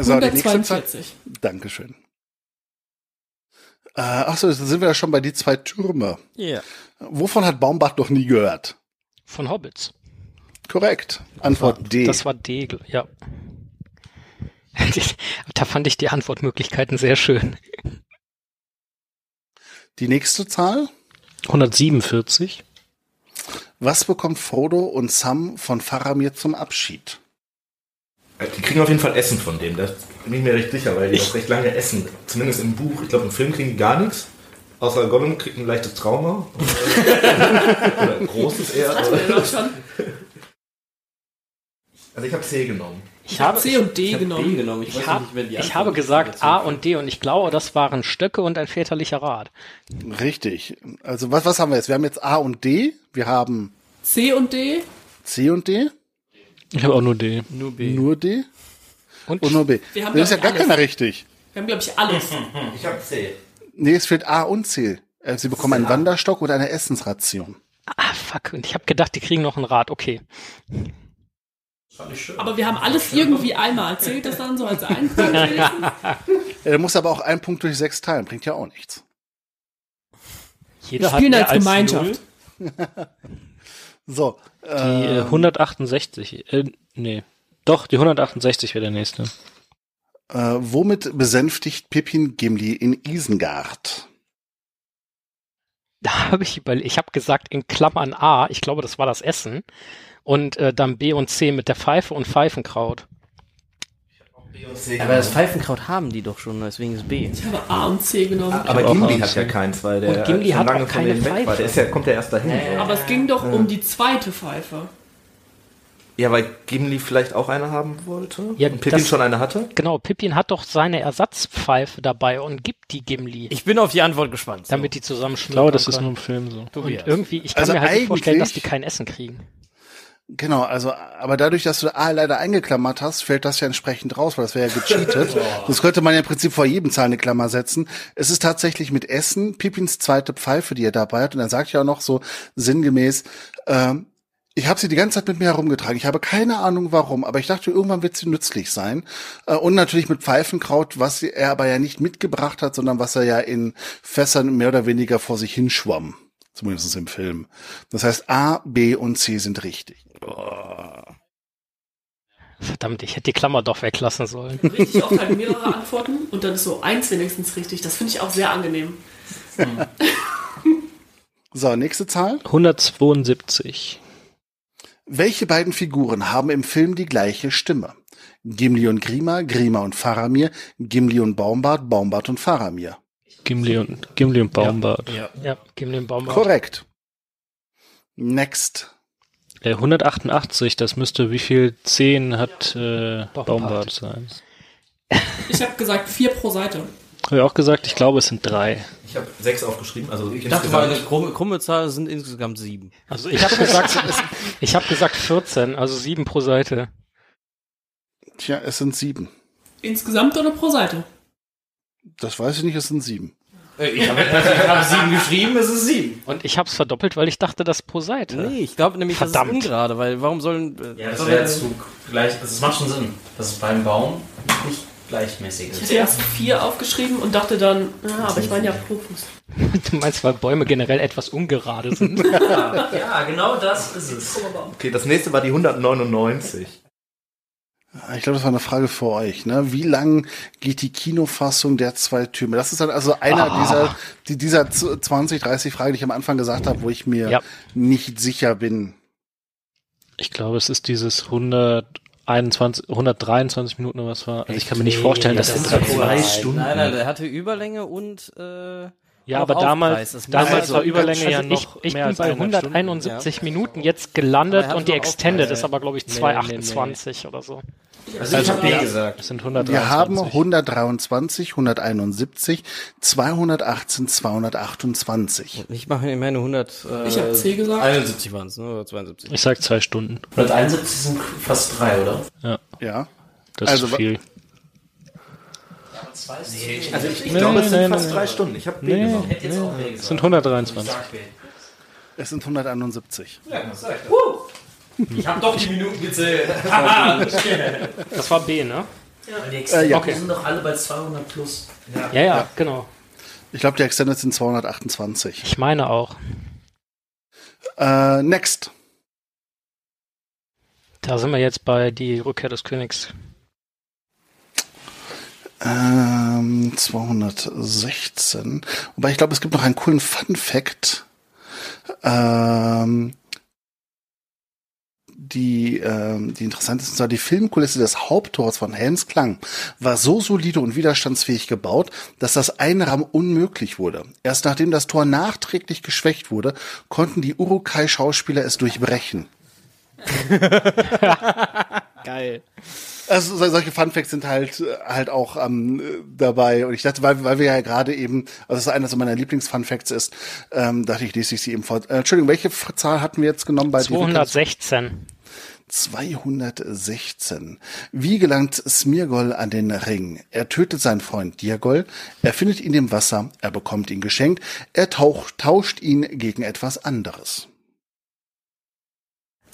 So, die nächste Zahl. 142. Dankeschön. Äh, achso, jetzt sind wir ja schon bei die zwei Türme. Ja. Wovon hat Baumbach noch nie gehört? Von Hobbits. Korrekt. Antwort D. Das war D, ja. [LAUGHS] Da fand ich die Antwortmöglichkeiten sehr schön. die nächste Zahl. 147. Was bekommt Frodo und Sam von Faramir zum Abschied? Die kriegen auf jeden Fall Essen von dem, da bin ich mir recht sicher, weil die auch recht lange essen. Zumindest im Buch. Ich glaube, im Film kriegen die gar nichts. Außer Gollum kriegt ein leichtes Trauma. [LAUGHS] Oder ein großes eher. Hatten wir doch schon. Also ich habe C genommen. Ich habe C und D Ich genommen. B genommen. Ich, Ich, hab, nicht, ich habe gesagt A und D und ich glaube, das waren Stöcke und ein väterlicher Rat. Richtig. Also was, was haben wir jetzt? Wir haben jetzt A und D, wir haben C und D. C und D, Ich habe auch nur D. Nur B. nur D Und, und nur B. Wir haben, das ist ja gar ich, keiner richtig. Wir haben, glaube ich, alles. Ich habe C. Nee, es fehlt A und C. Äh, Sie bekommen einen Wanderstock und eine Essensration. ah, fuck. Und ich habe gedacht, die kriegen noch einen Rat. Okay. Aber wir haben alles irgendwie einmal. Zählt das dann so als ein Punkt? [LAUGHS] Ja, du musst aber auch einen Punkt durch sechs teilen, bringt ja auch nichts. Jeder Wir spielen mehr als Gemeinschaft. [LAUGHS] So, Die äh, äh, 168. Äh, nee. Doch, die 168 wäre der nächste. Äh, womit besänftigt Pippin Gimli in Isengard? Da habe ich überlegt. Ich habe gesagt in Klammern A. Ich glaube, das war das Essen. Und äh, dann B und C mit der Pfeife und Pfeifenkraut. Aber das Pfeifenkraut haben die doch schon, deswegen ist B. Ich habe A und C genommen. Aber Gimli hat ja keins, weil der Und Gimli hat lange auch keine war. Pfeife. Der ist ja, kommt ja erst dahin. Aber es ging doch um die zweite Pfeife. Ja, weil Gimli vielleicht auch eine haben wollte. Ja, und Pippin das- schon eine hatte. Genau, Pippin hat doch seine Ersatzpfeife dabei und gibt die Gimli, Ich bin auf die Antwort gespannt. damit die Ich zusammenschmilzen glaube, das ist nur im Film so. Und irgendwie, ich kann Also mir halt nicht vorstellen, dass die kein Essen kriegen. Genau, also, aber dadurch, dass du A leider eingeklammert hast, fällt das ja entsprechend raus, weil das wäre ja gecheatet. [LAUGHS] Das könnte man ja im Prinzip vor jedem Zahl eine Klammer setzen. Es ist tatsächlich mit Essen Pippins zweite Pfeife, die er dabei hat. Und er sagt ja auch noch so sinngemäß, ähm, ich habe sie die ganze Zeit mit mir herumgetragen. Ich habe keine Ahnung warum, aber ich dachte, irgendwann wird sie nützlich sein. Äh, und natürlich mit Pfeifenkraut, was er aber ja nicht mitgebracht hat, sondern was er ja in Fässern mehr oder weniger vor sich hinschwamm. Zumindest im Film. Das heißt, A, B und C sind richtig. Verdammt, ich hätte die Klammer doch weglassen sollen. Richtig halt mehrere Antworten und dann ist so eins wenigstens richtig. Das finde ich auch sehr angenehm. So, nächste Zahl. 172. Welche beiden Figuren haben im Film die gleiche Stimme? Gimli und Grima, Grima und Faramir, Gimli und Baumbart, Baumbart und Faramir. Gimli und, Gimli und Baumbart. Ja, gib mir den Baum auf. Korrekt. Next. Äh, 188, das müsste wie viel 10 hat äh, Baumbart. Baumbart sein. Ich habe gesagt vier pro Seite. Habe ich auch gesagt, ich glaube, es sind drei. Ich habe sechs aufgeschrieben, also Ich dachte mal, eine krumme, krumme Zahl sind insgesamt sieben. Also ich habe gesagt, es- ich habe gesagt 14, also sieben pro Seite. Tja, es sind sieben. Insgesamt oder pro Seite? Das weiß ich nicht, es sind sieben. Äh, Ich habe, ich habe sieben geschrieben, es ist sieben. Und ich habe es verdoppelt, weil ich dachte, das pro Seite. Nee, ich glaube nämlich, das Verdammt. ist ungerade, weil warum sollen... Äh, Ja, das wäre jetzt zu gleich. Das macht schon Sinn, dass es beim Baum nicht gleichmäßig Ich hatte erst vier aufgeschrieben und dachte dann, ja, aber ich meine ja pro Fuß. Du meinst, weil Bäume generell etwas ungerade sind. [LAUGHS] Ja, genau das ist es. Okay, das nächste war die 199. Ich glaube, das war eine Frage für euch. Ne? Wie lang geht die Kinofassung der zwei Türme? Das ist dann also einer Ah. dieser, die, dieser 20, 30 Fragen, die ich am Anfang gesagt habe, wo ich mir Ja. nicht sicher bin. Ich glaube, es ist dieses 121, 123 Minuten oder was war. Also ich kann mir nicht Nee, vorstellen, dass das das ja war. Nein, Stunden. Nein, nein, der hatte Überlänge und... Äh, Ja, aber damals, damals war Überlänge ja also noch ich- ich mehr bin als bei eineinhalb 171 Stunden, Minuten jetzt gelandet er und die Extended ist aber glaube ich Nee, 228 oder so. Also ich habe B gesagt. Es sind 123. Wir haben 123, 171, 218, 228. Ich mache meine 100... Äh, Ich hab C gesagt. 71 waren es, ne? oder 72. Ich sag zwei Stunden. 171 sind fast drei, oder? Ja. Das Also ist viel. Also ich, ich Nee, glaube, es sind nee, fast nee. drei Stunden. Ich habe B Nee, genommen. Hätte jetzt auch B es gesagt. sind 123. Sag B. Es sind 171. Ja, das sag ich. Ich habe doch die Minuten gezählt. [LAUGHS] Das war B, ne? Die Extended Äh, ja. Okay. sind doch alle bei 200 plus. Ja, ja, genau. Ich glaube, die Extended sind 228. Ich meine auch. Äh, next. Da sind wir jetzt bei die Rückkehr des Königs. Ähm, 216. Wobei ich glaube, es gibt noch einen coolen Fun Fact. Ähm, die, ähm, die interessant ist, und zwar die Filmkulisse des Haupttors von Helms Klang war so solide und widerstandsfähig gebaut, dass das Einrahmen unmöglich wurde. Erst nachdem das Tor nachträglich geschwächt wurde, konnten die Urukai-Schauspieler es durchbrechen. [LAUGHS] Geil. Also so- solche Funfacts sind halt halt auch ähm, dabei. Und ich dachte, weil, weil wir ja gerade eben, also das ist einer meiner Lieblings-Funfacts ist, ähm, dachte ich, lese ich sie eben vor. Äh, Entschuldigung, welche Zahl hatten wir jetzt genommen bei dir? 216. 216. Wie gelangt Smirgol an den Ring? Er tötet seinen Freund Diagol, er findet ihn im Wasser, er bekommt ihn geschenkt, er taucht, tauscht ihn gegen etwas anderes.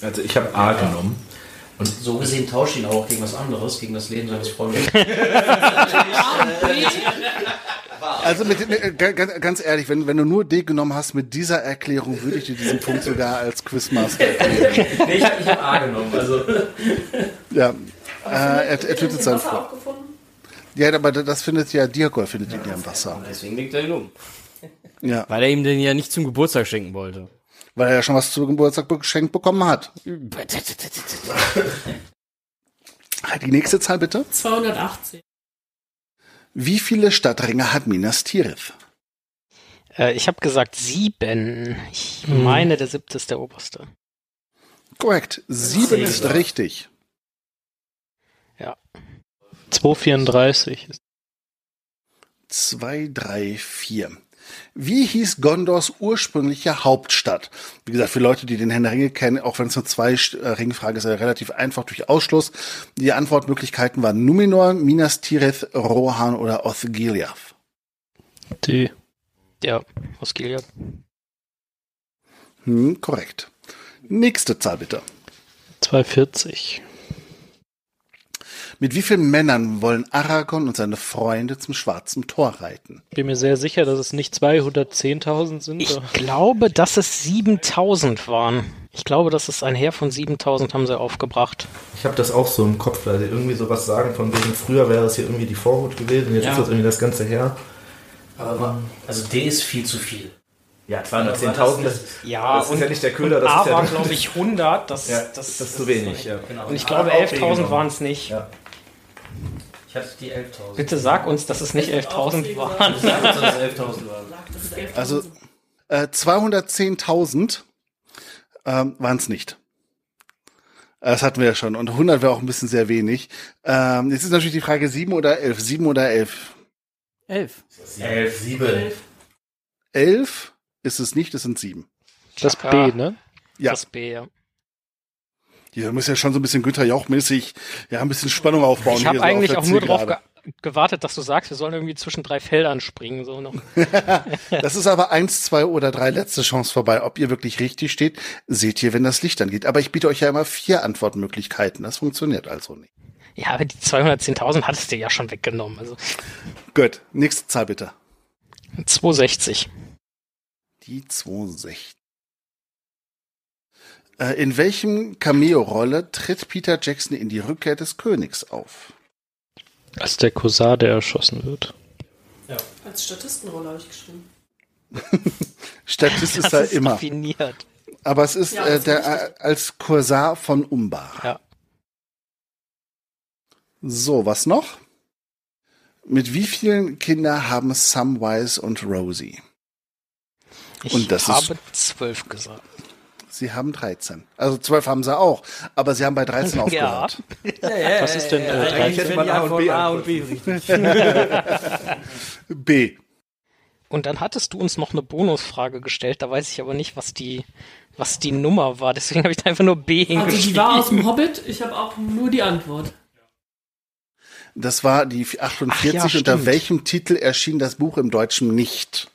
Also ich habe A genommen. So gesehen tauscht ihn auch gegen was anderes, gegen das Leben seines Freundes. [LAUGHS] Also mit, mit, äh, ganz, ganz ehrlich, wenn, wenn du nur D genommen hast mit dieser Erklärung, würde ich dir diesen Punkt sogar als Quizmaster [LAUGHS] erklären. nee, ich habe hab A genommen. Also. Ja. Äh, er, er tötet seinen Freund. Ja, aber das findet ja Diagol findet ihn ja im Wasser. Deswegen legt er ihn um. Ja, Weil er ihm den ja nicht zum Geburtstag schenken wollte. Weil er ja schon was zu Geburtstag geschenkt bekommen hat. [LAUGHS] Die nächste Zahl bitte. 280. Wie viele Stadtringe hat Minas Tirith? Äh, ich habe gesagt sieben. Ich meine, der siebte ist der oberste. Korrekt. Sieben ist richtig. 234. Zwei, drei, vier. Wie hieß Gondors ursprüngliche Hauptstadt? Wie gesagt, für Leute, die den Herrn der Ringe kennen, auch wenn es nur zwei äh, Ringfrage ist, ist relativ einfach durch Ausschluss. Die Antwortmöglichkeiten waren Numenor, Minas Tirith, Rohan oder Osgiliath. D. Ja, Gilead. Hm, korrekt. Nächste Zahl bitte. 240. Mit wie vielen Männern wollen Aragorn und seine Freunde zum Schwarzen Tor reiten? Bin mir sehr sicher, dass es nicht 210.000 sind. Ich glaube, dass es 7000 waren. Ich glaube, dass es ein Heer von 7000 haben sie aufgebracht. Ich habe das auch so im Kopf, weil sie irgendwie sowas sagen von wegen, früher wäre es hier irgendwie die Vorhut gewesen, jetzt Ja. ist das irgendwie das ganze her. Aber also D ist viel zu viel. Ja, 210.000, das, Ja, das ist ja nicht der Köder, und das A ist ja war, [LAUGHS] der- glaube ich, 100. Das, ja, das, das, ist zu wenig. Ja. Genau. Und ich glaube, Ah, auch 11.000 genommen. waren es nicht. Ja. Ich hatte die 11.000. Bitte sag uns, dass es nicht 11.000 waren. Sag uns, dass es 11.000 waren. Das ist 11.000. Also äh, 210.000 ähm, waren es nicht. Äh, Das hatten wir ja schon. Und 100 wäre auch ein bisschen sehr wenig. Ähm, jetzt ist natürlich die Frage 7 oder 11. 7 oder 11. Elf. 11, 7. 11 ist es nicht, es sind 7. Das. B, ne? Ja. Das B, ja. Hier muss ja schon so ein bisschen Günther Jauch-mäßig ja, ein bisschen Spannung aufbauen. Ich habe so eigentlich auch nur drauf ge gewartet, dass du sagst, wir sollen irgendwie zwischen drei Feldern springen. So noch. [LAUGHS] Das ist aber eins, zwei oder drei letzte Chance vorbei. Ob ihr wirklich richtig steht, seht ihr, wenn das Licht angeht. Aber ich biete euch ja immer vier Antwortmöglichkeiten. Das funktioniert also nicht. Ja, aber die 210.000 hattest du ja schon weggenommen. Also Gut, nächste Zahl bitte. 260. Die 260. Äh, in welchem Cameo-Rolle tritt Peter Jackson in die Rückkehr des Königs auf? Als der Cousin, der erschossen wird. Als Statistenrolle habe ich geschrieben. [LAUGHS] Statist ist Das er ist immer. definiert. Aber es ist Ja, äh, ist der äh, als Cousin von Umbar. Ja. So, was noch? Mit wie vielen Kindern haben Samwise und Rosie? Ich Und das ist- habe zwölf gesagt. Sie haben 13. Also 12 haben sie auch, aber sie haben bei 13 [LAUGHS] Ja. aufgehört. Was ist denn äh, hätte wären man die A und B A und B. B. Und dann hattest du uns noch eine Bonusfrage gestellt. Da weiß ich aber nicht, was die, was die Nummer war. Deswegen habe ich da einfach nur B Also die hingeschrieben. war aus dem Hobbit. Ich habe auch nur die Antwort. Das war die 48. Ach ja, unter welchem Titel erschien das Buch im Deutschen nicht?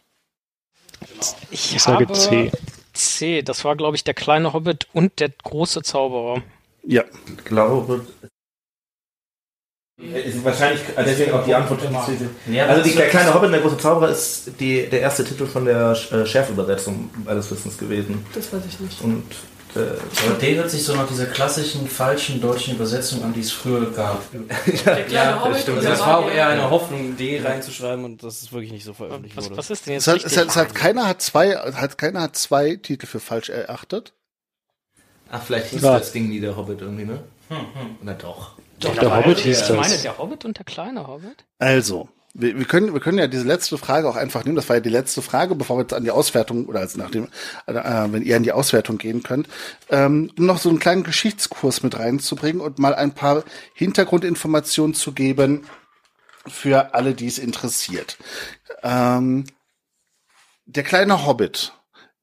ich Ich sage habe C. C. Das war, glaube ich, der kleine Hobbit und der große Zauberer. Ja, Ich glaube. Ist wahrscheinlich deswegen auch die Antwort. Also die, der kleine Hobbit und der große Zauberer ist die, der erste Titel von der äh, Schärfübersetzung meines Wissens gewesen. Das weiß ich nicht. Und äh, Aber D hört sich so nach dieser klassischen falschen deutschen Übersetzung an, die es früher gab. [LAUGHS] Der Ja, Hobbit das stimmt. der Das war auch der- eher eine Hoffnung, D reinzuschreiben und das ist wirklich nicht so veröffentlicht Was, wurde. was ist denn es jetzt hat, es hat, es hat keiner hat zwei, hat keiner hat zwei Titel für falsch erachtet. ach, vielleicht hieß Ja. das Ding nie der Hobbit irgendwie, ne? Na doch. Doch, der Hobbit hieß ich das. meine, der Hobbit und der kleine Hobbit? Also, wir, wir, können, wir können ja diese letzte Frage auch einfach nehmen. Das war ja die letzte Frage, bevor wir jetzt an die Auswertung oder als nachdem, äh, wenn ihr an die Auswertung gehen könnt, ähm, um noch so einen kleinen Geschichtskurs mit reinzubringen und mal ein paar Hintergrundinformationen zu geben für alle, die es interessiert. Ähm, der kleine Hobbit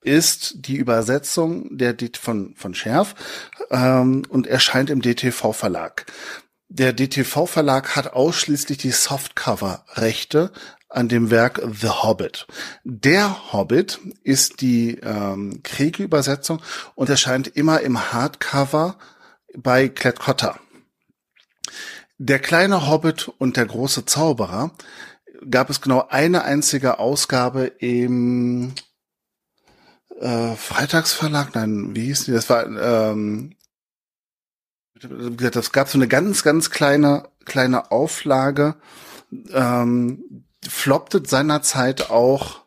ist die Übersetzung der von von Scherf ähm, und erscheint im DTV Verlag. Der DTV-Verlag hat ausschließlich die Softcover-Rechte an dem Werk The Hobbit. Der Hobbit ist die ähm, Kriege-Übersetzung und erscheint immer im Hardcover bei Klett-Cotta. Der kleine Hobbit und der große Zauberer gab es genau eine einzige Ausgabe im äh, Freitagsverlag, nein, wie hieß die? Das war ähm, das gab so eine ganz, ganz kleine, kleine Auflage, ähm, floppte seinerzeit auch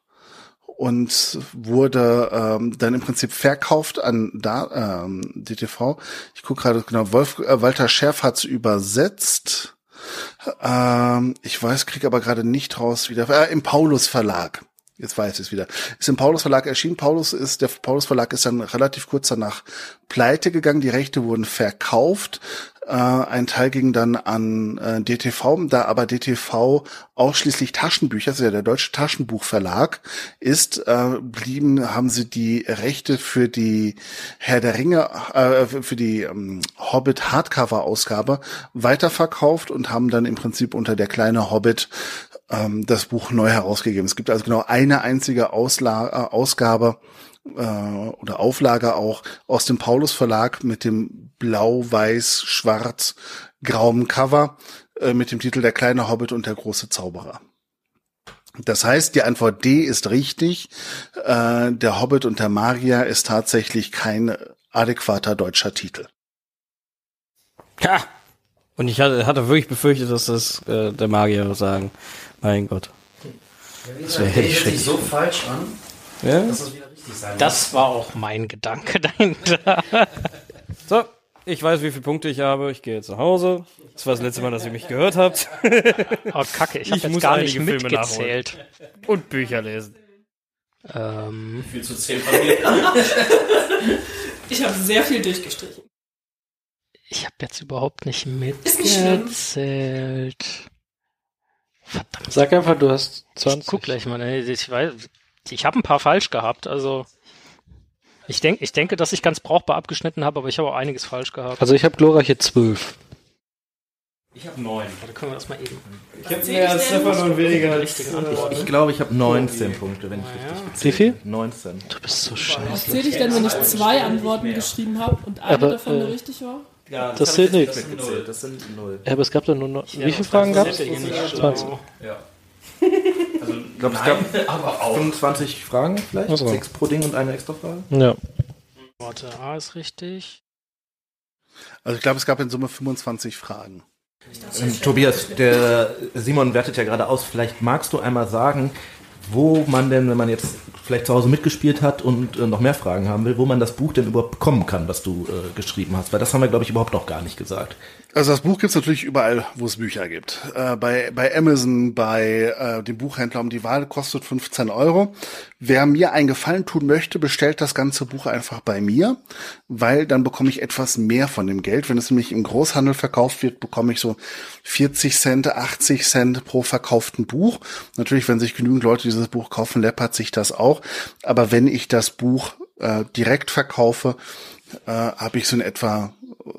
und wurde ähm, dann im Prinzip verkauft an da, ähm, DTV. Ich gucke gerade genau, Wolf, äh, Walter Scherf hat's übersetzt. Ähm, ich weiß, krieg aber gerade nicht raus wieder. Äh, Im Paulus Verlag. Jetzt weiß ich es wieder. Ist im Paulus Verlag erschienen. Paulus ist, der Paulus Verlag ist dann relativ kurz danach pleite gegangen. Die Rechte wurden verkauft. Äh, ein Teil ging dann an äh, DTV, da aber DTV ausschließlich Taschenbücher, also ja der deutsche Taschenbuchverlag ist, äh, blieben, haben sie die Rechte für die Herr der Ringe, äh, für die ähm, Hobbit Hardcover Ausgabe weiterverkauft und haben dann im Prinzip unter der kleine Hobbit ähm, das Buch neu herausgegeben. Es gibt also genau eine einzige Ausla äh, Ausgabe äh, oder Auflage auch aus dem Paulus Verlag mit dem blau-weiß-schwarz-grauem Cover äh, mit dem Titel Der kleine Hobbit und der große Zauberer. Das heißt, die Antwort D ist richtig. Äh, der Hobbit und der Magier ist tatsächlich kein adäquater deutscher Titel. Ha! Und ich hatte, hatte wirklich befürchtet, dass das äh, der Magier sagen. Mein Gott. Das wäre hätte sich so falsch an, ja? dass es wieder richtig sein Das war auch mein Gedanke [LAUGHS] dahinter. [LAUGHS] So, ich weiß, wie viele Punkte ich habe. Ich gehe jetzt nach Hause. Das war das letzte Mal, dass ihr mich gehört habt. [LAUGHS] Oh, Kacke, ich habe jetzt muss gar nicht einige Filme mitgezählt. Und Bücher lesen. Ähm, Viel zu zählen von mir. Ich habe sehr viel durchgestrichen. Ich habe jetzt überhaupt nicht mitgezählt. Verdammt. Sag einfach, du hast Ich 20. guck gleich mal. Ich weiß, ich habe ein paar falsch gehabt. Also ich denke, ich denke, dass ich ganz brauchbar abgeschnitten habe, aber ich habe auch einiges falsch gehabt. Also ich habe glorreiche 12. Ich habe neun. Da können wir das mal eben. Ich habe mehr als Stefan und weniger als, Ich glaube, ich habe 19 Punkte, wenn ich richtig Wie viel? 19. Du bist so Was scheiße. zähle ich denn, wenn ich zwei Antworten geschrieben habe und eine Aber, davon äh, richtig war? Ja, Das zählt nicht. Das sind null. Das sind null. Ja, aber es gab da nur noch. Wie viele Fragen gab es? Das hätte hier nicht 20. Ja. Also, Ich glaube, es gab aber auch. 25 Fragen vielleicht. Ach so. Sechs pro Ding und eine extra Frage. Ja. Warte, A ist richtig. Also ich glaube, es gab in Summe 25 Fragen. Ähm, Tobias, der Simon wertet ja gerade aus. Vielleicht magst du einmal sagen, wo man denn, wenn man jetzt vielleicht zu Hause mitgespielt hat und äh, noch mehr Fragen haben will, wo man das Buch denn überhaupt bekommen kann, was du äh, geschrieben hast. Weil das haben wir, glaube ich, überhaupt noch gar nicht gesagt. Also das Buch gibt's natürlich überall, wo es Bücher gibt. Äh, bei, bei Amazon, bei äh, dem Buchhändler um die Wahl kostet 15 Euro. Wer mir einen Gefallen tun möchte, bestellt das ganze Buch einfach bei mir, weil dann bekomme ich etwas mehr von dem Geld. Wenn es nämlich im Großhandel verkauft wird, bekomme ich so 40 Cent, 80 Cent pro verkauften Buch. Natürlich, wenn sich genügend Leute dieses Buch kaufen, läppert sich das auch. Aber wenn ich das Buch äh, direkt verkaufe, äh, habe ich so in etwa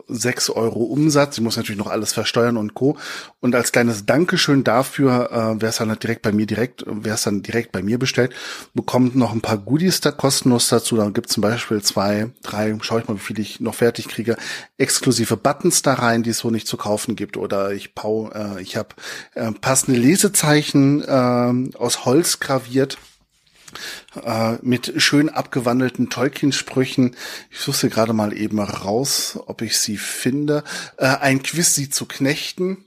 6 Euro Umsatz. Ich muss natürlich noch alles versteuern und Co. Und als kleines Dankeschön dafür, äh, wer es dann halt direkt bei mir direkt, wer es dann direkt bei mir bestellt, bekommt noch ein paar Goodies da kostenlos dazu. Da gibt es zum Beispiel zwei, drei, schau ich mal, wie viel ich noch fertig kriege, exklusive Buttons da rein, die es so nicht zu kaufen gibt. Oder ich pau, äh, ich habe äh, passende Lesezeichen äh, aus Holz graviert äh, mit schön abgewandelten Tolkien-Sprüchen. Ich suche sie gerade mal eben raus, ob ich sie finde. Äh, ein Quiz, sie zu knechten.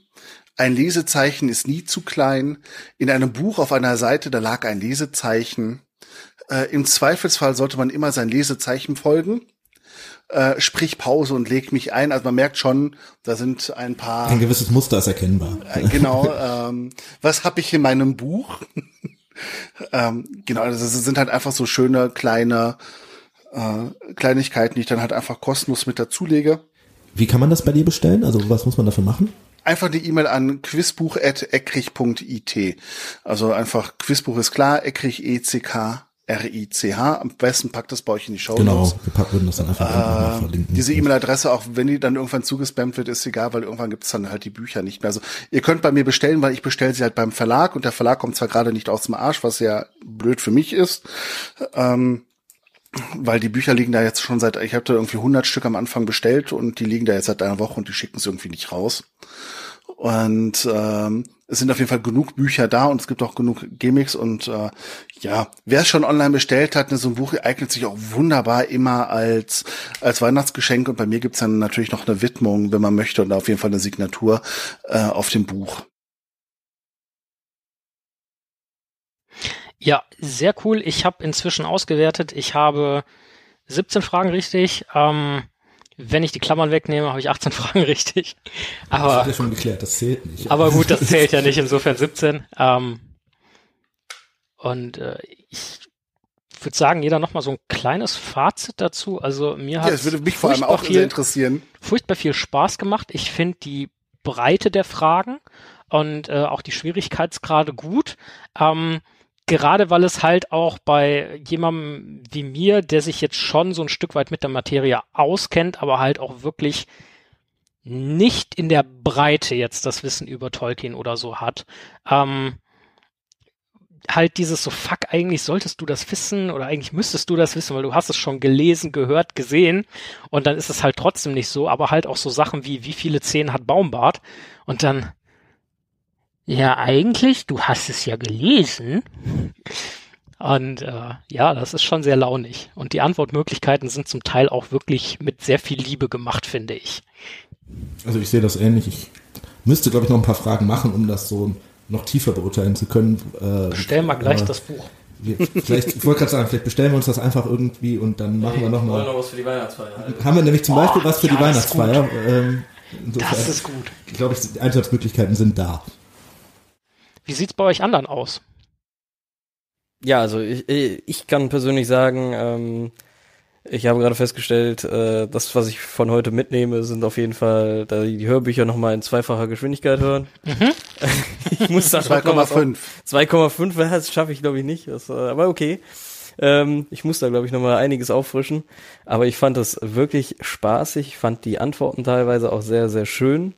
Ein Lesezeichen ist nie zu klein. In einem Buch auf einer Seite, da lag ein Lesezeichen. Äh, Im Zweifelsfall sollte man immer sein Lesezeichen folgen. äh, sprich Pause und leg mich ein. Also man merkt schon, da sind ein paar. Ein gewisses Muster ist erkennbar. Äh, genau. [LAUGHS] ähm, was habe ich in meinem Buch? Ähm, genau, das sind halt einfach so schöne kleine äh, Kleinigkeiten, die ich dann halt einfach kostenlos mit dazulege. Wie kann man das bei dir bestellen? Also was muss man dafür machen? Einfach die E-Mail an quizbuch.eckrich.it. Also einfach Quizbuch ist klar, Eckrich E-C-K R-I-C-H. Am besten packt das bei euch in die Show. Genau, wir packen würden das dann einfach äh, verlinken. Diese E-Mail-Adresse, auch wenn die dann irgendwann zugespammt wird, ist egal, weil irgendwann gibt's dann halt die Bücher nicht mehr. Also ihr könnt bei mir bestellen, weil ich bestelle sie halt beim Verlag und der Verlag kommt zwar gerade nicht aus dem Arsch, was ja blöd für mich ist. Ähm, weil die Bücher liegen da jetzt schon seit, ich habe da irgendwie 100 Stück am Anfang bestellt und die liegen da jetzt seit einer Woche und die schicken sie irgendwie nicht raus. Und ähm, es sind auf jeden Fall genug Bücher da und es gibt auch genug Gimmicks und äh, ja, wer es schon online bestellt hat, ne, so ein Buch eignet sich auch wunderbar immer als als Weihnachtsgeschenk und bei mir gibt's dann natürlich noch eine Widmung, wenn man möchte und auf jeden Fall eine Signatur äh, auf dem Buch. Ja, sehr cool. Ich habe inzwischen ausgewertet. Ich habe 17 Fragen richtig. Ähm, wenn ich die Klammern wegnehme, habe ich 18 [LAUGHS] Fragen richtig. Aber, das ja schon geklärt, das zählt nicht. Aber gut, das [LAUGHS] zählt ja nicht, insofern 17. Ähm, und äh, ich würde sagen, jeder noch mal so ein kleines Fazit dazu. Also mir hat ja, es würde mich vor allem auch viel, interessieren. Furchtbar viel Spaß gemacht. Ich finde die Breite der Fragen und äh, auch die Schwierigkeitsgrade gut. Ähm, gerade weil es halt auch bei jemandem wie mir, der sich jetzt schon so ein Stück weit mit der Materie auskennt, aber halt auch wirklich nicht in der Breite jetzt das Wissen über Tolkien oder so hat, ähm, halt dieses so, fuck, eigentlich solltest du das wissen oder eigentlich müsstest du das wissen, weil du hast es schon gelesen, gehört, gesehen und dann ist es halt trotzdem nicht so, aber halt auch so Sachen wie, wie viele Zähne hat Baumbart und dann, ja, eigentlich, du hast es ja gelesen. Und äh, ja, das ist schon sehr launig. Und die Antwortmöglichkeiten sind zum Teil auch wirklich mit sehr viel Liebe gemacht, finde ich. Also ich sehe das ähnlich. Ich müsste, glaube ich, noch ein paar Fragen machen, um das so noch tiefer beurteilen zu können. Äh, Bestell mal gleich das Buch. Wir, vielleicht, ich wollte gerade sagen, vielleicht bestellen wir uns das einfach irgendwie und dann machen nee, wir nochmal. noch was für die Weihnachtsfeier. Halt. Haben wir nämlich zum oh, Beispiel was für ja, die Weihnachtsfeier. Ähm, das ist gut. Ich glaube, die Einsatzmöglichkeiten sind da. Wie sieht's bei euch anderen aus? Ja, also ich, ich kann persönlich sagen, ähm, ich habe gerade festgestellt, äh, das, was ich von heute mitnehme, sind auf jeden Fall da die Hörbücher nochmal in zweifacher Geschwindigkeit hören. Mhm. [LAUGHS] ich muss da 2,5. 2,5, das schaffe ich glaube ich nicht. Das, äh, aber okay. Ähm, ich muss da glaube ich nochmal einiges auffrischen. Aber ich fand das wirklich spaßig. Ich fand die Antworten teilweise auch sehr, sehr schön.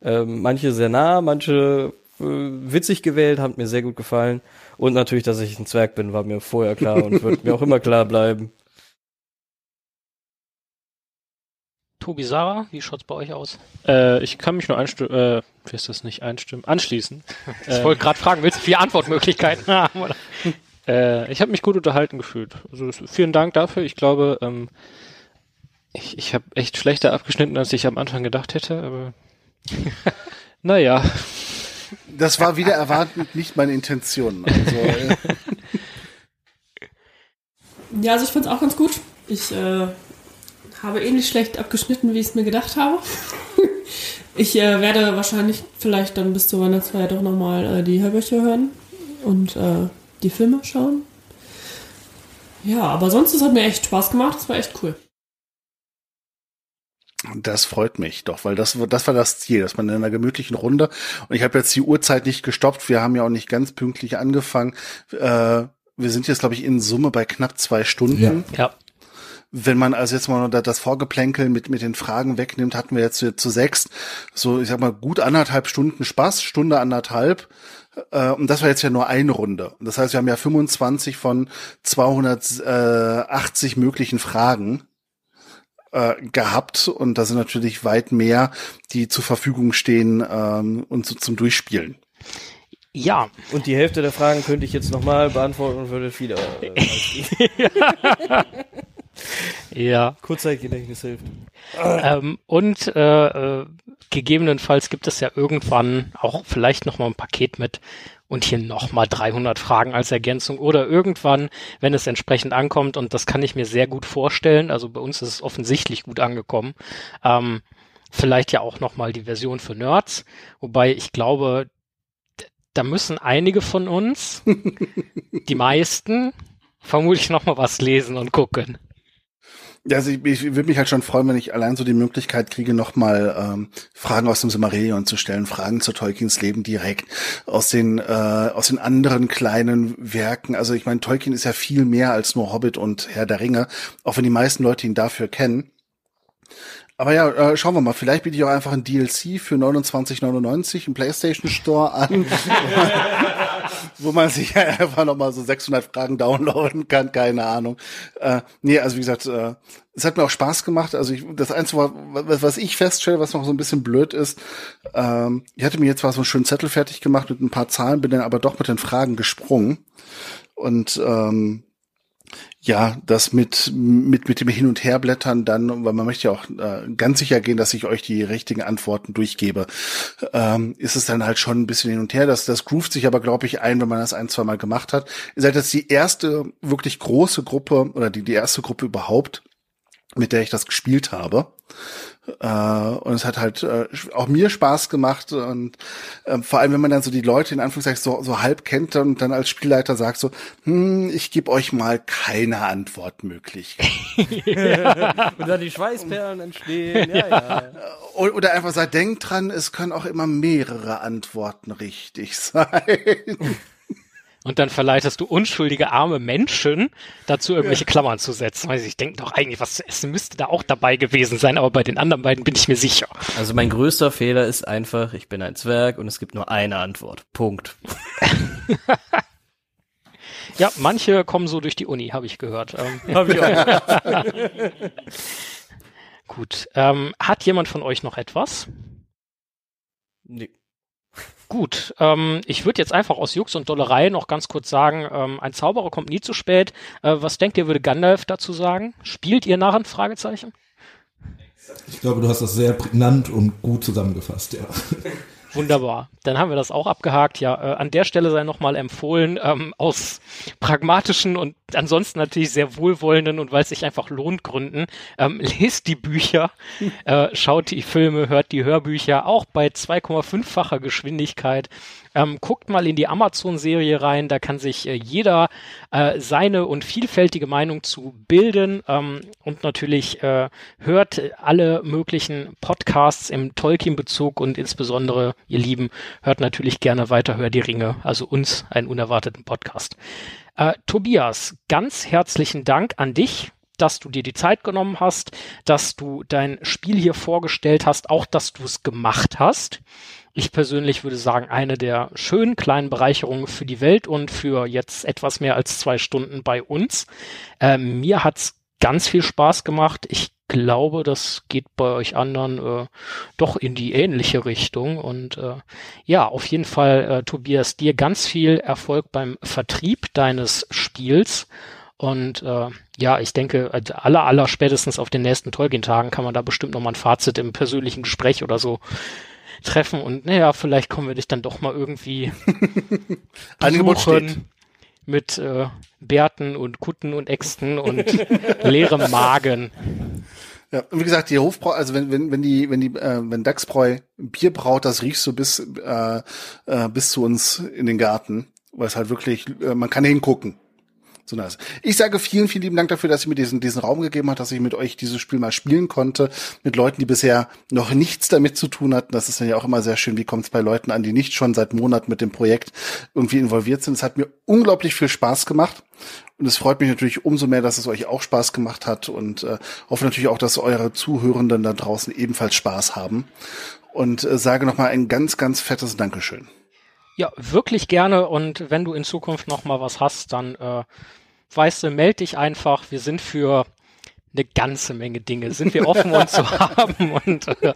Ähm, manche sehr nah, manche witzig gewählt, hat mir sehr gut gefallen. Und natürlich, dass ich ein Zwerg bin, war mir vorher klar und wird mir auch immer klar bleiben. Tobi Sarah, wie schaut's bei euch aus? Äh, ich kann mich nur einstimmen, äh, wie ist das nicht einstimmen? Anschließen. [LAUGHS] ich äh, wollte gerade fragen, willst du vier Antwortmöglichkeiten [LAUGHS] haben? Oder? Äh, ich habe mich gut unterhalten gefühlt. Also vielen Dank dafür. Ich glaube, ähm, ich, ich habe echt schlechter abgeschnitten, als ich am Anfang gedacht hätte, aber [LAUGHS] naja. Das war wieder erwartend nicht meine Intention. Also, äh. Ja, also ich fand es auch ganz gut. Ich äh, habe ähnlich schlecht abgeschnitten, wie ich es mir gedacht habe. [LAUGHS] ich äh, werde wahrscheinlich vielleicht dann bis zur Weihnachtsfeier doch nochmal äh, die Hörbücher hören und äh, die Filme schauen. Ja, aber sonst, es hat mir echt Spaß gemacht. Es war echt cool. Das freut mich doch, weil das, das war das Ziel, dass man in einer gemütlichen Runde, und ich habe jetzt die Uhrzeit nicht gestoppt, wir haben ja auch nicht ganz pünktlich angefangen. Äh, wir sind jetzt, glaube ich, in Summe bei knapp zwei Stunden. Ja. ja. Wenn man also jetzt mal das Vorgeplänkel mit, mit den Fragen wegnimmt, hatten wir jetzt zu, zu sechs, so ich sag mal, gut anderthalb Stunden Spaß, Stunde anderthalb. Äh, und das war jetzt ja nur eine Runde. Das heißt, wir haben ja 25 von 280 möglichen Fragen äh, gehabt und da sind natürlich weit mehr, die zur Verfügung stehen ähm, und so zum Durchspielen. Ja. Und die Hälfte der Fragen könnte ich jetzt nochmal beantworten und würde wieder. Äh, [LAUGHS] ja. Kurzzeitgedächtnis hilft. Ähm, und äh, äh, gegebenenfalls gibt es ja irgendwann auch vielleicht noch mal ein Paket mit und hier noch mal 300 Fragen als Ergänzung oder irgendwann, wenn es entsprechend ankommt und das kann ich mir sehr gut vorstellen. Also bei uns ist es offensichtlich gut angekommen. Ähm, vielleicht ja auch noch mal die Version für Nerds, wobei ich glaube, da müssen einige von uns, [LAUGHS] die meisten, vermutlich noch mal was lesen und gucken. Also ich, ich würde mich halt schon freuen, wenn ich allein so die Möglichkeit kriege, nochmal ähm, Fragen aus dem Silmarillion zu stellen, Fragen zu Tolkiens Leben direkt aus den äh, aus den anderen kleinen Werken. Also ich meine, Tolkien ist ja viel mehr als nur Hobbit und Herr der Ringe, auch wenn die meisten Leute ihn dafür kennen. Aber ja, äh, schauen wir mal. Vielleicht biete ich auch einfach ein DLC für 29,99 im PlayStation Store an, [LAUGHS] wo man sich [LAUGHS] einfach nochmal so 600 Fragen downloaden kann. Keine Ahnung. Äh, nee, also wie gesagt, äh, es hat mir auch Spaß gemacht. Also ich, das Einzige, was, was ich feststelle, was noch so ein bisschen blöd ist, ähm, ich hatte mir jetzt zwar so einen schönen Zettel fertig gemacht mit ein paar Zahlen, bin dann aber doch mit den Fragen gesprungen. Und ähm, ja, das mit, mit, mit dem Hin- und Herblättern dann, weil man möchte ja auch äh, ganz sicher gehen, dass ich euch die richtigen Antworten durchgebe, ähm, ist es dann halt schon ein bisschen hin und her. Das, das groovt sich aber, glaube ich, ein, wenn man das ein, zwei Mal gemacht hat. Ihr seid jetzt die erste wirklich große Gruppe oder die, die erste Gruppe überhaupt, mit der ich das gespielt habe. Äh, und es hat halt äh, auch mir Spaß gemacht und äh, vor allem, wenn man dann so die Leute in Anführungszeichen so, so halb kennt und dann als Spielleiter sagt so, hm, ich gebe euch mal keine Antwortmöglichkeit. [LAUGHS] ja. Und dann die Schweißperlen entstehen. Ja, ja. Oder einfach sagt, denkt dran, es können auch immer mehrere Antworten richtig [LAUGHS] sein. Und dann verleitest du unschuldige arme Menschen dazu, irgendwelche Klammern zu setzen. Also ich denke doch eigentlich, was zu essen müsste da auch dabei gewesen sein, aber bei den anderen beiden bin ich mir sicher. Also mein größter Fehler ist einfach, ich bin ein Zwerg und es gibt nur eine Antwort. Punkt. ja, manche kommen so durch die Uni, habe ich gehört. Ähm, [LAUGHS] Hab ich auch. [LAUGHS] Gut. Ähm, hat jemand von euch noch etwas? Nee. Gut, ähm, ich würde jetzt einfach aus Jux und Dollerei noch ganz kurz sagen, ähm, ein Zauberer kommt nie zu spät. Äh, was denkt ihr, würde Gandalf dazu sagen? Spielt ihr Narren? Fragezeichen. Ich glaube, du hast das sehr prägnant und gut zusammengefasst, ja. Wunderbar. Dann haben wir das auch abgehakt. Ja, äh, an der Stelle sei nochmal empfohlen, ähm, aus pragmatischen und ansonsten natürlich sehr wohlwollenden und weil es sich einfach lohnt Gründen, ähm, [LAUGHS] lest die Bücher, [LAUGHS] äh, schaut die Filme, hört die Hörbücher, auch bei 2,5-facher Geschwindigkeit. Ähm, guckt mal in die Amazon-Serie rein, da kann sich äh, jeder äh, seine und vielfältige Meinung zu bilden ähm, und natürlich äh, hört alle möglichen Podcasts im Tolkien-Bezug und insbesondere, ihr Lieben, hört natürlich gerne weiter Hör die Ringe, also uns einen unerwarteten Podcast. Äh, Tobias, ganz herzlichen Dank an dich dass du dir die Zeit genommen hast, dass du dein Spiel hier vorgestellt hast, auch dass du es gemacht hast. Ich persönlich würde sagen, eine der schönen kleinen Bereicherungen für die Welt und für jetzt etwas mehr als zwei Stunden bei uns. Ähm, mir hat's ganz viel Spaß gemacht. Ich glaube, das geht bei euch anderen äh, doch in die ähnliche Richtung. Und äh, ja, auf jeden Fall, äh, Tobias, dir ganz viel Erfolg beim Vertrieb deines Spiels. Und äh, ja, ich denke, aller, aller spätestens auf den nächsten Tolkien-Tagen kann man da bestimmt nochmal ein Fazit im persönlichen Gespräch oder so treffen. Und naja, vielleicht kommen wir dich dann doch mal irgendwie [LAUGHS] besuchen mit äh, Bärten und Kutten und Äxten und [LAUGHS] leerem Magen. Ja, und wie gesagt, die Hofbrau, also wenn, wenn, wenn die, wenn die, äh, wenn Dachsbräu Bier braut, das riechst du bis, äh, äh, bis zu uns in den Garten. Weil es halt wirklich, äh, man kann hingucken. So nice. Ich sage vielen, vielen lieben Dank dafür, dass ihr mir diesen, diesen Raum gegeben habt, dass ich mit euch dieses Spiel mal spielen konnte. Mit Leuten, die bisher noch nichts damit zu tun hatten. Das ist dann ja auch immer sehr schön. Wie kommt es bei Leuten an, die nicht schon seit Monaten mit dem Projekt irgendwie involviert sind? Es hat mir unglaublich viel Spaß gemacht. Und es freut mich natürlich umso mehr, dass es euch auch Spaß gemacht hat und äh, hoffe natürlich auch, dass eure Zuhörenden da draußen ebenfalls Spaß haben. Und äh, sage nochmal ein ganz, ganz fettes Dankeschön. Ja, wirklich gerne. Und wenn du in Zukunft noch mal was hast, dann äh, weißt du, meld dich einfach. Wir sind für eine ganze Menge Dinge. Sind wir offen, uns zu [LAUGHS] haben. Und äh,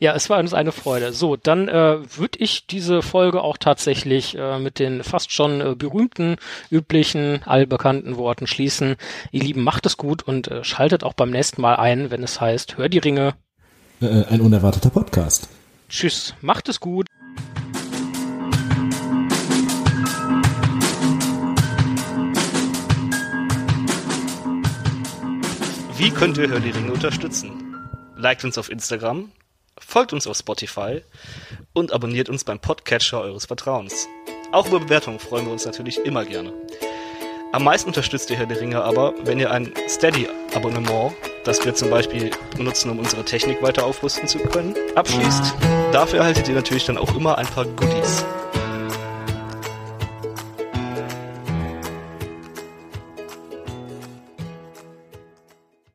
ja, es war uns eine Freude. So, dann äh, würde ich diese Folge auch tatsächlich äh, mit den fast schon äh, berühmten, üblichen, allbekannten Worten schließen. Ihr Lieben, macht es gut und äh, schaltet auch beim nächsten Mal ein, wenn es heißt, hör die Ringe. Äh, ein unerwarteter Podcast. Tschüss, macht es gut. Wie könnt ihr Hör die Ringe unterstützen? Liked uns auf Instagram, folgt uns auf Spotify und abonniert uns beim Podcatcher eures Vertrauens. Auch über Bewertungen freuen wir uns natürlich immer gerne. Am meisten unterstützt ihr Herr der Ringe aber, wenn ihr ein Steady-Abonnement, das wir zum Beispiel benutzen, um unsere Technik weiter aufrüsten zu können, abschließt. Dafür erhaltet ihr natürlich dann auch immer ein paar Goodies.